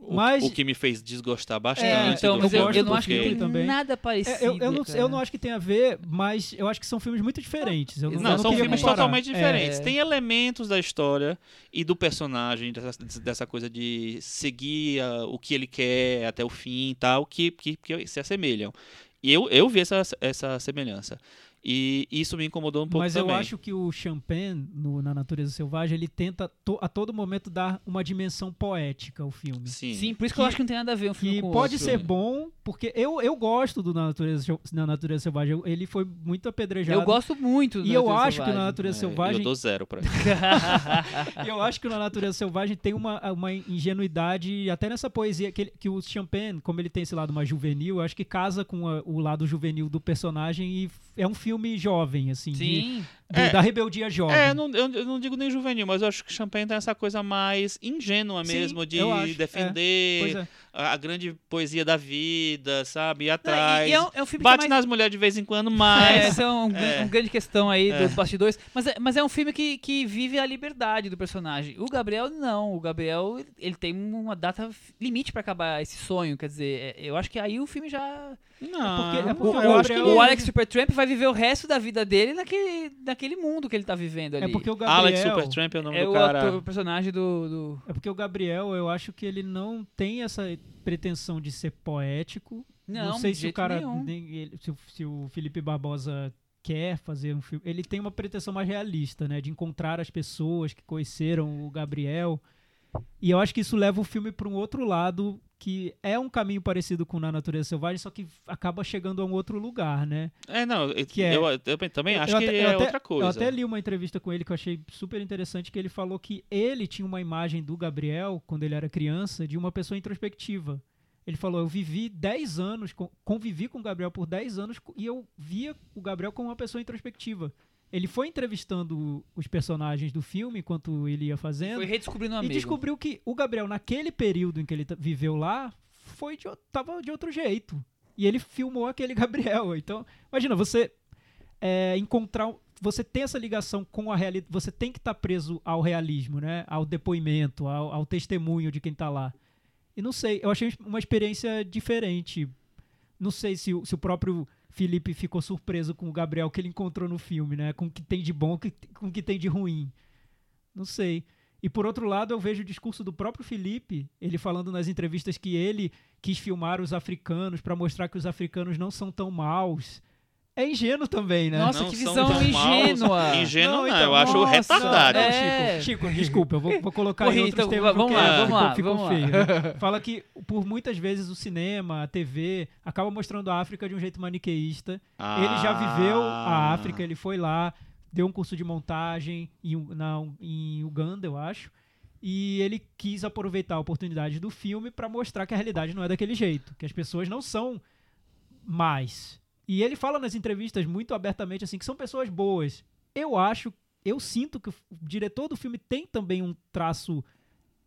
D: O,
E: Mas-
D: o que me fez desgostar bastante.
E: É,
C: então,
D: do
C: mas eu,
D: filme,
C: eu não acho que tem
E: também.
C: nada
E: É,
C: parecido.
E: eu, eu, não, eu não acho que tem a ver, mas eu acho que são filmes muito diferentes. Eu não,
D: Não, são filmes
E: comparar.
D: totalmente
E: É,
D: diferentes.
C: É.
D: Tem elementos da história e do personagem, dessa, dessa coisa de seguir ah, o que ele quer até o fim e tal, que, que, que se assemelham. E eu, eu vi essa, essa semelhança. E isso me incomodou um pouco
E: Mas
D: também.
E: eu acho que o Champagne, no- na Natureza Selvagem, ele tenta to- a todo momento dar uma dimensão poética ao filme.
D: Sim.
C: Sim, por isso que, eu
E: Que-
C: acho que não tem nada a ver um filme
E: Que
C: com o
E: pode
C: outro.
E: ser bom, porque eu, eu gosto do Na Natureza, na natureza Selvagem. Eu- Ele foi muito apedrejado.
C: Eu gosto muito do
E: E eu acho que na. Natureza
D: É,
E: Selvagem.
D: Eu dou zero pra ele.
E: E eu acho que na Natureza Selvagem tem uma, uma ingenuidade, até nessa poesia, que, ele- que o Champagne, como ele tem esse lado mais juvenil, eu acho que casa com a- o lado juvenil do personagem e é um filme jovem, assim, de-
C: Sim.
E: Do-
D: É.
E: da rebeldia jovem.
D: É, não, eu, eu não digo nem juvenil, mas eu acho que Champagne tem essa coisa mais ingênua
E: Sim,
D: mesmo, de
E: eu acho, é.
D: defender
E: é.
D: a, a grande poesia da vida, sabe? Ir
C: Não,
D: atrás.
C: e, e é, um, é um
D: Bate
C: mais...
D: nas mulheres de vez em quando,
C: É,
D: mas.
C: essa é um,
D: É.
C: um grande questão aí dos bastidores. Mas é, mas é um filme que, que vive a liberdade do personagem. O Gabriel, não. O Gabriel, ele tem uma data limite pra acabar esse sonho. Quer dizer, eu acho que aí o filme já.
D: Não,
E: porque-
C: O,
E: porque
C: o-
E: eu acho que
C: o Alex Supertramp vai viver o resto da vida dele naquele, naquele mundo que ele tá vivendo ali.
E: É porque o Gabriel...
D: Alex Supertramp é o nome
C: é
D: do
C: o,
D: cara.
C: ator- o personagem do. do-
E: É porque o Gabriel, eu acho que ele não tem essa pretensão de ser poético.
C: Não,
E: sei
C: de
E: se o cara, nem ele- se, o- se o Felipe Barbosa quer fazer um filme, ele tem uma pretensão mais realista, né, de encontrar as pessoas que conheceram o Gabriel. E eu acho que isso leva o filme para um outro lado que é um caminho parecido com Na Natureza Selvagem, só que acaba chegando a um outro lugar, né?
D: É, não, eu,
E: Que é-
D: eu, eu também acho
E: Eu
D: que
E: até-
D: é
E: eu até-
D: outra coisa.
E: Eu até li uma entrevista com ele que eu achei super interessante, que ele falou que ele tinha uma imagem do Gabriel, quando ele era criança, de uma pessoa introspectiva. Ele falou, eu vivi 10 anos, con- convivi com o Gabriel por 10 anos e eu via o Gabriel como uma pessoa introspectiva. Ele foi entrevistando os personagens do filme enquanto ele ia fazendo
C: Foi redescobrindo um
E: e
C: amigo.
E: descobriu que o Gabriel, naquele período em que ele viveu lá, foi de, tava de outro jeito. E ele filmou aquele Gabriel. Então, imagina, você é, encontrar. Você tem essa ligação com a realidade. Você tem que estar preso ao realismo, né? Ao depoimento, ao, ao testemunho de quem tá lá. E não sei, eu achei uma experiência diferente. Não sei se, se o próprio Felipe ficou surpreso com o Gabriel que ele encontrou no filme, né? Com o que tem de bom, com o que tem de ruim. Não sei. E por outro lado, eu vejo o discurso do próprio Felipe, ele falando nas entrevistas que ele quis filmar os africanos para mostrar que os africanos não são tão maus. É ingênuo também, né?
C: Nossa,
D: Não
C: que
D: são
C: visão ingênua.
D: Ingênuo não,
E: então,
D: eu acho
E: nossa,
D: retardado.
E: não,
C: É.
E: Chico, Chico, desculpa, eu vou, vou colocar
C: Ô,
E: em outros termos.
C: vamos
E: porque
C: lá, vamos
E: ficou,
C: lá,
E: ficou
C: vamos lá.
E: feio. né? Fala que por muitas vezes o cinema, a TV, acaba mostrando a África de um jeito maniqueísta. Ele já viveu a
D: Ah.
E: África, ele foi lá, deu um curso de montagem em, na, em Uganda, eu acho. E ele quis aproveitar a oportunidade do filme para mostrar que a realidade não é daquele jeito, que as pessoas não são más. E ele fala nas entrevistas muito abertamente assim que são pessoas boas. Eu acho, eu sinto que o diretor do filme tem também um traço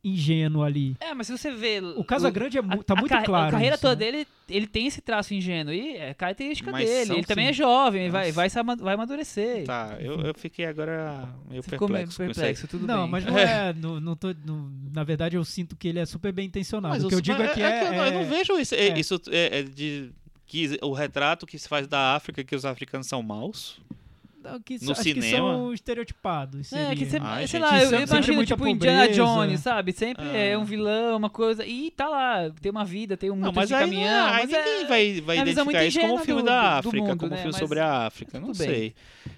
E: ingênuo ali.
C: É, mas se você vê.
E: O Casagrande é mu
C: a-
E: tá
C: a
E: muito
C: carre-
E: claro.
C: A carreira
E: isso,
C: toda
E: né?
C: dele, ele tem esse traço ingênuo. E é característica
D: Mas
C: dele.
D: são,
C: Ele também
D: sim.
C: é jovem, vai,
D: Mas-
C: vai, vai amadurecer.
D: Tá, eu, eu fiquei agora meio
C: Você ficou meio
D: perplexo.
C: perplexo, tudo
E: não,
C: bem.
E: mas não é. não, não tô, não- na verdade, eu sinto que ele é super bem intencionado.
D: Mas
E: o que eu digo é que é.
D: que eu, não- eu não
E: é-
D: vejo isso, é,
E: é.
D: isso é, é de que o retrato que se faz da África que os africanos são maus.
E: não, que,
D: no
E: acho que
D: cinema.
E: são estereotipados.
C: É, que
E: seria.
C: sempre,
D: Ai,
C: sei
D: gente,
C: lá, eu,
E: sempre-
C: eu imagino tipo Indiana
E: pobreza.
C: Jones, sabe? Sempre
D: Ah.
C: é um vilão, uma coisa. E tá lá, tem uma vida, tem um
D: Não, mas
C: de
D: aí, não
C: caminhão.
D: é, aí
C: mas é-
D: ninguém vai, vai
C: é a visão
D: identificar isso como um filme
C: do-
D: da África,
C: mundo,
D: como um
C: né?
D: filme
C: Mas
D: sobre a África. Não
C: bem.
D: sei.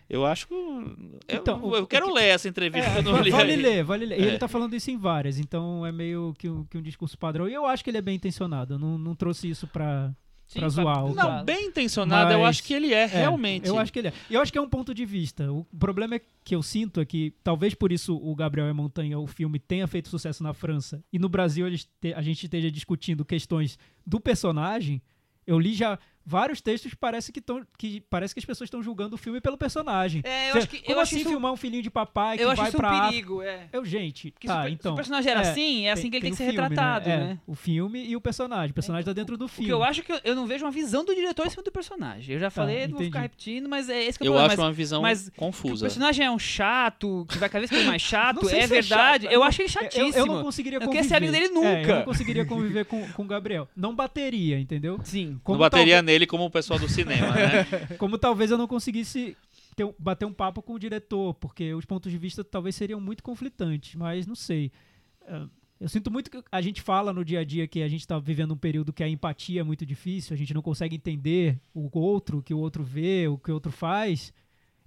D: Eu acho que. Eu,
E: Então, o-
D: eu
E: o
D: quero
E: que-
D: ler essa entrevista.
E: É,
D: eu não li
E: vale
D: aí.
E: ler, vale ler. E
D: É.
E: ele tá falando isso em várias, então é meio que um, que um discurso padrão. E eu acho que ele é bem intencionado. Eu não, não trouxe isso pra,
C: Sim,
E: pra zoar o
C: pra-
E: cara.
D: Não, bem intencionado, eu
E: Mas-
D: acho que ele é,
E: É,
D: realmente.
E: Eu acho que ele é. Eu acho que é um ponto de vista. O problema é que eu sinto é que, talvez por isso o Gabriel e Montanha, o filme, tenha feito sucesso na França e no Brasil te- a gente esteja discutindo questões do personagem. Eu li já vários textos que parece que, tão, que parece que as pessoas estão julgando o filme pelo personagem.
C: É, eu
E: Cê-
C: acho que.
E: Como
C: eu acho
E: assim
C: isso,
E: filmar um filhinho de papai que
C: eu acho
E: vai
C: isso um
E: pra África?
C: perigo, é.
E: Eu, gente,
C: Porque se,
E: tá,
C: se
E: então.
C: o personagem era
E: é,
C: assim, é assim que ele tem que
E: o
C: ser
E: filme,
C: retratado,
E: É,
C: né?
E: o filme e o personagem. O personagem tá dentro do filme.
C: que eu acho que eu, eu não vejo uma visão do diretor em cima do personagem. Eu já falei, não vou ficar repetindo, mas é esse que é
D: Eu
C: problema.
D: acho
C: mas,
D: uma visão
C: mas que o
D: confusa.
C: personagem é um chato, que vai cada vez ficando mais chato, é
E: se é
C: verdade.
E: chato,
C: eu
E: eu-
C: acho ele
E: Eu-
C: chatíssimo.
E: Eu, não conseguiria
C: Eu
E: conviver.
C: queria ser amigo dele
E: É, eu
C: nunca.
E: não conseguiria conviver com, com o Gabriel. Não bateria, entendeu?
C: Sim.
E: Como
D: não bateria
E: talvez-
D: nele como o pessoal do cinema, né?
E: Como talvez eu não conseguisse ter bater um papo com o diretor, porque os pontos de vista talvez seriam muito conflitantes, mas não sei. Ah, Eu sinto muito que a gente fala no dia a dia que a gente está vivendo um período que a empatia é muito difícil, a gente não consegue entender o outro, o que o outro vê, o que o outro faz.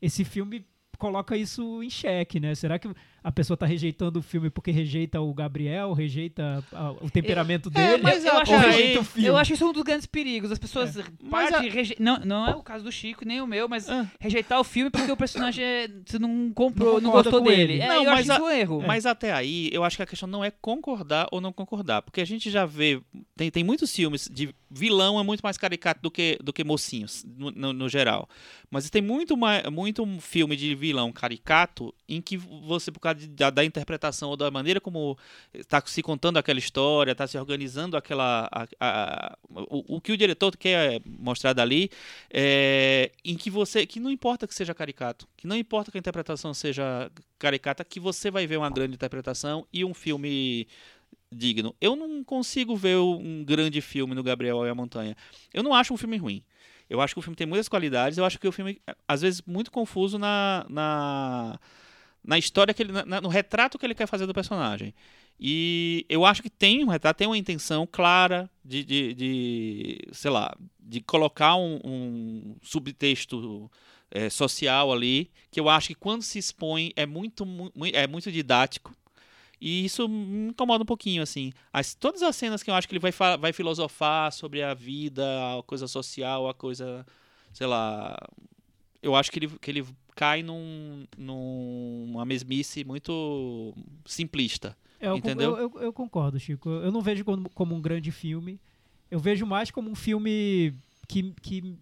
E: Esse filme coloca isso em xeque, né? Será que a pessoa tá rejeitando o filme porque rejeita o Gabriel, rejeita a- o temperamento dele?
D: mas
C: eu, acho,
D: aí-
E: o filme?
C: eu acho isso um dos grandes perigos. As pessoas
D: Mas
C: partem
D: a-
C: reje- não, não é o caso do Chico, nem o meu, mas
D: Ah.
C: rejeitar o filme porque o personagem é- você não comprou,
E: Não
C: não, gostou
E: com
C: dele.
E: ele.
C: É,
D: Não,
C: eu
D: mas
C: acho
D: a-
C: isso um erro.
D: Mas até aí, eu acho que a questão não é concordar ou não concordar. Porque a gente já vê. Tem, tem muitos filmes de vilão é muito mais caricato do que, do que mocinhos, no, no- no geral. Mas tem muito, mais, muito um filme de vilão caricato em que você, por causa de- da, da interpretação ou da maneira como está se contando aquela história, está se organizando aquela. a- a- o, o que o diretor quer mostrar dali, é, em que você. que não importa que seja caricato, que não importa que a interpretação seja caricata, que você vai ver uma grande interpretação e um filme digno. Eu não consigo ver um grande filme no Gabriel e a Montanha. Eu não acho um filme ruim. Eu acho que o filme tem muitas qualidades. Eu acho que o filme, às vezes, muito confuso na, na, na história que ele. na- no retrato que ele quer fazer do personagem. E eu acho que tem um retrato, tem uma intenção clara de, de, de, sei lá, de colocar um, um subtexto é, social ali, que eu acho que quando se expõe é muito, mu- mui- é muito didático. E isso me incomoda um pouquinho, assim. As, todas as cenas que eu acho que ele vai, vai filosofar sobre a vida, a coisa social, a coisa, sei lá. Eu acho que ele, que ele cai num, numa mesmice muito simplista.
E: É, eu,
D: Entendeu?
E: Eu, eu- eu concordo, Chico. Eu não vejo como, como um grande filme. Eu vejo mais como um filme que, que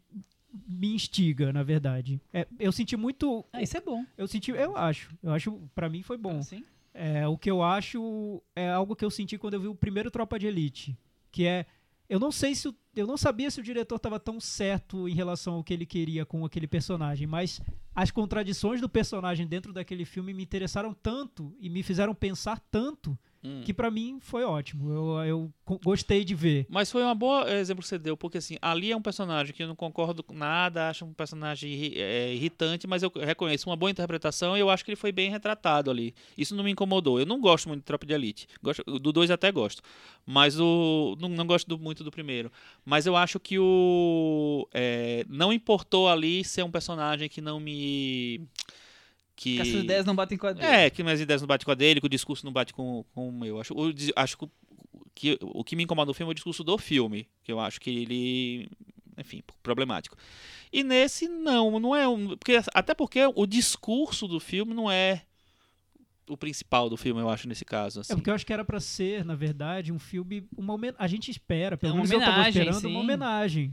E: me instiga, na verdade. É, eu senti muito.
C: Ah, isso é bom.
E: Eu senti. Eu acho. Eu acho. Pra mim foi bom.
C: Assim?
E: É, o que eu acho é algo que eu senti quando eu vi o primeiro Tropa de Elite, que é eu não sei se o- eu não sabia se o diretor estava tão certo em relação ao que ele queria com aquele personagem, mas as contradições do personagem dentro daquele filme me interessaram tanto e me fizeram pensar tanto
D: Hum.
E: que pra mim foi ótimo. Eu, eu gostei de ver.
D: Mas foi um bom exemplo que você deu, porque assim, ali é um personagem que eu não concordo com nada, acho um personagem é, irritante, mas eu reconheço uma boa interpretação e eu acho que ele foi bem retratado ali. Isso não me incomodou. Eu não gosto muito de Tropa de Elite. Gosto, do 2 até gosto. Mas o. Não, não gosto do- muito do primeiro. Mas eu acho que o. é, não importou ali ser um personagem que não me. Que...
C: Que as suas ideias não batem com a dele.
D: É, que minhas ideias não batem com a dele, que o discurso não bate com, com o meu. Acho, o, dis- acho que, o- que o que me incomoda no filme é o discurso do filme, que eu acho que ele, enfim, problemático. E nesse não, não é um, porque até porque o discurso do filme não é o principal do filme, eu acho nesse caso, assim.
E: É porque eu acho que era pra ser, na verdade, um filme. Uma A gente espera, pelo
C: É uma
E: menos eu tava esperando,
C: sim.
E: uma homenagem.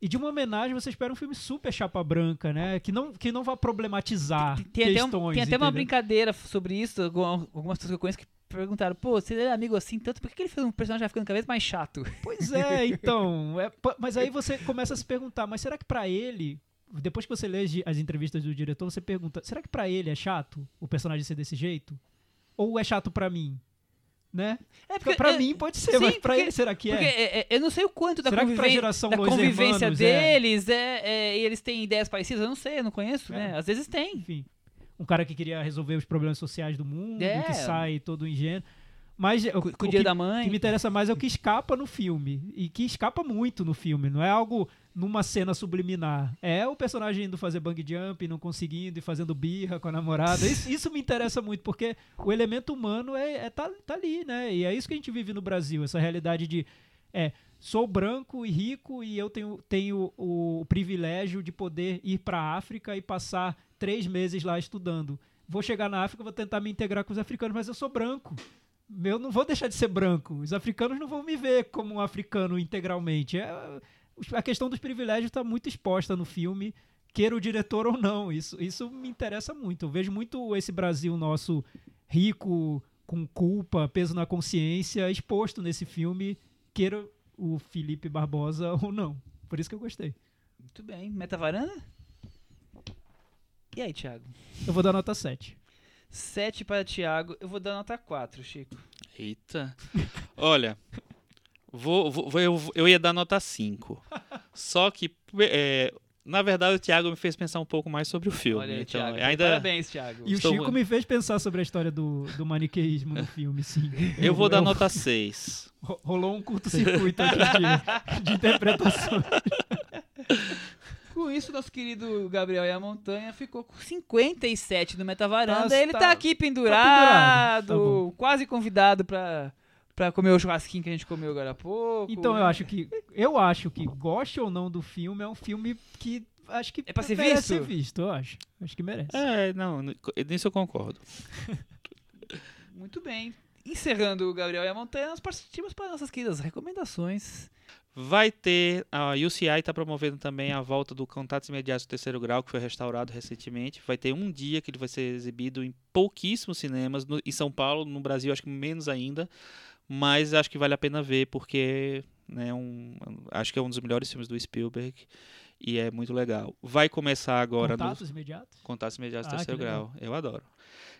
E: E de uma homenagem você espera um filme super chapa branca, né? Que não, que não vá problematizar
C: Tem até,
E: questões.
C: um, tem até uma
E: entendeu?
C: brincadeira sobre isso, algumas pessoas que eu conheço que perguntaram, pô, se ele é amigo assim tanto, por que ele fez um personagem já ficando cada vez mais chato?
E: Pois é, então. é, mas aí você começa a se perguntar, mas será que pra ele. Depois que você lê as- as entrevistas do diretor, você pergunta: será que pra ele é chato o personagem ser desse jeito? Ou é chato pra mim? Né?
C: É
E: Pra, pra
C: é-
E: mim pode ser,
C: sim,
E: mas pra
C: porque-
E: ele será que
C: Porque
E: é?
C: é, é, eu não sei o quanto da,
E: Será
C: conviven-
E: geração
C: da convivência
E: Hermanos é?
C: deles é, é, e eles têm ideias parecidas, eu não sei, eu não conheço,
E: É.
C: né? Às vezes tem.
E: Enfim, um cara que queria resolver os problemas sociais do mundo, que sai todo ingênuo. Mas o, o
C: o dia
E: que,
C: da
E: o
C: mãe.
E: que me interessa mais é o que escapa no filme. E que escapa muito no filme. Não é algo numa cena subliminar. É o personagem indo fazer bang jump, não conseguindo e fazendo birra com a namorada. Isso, isso me interessa muito, porque o elemento humano é, é tá, tá ali, né? E é isso que a gente vive no Brasil, essa realidade de. É, sou branco e rico e eu tenho, tenho o, privilégio de poder ir para a África e passar três meses lá estudando. Vou chegar na África, vou tentar me integrar com os africanos, mas eu sou branco. Eu não vou deixar de ser branco. Os africanos não vão me ver como um africano integralmente. É, a questão dos privilégios está muito exposta no filme, queira o diretor ou não. Isso, isso me interessa muito. Eu vejo muito esse Brasil nosso rico, com culpa, peso na consciência, exposto nesse filme, queira o Felipe Barbosa ou não. Por isso que eu gostei.
C: Muito bem. Meta varanda? E aí, Thiago?
E: Eu vou dar nota 7.
C: 7 para Thiago, eu vou dar nota 4, Chico.
D: Eita. Olha, vou, vou- eu, eu ia dar nota 5. Só que, é, na verdade, o Thiago me fez pensar um pouco mais sobre o filme.
C: Olha
D: então,
C: Thiago.
D: ainda
C: Parabéns, Thiago.
E: E o
D: Estou-
E: Chico me fez pensar sobre a história do, do maniqueísmo no filme, sim.
D: eu vou dar nota 6.
E: Ro- Rolou um curto-circuito aqui de, de interpretação.
C: Com isso, nosso querido Gabriel e a Montanha ficou com 57 no Metavaranda.
E: Tá-
C: Ele tá,
E: tá-
C: aqui
E: pendurado.
C: pendurado,
E: Tá bom.
C: quase convidado pra, pra comer o churrasquinho que a gente comeu agora há pouco.
E: Então eu acho que. Eu acho que, goste ou não do filme, é um filme que acho que
C: É pra ser
E: merece
C: visto?
E: ser visto, eu acho. Acho que merece.
D: É, não, nisso eu concordo.
C: Muito bem. Encerrando o Gabriel e a Montanha, nós partimos para nossas queridas recomendações.
D: Vai ter, a UCI está promovendo também a volta do Contatos Imediatos do Terceiro Grau, que foi restaurado recentemente. Vai ter um dia que ele vai ser exibido em pouquíssimos cinemas, no- em São Paulo, no Brasil acho que menos ainda, mas acho que vale a pena ver, porque né, um, acho que é um dos melhores filmes do Spielberg e é muito legal. Vai começar agora no
E: Contatos imediatos?
D: Contatos Imediatos
E: Ah,
D: Terceiro. Grau. Eu adoro.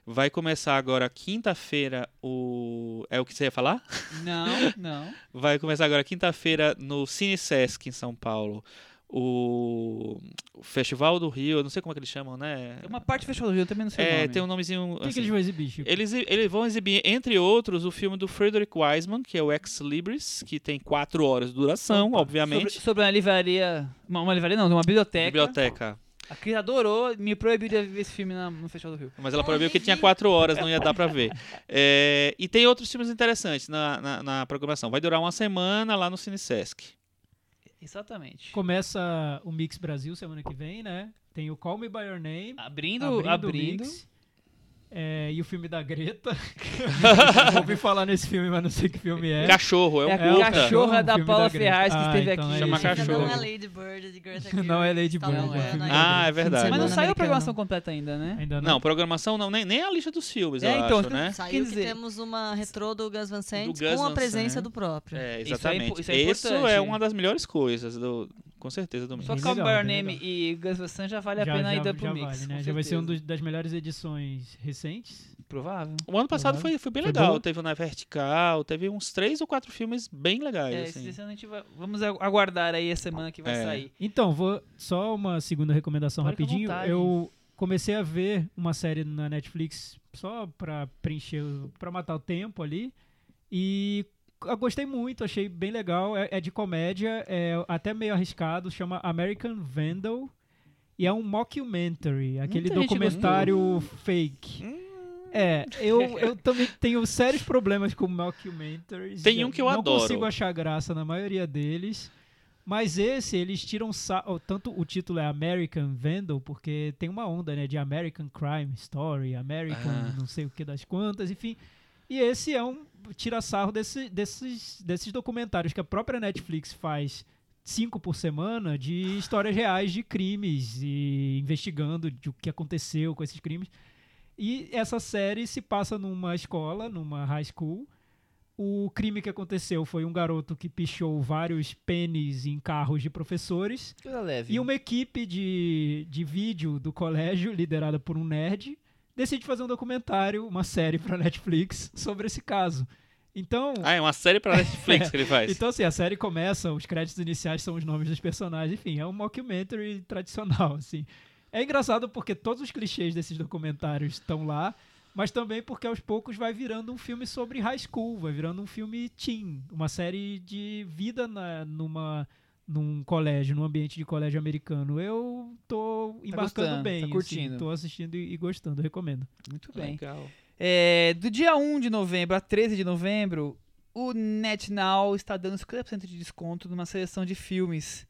D: Vai começar agora quinta-feira o... É o que você ia falar?
C: Não, não.
D: Vai começar agora quinta-feira no Cine Sesc em São Paulo. O... Festival do Rio, eu não sei como é que eles chamam, né?
C: É uma parte do Festival do Rio, eu também não sei o
D: É,
C: nome.
D: tem um nomezinho.
E: O que, que
D: assim.
E: eles vão exibir, Chico?
D: eles, eles vão exibir, entre outros, o filme do Frederick Wiseman, que é o Ex Libris, que tem quatro horas de duração,
E: Opa.
D: obviamente.
C: Sobre, sobre uma livraria. Uma, uma livraria não, uma biblioteca.
D: Biblioteca.
C: A Cris adorou, me proibiu de ver esse filme na- no Festival do Rio.
D: Mas ela proibiu que tinha quatro horas, não ia dar pra ver. É, e tem outros filmes interessantes na, na, na programação. Vai durar uma semana lá no Cine Sesc.
C: Exatamente.
E: Começa o Mix Brasil semana que vem, né? Tem o Call Me By Your Name.
C: Abrindo,
E: abrindo,
C: abrindo.
E: o Mix. É, e o filme da Greta. Ouvi falar nesse filme, mas não sei que filme é.
D: Cachorro, é um
C: É a
D: curta.
C: cachorra
E: o
C: da
E: filme
C: Paula
E: da.
C: Ferraz que
E: Ah,
C: esteve
E: então
C: aqui.
E: é
D: Chama
E: isso.
D: cachorro.
F: Não é Lady Bird de Greta Gerwig.
E: Não é Lady
F: Tá
E: Bird, é
F: é, não
E: da
D: Ah, é verdade.
C: Mas não saiu a programação completa ainda, né?
E: Ainda não.
D: Não, programação não, nem, nem a lista dos filmes,
C: É,
D: eu
C: então,
D: acho, né?
F: Saiu
C: dizer-
F: temos uma retrô do Gus Van Sant com a presença do próprio.
D: É,
C: Isso é
D: exatamente.
C: isso é
D: Isso
C: importante.
D: é uma das melhores coisas do, com certeza domingo.
C: Só Call By Your Name e Gus Van Sant já vale a
E: já,
C: pena
E: já,
C: ir pro
E: já
C: mix.
E: vale, né? Já vai ser uma das melhores edições recentes.
C: Provável.
D: O ano passado
E: Provável.
D: foi, foi bem
E: Foi
D: legal.
E: bom?
D: Teve o Na Vertical, teve uns três ou quatro filmes bem legais.
C: É,
D: assim.
C: esse ano a gente vai. Vamos agu- aguardar aí a semana que vai
D: É.
C: sair.
E: Então, vou só uma segunda recomendação
C: Pode
E: rapidinho. Eu comecei a ver uma série na Netflix só pra preencher, pra matar o tempo ali. E eu gostei muito, achei bem legal. É, é de comédia, é até meio arriscado, chama American Vandal. E é um mockumentary, aquele
C: Muita
E: documentário fake.
D: Hum.
E: É, eu, eu também tenho sérios problemas com mockumentaries.
D: Tem um que eu
E: não
D: adoro.
E: consigo achar graça na maioria deles. Mas esse, eles tiram Tanto o título é American Vandal, porque tem uma onda, né? De American Crime Story, American
D: Ah.
E: não sei o que das quantas, enfim. E esse é um tira sarro desse, desses, desses documentários que a própria Netflix faz cinco por semana de histórias reais de crimes e investigando de o que aconteceu com esses crimes. E essa série se passa numa escola, numa high school. O crime que aconteceu foi um garoto que pichou vários pênis em carros de professores.
C: Coisa leve.
E: E uma equipe de, de vídeo do colégio, liderada por um nerd, decide fazer um documentário, uma série pra Netflix sobre esse caso. Então,
D: Ah, é uma série pra Netflix que ele faz.
E: então assim, a série começa, os créditos iniciais são os nomes dos personagens, enfim, é um mockumentary tradicional, assim. É engraçado porque todos os clichês desses documentários estão lá, mas também porque aos poucos vai virando um filme sobre high school, vai virando um filme teen, uma série de vida na, numa num colégio, num ambiente de colégio americano. Eu tô embarcando
C: gostando,
E: bem,
C: tá
E: assim,
C: curtindo.
E: tô assistindo e, e gostando, recomendo.
C: Muito bem.
D: Legal.
C: É, do dia 1 de novembro a 13 de novembro, o NetNow está dando 50% de desconto numa seleção de filmes.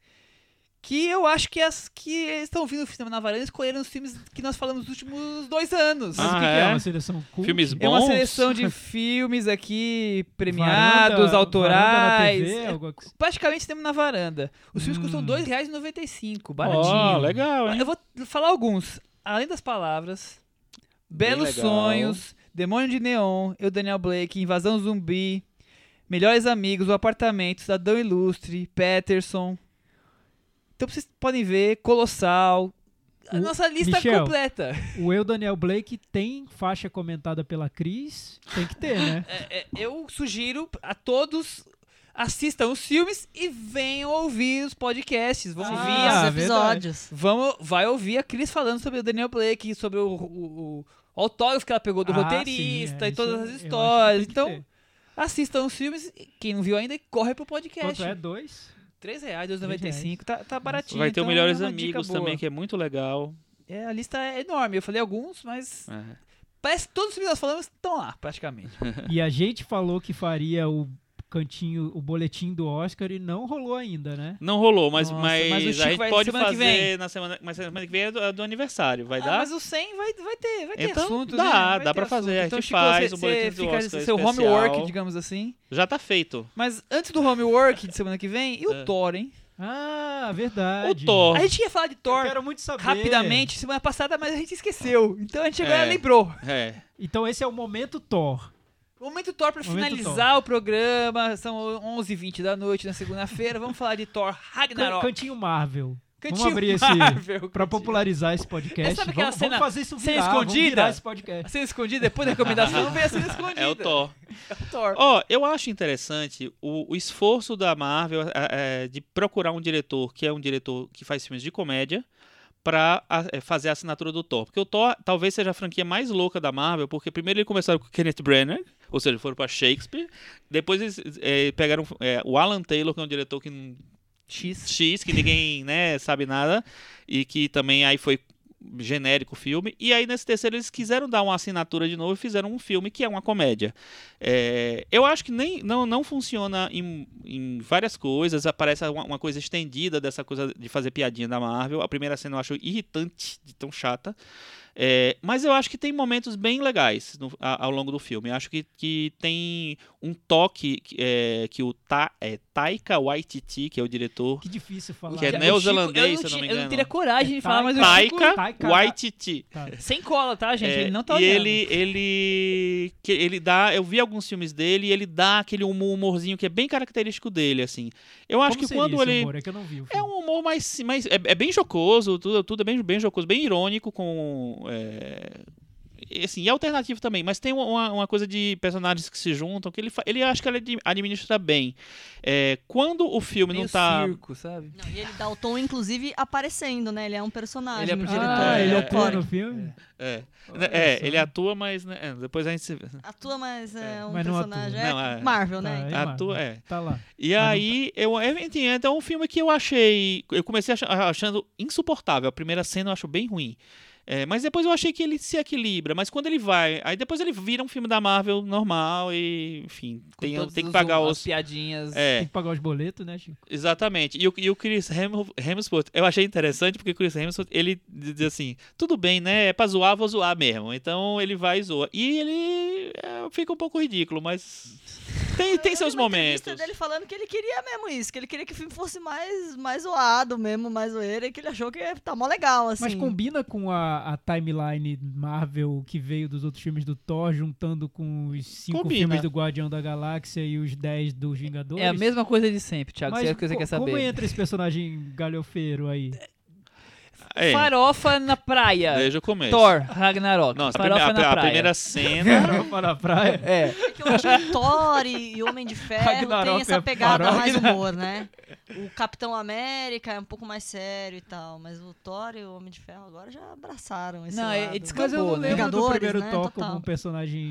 C: Que eu acho que as que estão vindo no cinema na varanda escolheram os filmes que nós falamos nos últimos dois anos.
E: Mas
D: Ah,
E: o que, que é?
D: é?
E: Uma seleção cult?
D: Filmes
C: É uma
D: bons?
C: seleção de filmes aqui
E: Varanda-
C: premiados,
E: varanda na
C: autorais.
E: TV,
C: É
E: algo
C: praticamente temos na varanda. Os filmes
E: Hum.
C: custam R$ 2,95,
D: Ó,
C: baratinho.
D: legal, hein?
C: Eu vou falar alguns. Além das palavras, Belos. Sonhos, Demônio de Neon, Eu Daniel Blake, Invasão Zumbi, Melhores Amigos, O Apartamento, Cidadão Ilustre, Peterson. Então vocês podem ver, Colossal. A
E: O-
C: nossa lista
E: Michel.
C: completa.
E: O Eu, Daniel Blake, tem faixa comentada pela Cris? Tem que ter, né?
C: É, é, eu sugiro a todos assistam os filmes e venham ouvir os podcasts. Vão
E: Ah,
C: ouvir
F: Os episódios.
C: Vamos, vai ouvir a Cris falando sobre o Daniel Blake, sobre o, o- o autógrafo que ela pegou do
E: Ah,
C: roteirista
E: sim, é,
C: e todas as
E: que
C: histórias. Então, assistam os filmes. Quem não viu ainda, corre pro podcast.
E: Quanto é? Dois?
C: 3 reais, 2,95. Tá, tá baratinho.
D: Vai ter o
C: então
D: Melhores
C: é
D: Amigos também, que é muito legal.
C: É, a lista é enorme. Eu falei alguns, mas
D: É.
C: parece que todos os filmes que nós falamos estão lá, praticamente.
E: E a gente falou que faria o cantinho, o boletim do Oscar e não rolou ainda, né?
D: Não rolou, mas,
C: Nossa,
D: mas,
C: mas o
D: a gente
C: vai
D: pode fazer na semana, mas semana que vem é do, é do aniversário, vai
C: Ah,
D: dar?
C: mas o 100 vai, vai ter, vai ter
D: Então,
C: assunto,
D: dá,
C: né? Vai
D: dá pra fazer, a
C: Então,
D: gente
C: Chico,
D: faz
C: você-
D: o boletim do Oscar
C: seu
D: especial.
C: homework, digamos assim.
D: Já tá feito.
C: Mas antes do homework de semana que vem, e o
D: É.
C: Thor, hein?
E: Ah, verdade.
D: O Thor.
C: A gente ia falar de
E: Eu
C: Thor
E: quero muito saber.
C: rapidamente semana passada, mas a gente esqueceu. Então a gente agora
D: É.
C: lembrou.
D: É.
E: Então esse é o momento Thor.
C: Momento Thor pra
E: Momento
C: finalizar o programa. São 11h20 da noite na segunda-feira. Vamos falar de Thor Ragnarok.
E: Cantinho Marvel.
C: Cantinho
E: Vamos abrir esse
C: Marvel,
E: pra
C: cantinho.
E: popularizar esse podcast.
C: É, sabe aquela
E: vamos,
C: cena-
E: vamos fazer isso virar,
C: escondida?
E: virar esse podcast.
C: A cena escondida, depois da recomendação, vem a cena escondida.
D: É o Thor.
C: É o Thor.
D: Ó, eu acho interessante o, o esforço da Marvel é, é, de procurar um diretor que é um diretor que faz filmes de comédia pra a- é, fazer a assinatura do Thor. Porque o Thor talvez seja a franquia mais louca da Marvel, porque primeiro eles começaram com o Kenneth Branagh, ou seja, foram pra Shakespeare. Depois eles é, pegaram é, o Alan Taylor, que é um diretor que
C: X.
D: X, que ninguém né, sabe nada, e que também aí foi genérico filme. E aí nesse terceiro eles quiseram dar uma assinatura de novo e fizeram um filme que é uma comédia. É, eu acho que nem, não, não funciona em, em várias coisas, aparece uma, uma coisa estendida dessa coisa de fazer piadinha da Marvel. A primeira cena eu acho irritante, de tão chata. É, mas eu acho que tem momentos bem legais no- ao longo do filme. Eu acho que, que tem um toque que, é, que o Ta, é, Taika Waititi, que é o diretor,
E: Que difícil falar.
D: Que é neozelandês,
C: eu
D: se eu não me
C: tinha- Eu não
D: engano.
C: teria coragem de
E: É
C: falar, mas o
E: Taika-.
D: Taika
E: Taika-
D: Waititi.
E: Tá.
C: Sem cola, tá, gente?
D: É,
C: ele não tá
D: e
C: olhando.
D: ele, ele, que ele dá, eu vi alguns filmes dele e ele dá aquele humor- humorzinho que é bem característico dele, assim. Eu acho
E: Como
D: que quando ele
E: humor? É que eu não vi o
D: é um humor mais, mais é, é bem jocoso, tudo, tudo é bem, bem jocoso, bem irônico com é, e, assim, e alternativo também, mas tem uma, uma coisa de personagens que se juntam que ele, ele acho que ele ad- administra bem. É, quando o filme
C: Meio
D: não tá
C: circo, sabe?
F: Não, e ele dá o tom, inclusive, aparecendo, né? Ele é um personagem
C: Ele é
F: no
C: diretor.
F: diretor.
E: Ah, ele
D: é,
E: atua
F: é,
E: no filme?
D: é, é,
E: só.
D: ele atua, mas né, é, depois a gente se
F: Atua, mas é um
E: Mas não atua.
F: personagem.
D: Não,
F: é
D: é-
F: Marvel,
E: Tá,
F: né?
E: é
D: atua, é.
E: Tá lá.
D: E
E: não
D: aí, eu, eu então é um filme que eu achei. Eu comecei ach- achando insuportável. A primeira cena eu acho bem ruim. É, mas depois eu achei que ele se equilibra. Mas quando ele vai. Aí depois ele vira um filme da Marvel normal e. Enfim, tem, tem que pagar
C: as
D: os.
C: piadinhas.
E: Tem
D: É,
E: que pagar os boletos, né, Chico?
D: exatamente. E o, e o Chris Hem- Hemsworth, eu achei interessante porque o Chris Hemsworth, ele diz assim: tudo bem, né? É pra zoar, vou zoar mesmo. Então ele vai e zoa. E ele é, fica um pouco ridículo, mas. Tem, tem
F: Eu
D: seus momentos.
F: dele falando que ele queria mesmo isso, que ele queria que o filme fosse mais, mais zoado mesmo, mais zoeira, e que ele achou que tá mó legal, assim.
E: Mas combina com a, a timeline Marvel que veio dos outros filmes do Thor, juntando com os cinco
D: Combina.
E: filmes do Guardião da Galáxia e os 10 dos Vingadores.
C: É a mesma coisa de sempre, Thiago.
E: Mas
C: se é o que você quer saber.
E: como entra esse personagem galhofeiro aí?
D: É,
C: Farofa na praia.
D: desde o começo.
C: Thor, Ragnarok.
D: A,
C: Farofa
D: primeira-
C: na
D: a
C: praia.
D: primeira cena.
E: Farofa na praia?
C: É.
F: É que eu acho que Thor e, Homem de Ferro
E: Ragnarok
F: tem essa
E: é
F: pegada
E: farofa.
F: mais humor, né? O Capitão América é um pouco mais sério e tal, mas o Thor e o Homem de Ferro agora já abraçaram esse
C: Não,
F: lado.
C: é- é
E: Mas eu não
C: né?
E: lembro do primeiro
F: né?
E: Thor
F: Total.
E: como um personagem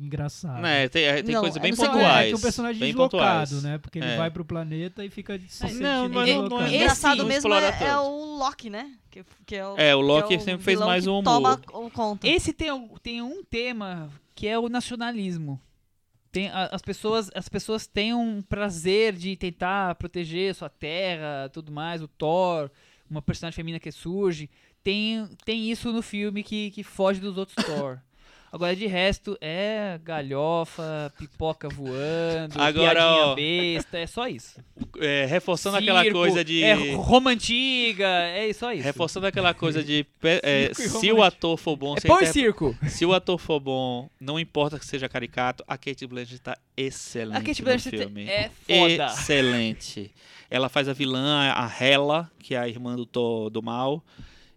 E: engraçado.
D: né, tem é, tem
F: Não,
D: coisas bem
F: não
E: Não,
D: pontuais.
E: é, que é um personagem
D: bem
E: deslocado,
D: pontuais.
E: né? Porque ele
D: É.
E: vai pro planeta e fica se
C: Não,
E: sentindo
D: mas não- não é-
F: engraçado
D: não
F: mesmo é, é o Loki, né? Que, que é, o,
D: É, o Loki
F: que é
D: sempre fez mais um humor.
F: O.
C: Esse tem, um- tem um tema que é o nacionalismo. Tem, as, pessoas, as pessoas têm um prazer de tentar proteger sua terra, tudo mais. O Thor, uma personagem feminina que surge. Tem, tem isso no filme que, que foge dos outros Thor. Agora, de resto, é galhofa, pipoca voando,
D: Agora,
C: piadinha
D: ó.
C: besta, é só isso.
D: É, reforçando aquela
C: Circo,
D: coisa de.
C: É Roma Antiga, é só isso.
D: Reforçando aquela coisa de. é, se o ator for bom,
C: É pão e
D: interpre-
C: circo.
D: se o ator for bom, não importa que seja caricato, a Kate Blanchett tá excelente
C: A Kate Blanchett
D: filme.
C: é foda.
D: Excelente. Ela faz a vilã, a Hela, que é a irmã do, Thor- do mal.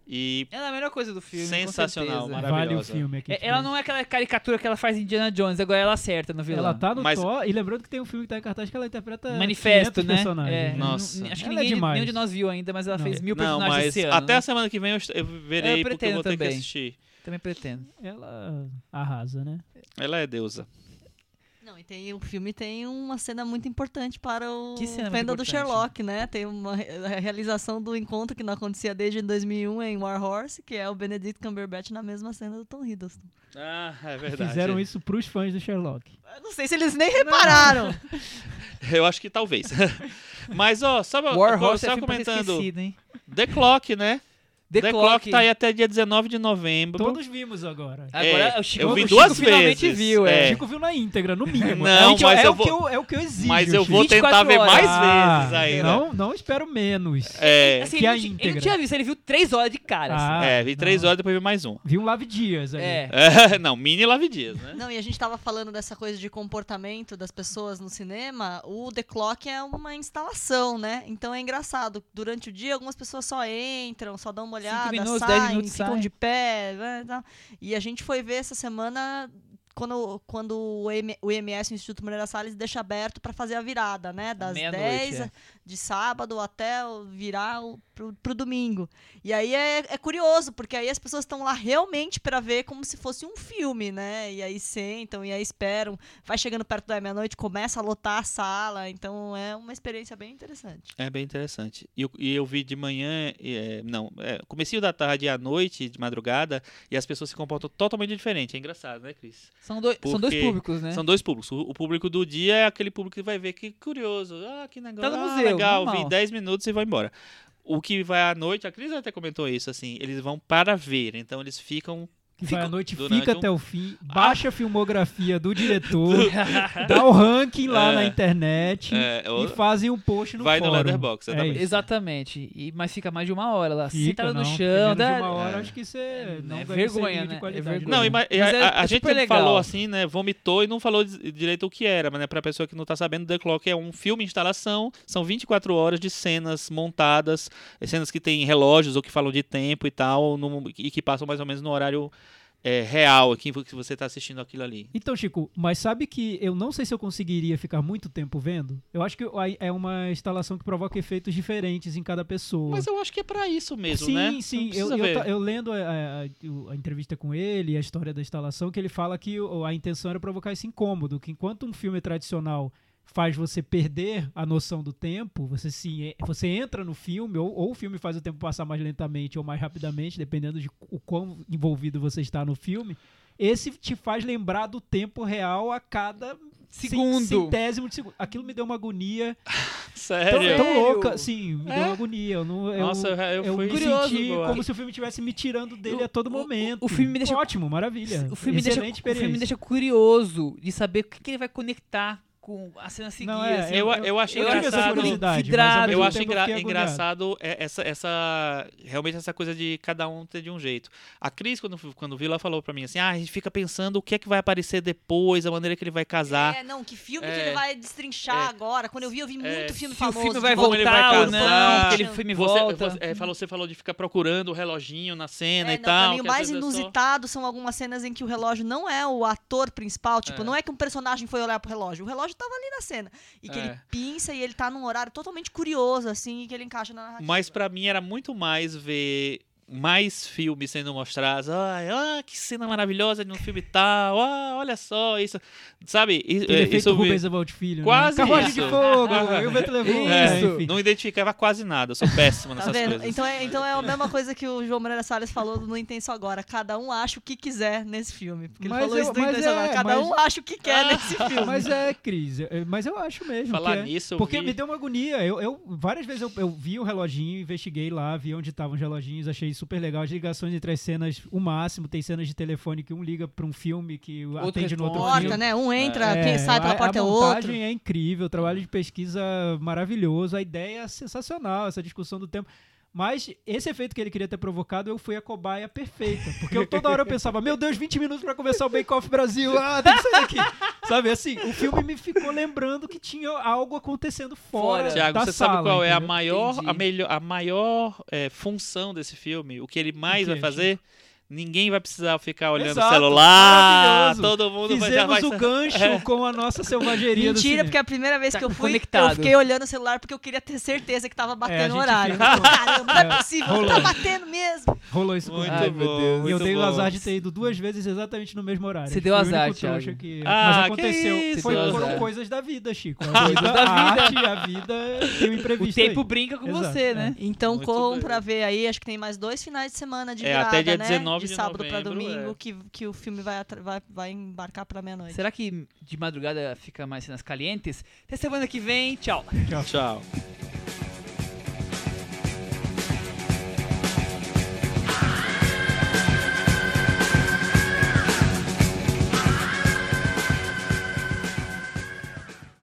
D: E
C: Ela é a melhor coisa do filme.
D: Sensacional, maravilhosa.
E: Vale o filme aqui.
C: É, ela não é aquela caricatura que ela faz em Indiana Jones, agora ela acerta no vilão.
E: Ela tá no
D: Mas-
E: Thor, e lembrando que tem um filme que tá em cartaz que ela interpreta
C: Manifesto,
E: 500
C: né?
E: personagens.
C: É,
E: né?
D: Nossa.
C: Acho que
E: Ela é
C: ninguém,
E: demais.
C: nenhum de nós viu ainda, mas ela
E: Não.
C: fez mil
D: não,
C: personagens
D: mas
C: esse ano.
D: até
C: né?
D: a semana que vem eu, eu verei
C: Eu
D: porque eu vou ter que
C: também.
D: assistir.
C: Também pretendo.
E: Ela arrasa, né?
D: Ela é deusa.
F: Não, e tem, o filme tem uma cena muito importante para o fandom do? Sherlock, né? Tem uma a realização do encontro que não acontecia desde 2001 em War Horse, que é o Benedict Cumberbatch na mesma cena do Tom Hiddleston.
D: Ah, é verdade.
E: Fizeram isso pros fãs do Sherlock.
F: Eu não sei se eles nem repararam.
D: Eu acho que talvez. Mas, ó, só,
C: War Horse é
D: comentando.
C: esquecido, hein?
D: The Clock, né?
C: The,
D: The,
C: Clock.
D: Clock tá aí até dia 19 de novembro.
E: Todos vimos agora.
C: Agora,
D: É,
C: o Chico,
D: eu vi
C: o Chico
D: duas
C: finalmente
D: vezes,
C: viu,
D: é.
C: é.
E: O Chico viu na íntegra, no mínimo.
D: Não,
E: é o que,
D: mas
E: é
D: eu
E: o
D: vou-
E: que eu, é o que eu exijo.
D: Mas eu vou
C: 24
D: tentar ver
C: horas.
D: mais
E: Ah,
D: vezes ainda.
E: Não, não espero menos.
D: É,
C: Assim,
E: que
C: ele,
E: a
C: não ti- ele
E: íntegra.
C: não tinha visto, ele viu três horas de cara. assim.
E: Ah,
D: é, vi três
E: não.
D: horas depois vi mais um.
E: Vi um Lave Dias ali.
C: É.
D: É, não, mini Lave Dias, né?
F: Não, e a gente tava falando dessa coisa de comportamento das pessoas no cinema. O The Clock é uma instalação, né? Então é engraçado. Durante o dia, algumas pessoas só entram, só dão uma
C: Cinco
F: olhada,
C: minutos,
F: saem,
C: dez minutos,
F: ficam de pé. né. E a gente foi ver essa semana quando, quando o, M- o IMS, o Instituto Moreira Salles, deixa aberto para fazer a virada, né? Das
C: Meia-noite,
F: 10
C: é.
F: de sábado até o- virar o, pro, pro domingo. E aí é, é curioso, porque aí as pessoas estão lá realmente para ver como se fosse um filme, né? E aí sentam, e aí esperam. Vai chegando perto da meia-noite, começa a lotar a sala. Então é uma experiência bem interessante.
D: É bem interessante. E eu, e eu vi de manhã, é, não, é, comecinho da tarde e à noite, de madrugada, e as pessoas se comportam totalmente diferente. É engraçado, né, Cris?
C: São, dois, são dois públicos, né?
D: São dois públicos. O, o público do dia é aquele público que vai ver que curioso. Ah, que negócio.
C: Tá no
D: ah,
C: museu,
D: legal,
C: normal.
D: vi 10 minutos e vou embora. O que vai à noite, a Cris até comentou isso, assim, eles vão para ver, então eles ficam
E: que vai à noite, fica
D: um-
E: até o fim, baixa a filmografia do diretor, dá o ranking lá
D: É.
E: na internet
D: É,
E: e
D: ou-
E: fazem um post no
D: Vai no
E: fórum.
D: Letterboxd,
E: É
D: exatamente.
E: isso.
C: Exatamente. E, mas fica mais de uma hora lá,
E: Fica,
C: sentada no chão.
E: menos de
C: dá-
E: uma hora,
D: É.
E: acho que você não
C: é
E: ganha
C: vergonha, né? É
E: qualidade.
C: vergonha.
D: Não, e ma- e
C: Mas
D: a,
C: é-
D: a- a
C: é
D: gente
C: legal.
D: falou assim, né? Vomitou e não falou di- direito o que era, mas né, pra pessoa que não tá sabendo, The Clock é um filme instalação, são 24 horas de cenas montadas, cenas que tem relógios ou que falam de tempo e tal, no- e que passam mais ou menos no horário eh, real aqui que você tá assistindo aquilo ali.
E: Então, Chico, mas sabe que eu não sei se eu conseguiria ficar muito tempo vendo? Eu acho que a- é uma instalação que provoca efeitos diferentes em cada pessoa.
D: Mas eu acho que é pra isso mesmo,
E: sim,
D: né? Não
E: sim. Eu, eu, eu lendo a, a- o- a entrevista com ele, e a história da instalação, que ele fala que a intenção era provocar esse incômodo, que enquanto um filme tradicional faz você perder a noção do tempo, você se você entra no filme ou, ou o filme faz o tempo passar mais lentamente ou mais rapidamente, dependendo de o quão envolvido você está no filme. Esse te faz lembrar do tempo real a cada
C: Segundo.
E: centésimo de segundo. Aquilo me deu uma agonia tão,
D: Sério?
E: tão
C: Sério?
E: louca, assim, me deu
D: É?
E: uma agonia. Eu não, eu,
D: Nossa, eu, eu
E: eu
D: fui
E: me
C: curioso,
E: senti
D: boa.
E: como se o filme estivesse me tirando dele a todo
C: o- o-
E: momento.
C: o filme me deixa-
E: Ótimo, maravilha.
C: O filme, deixa,
E: Excelente
C: o filme me
E: experiência.
C: deixa curioso de saber o que, que ele vai conectar com a cena seguinte.
E: Não, é,
C: assim.
D: Eu, eu achei
E: eu tive essa
D: engraçado.
C: vidrado.
D: Eu acho engra- engraçado é, essa, essa. Realmente essa coisa de cada um ter de um jeito. A Cris, quando, quando viu, ela falou pra mim assim: ah, a gente fica pensando o que é que vai aparecer depois, a maneira que ele vai casar.
F: É, não, que filme que
D: É.
F: ele vai destrinchar
D: É.
F: agora? Quando eu vi, eu vi muito
D: É.
F: filme
C: Se o
F: famoso.
C: filme vai voltar ou não,
D: casar.
C: aquele filme
D: Você,
C: volta.
D: você, é, falou, você falou de ficar procurando o reloginho na cena
F: É,
D: e
F: não,
D: tal.
F: pra mim, o
D: que
F: mais
D: é só-
F: inusitado são algumas cenas em que o relógio não é o ator principal. Tipo,
D: É.
F: não é que um personagem foi olhar pro relógio. O relógio tava ali na cena. E que
D: É.
F: ele pinça e ele tá num horário totalmente curioso, assim, e que ele encaixa na narrativa.
D: Mas pra mim era muito mais ver mais filmes sendo mostrados. Ai, ah, que cena maravilhosa de um filme tal. Ah, olha só isso. Sabe? I-
E: Aquele
D: é,
E: efeito
D: isso
E: Rubens Evald Filho.
D: Quase
E: né? Carruagem
D: isso.
E: de fogo, e o vento levou.
D: É,
E: É, enfim.
D: não identificava quase nada. Eu sou péssimo
F: Tá
D: nessas
F: vendo?
D: coisas.
F: Então é, então é a mesma coisa que o João Moreira Salles falou do No Intenso Agora. Cada um acha o que quiser nesse filme. Porque ele
E: Mas
F: falou
E: eu-
F: isso do
E: mas
F: Intenso
E: é,
F: Agora. Cada
E: mas-
F: um acha o que quer nesse filme.
E: Mas é, Cris, é- mas eu acho mesmo.
D: Falar
E: que é.
D: nisso, eu
E: Porque
D: vi-
E: me deu uma agonia. Eu, eu- várias vezes eu, eu vi o reloginho, investiguei lá, vi onde estavam os reloginhos, achei super legal. As ligações entre as cenas, o máximo. Tem cenas de telefone que um liga pra um filme que atende no outro
C: responde.
E: filme.
F: Porta, né? Um entra,
E: É,
F: quem sai pela
E: a-
F: porta
E: a
F: é outro.
E: montagem é incrível, o trabalho de pesquisa maravilhoso, a ideia é sensacional, essa discussão do tempo. Mas esse efeito que ele queria ter provocado, eu fui a cobaia perfeita. Porque eu toda hora eu pensava, meu Deus, 20 minutos pra começar o Bake Off Brasil, ah, tem que sair daqui. Sabe, assim, o filme me ficou lembrando que tinha algo acontecendo fora
C: Fora.
D: Tiago,
E: da
D: você
E: sala,
D: sabe qual é a
E: entendeu?
D: maior, a melhor, a maior é, função desse filme? O que ele mais vai fazer? Ninguém vai precisar ficar olhando
E: Exato,
D: o celular.
E: maravilhoso.
D: Todo mundo vai, já
E: Fizemos
D: vai
E: o gancho
D: É.
E: com a nossa selvageria do
F: Mentira, porque a primeira vez
C: Tá
F: que eu fui,
C: conectado.
F: eu fiquei olhando o celular porque eu queria ter certeza que tava batendo o horário.
E: ficou-
F: Caramba, não é
E: É,
F: possível,
E: rolou.
F: tá batendo mesmo.
E: Rolou isso
D: Muito
E: comigo.
C: Ai, meu
D: bom.
E: E eu dei o azar de ter ido duas vezes exatamente no mesmo horário.
C: Você
E: Acho
C: deu
E: que
C: azar, Thiago.
E: que...
D: Ah,
E: Mas
D: que
E: aconteceu.
D: isso,
E: Foi, foram
C: azar.
E: coisas da vida, Chico. A, vida,
C: da
E: a
C: vida.
E: arte, a vida tem um
C: O
E: imprevisto
C: tempo
E: aí.
C: brinca com
E: Exato,
C: você,
E: é.
C: né?
F: Então
D: Muito
F: corram
D: bem.
F: pra ver aí, acho que tem mais dois finais de semana de
D: É,
F: virada,
D: até dia
F: né?
D: 19
F: de
D: de
F: sábado pra
D: novembro,
F: domingo
D: é.
F: que, que o filme vai, vai, vai embarcar pra meia-noite.
C: Será que de madrugada fica mais cenas calientes? Até semana que vem, tchau.
D: Tchau.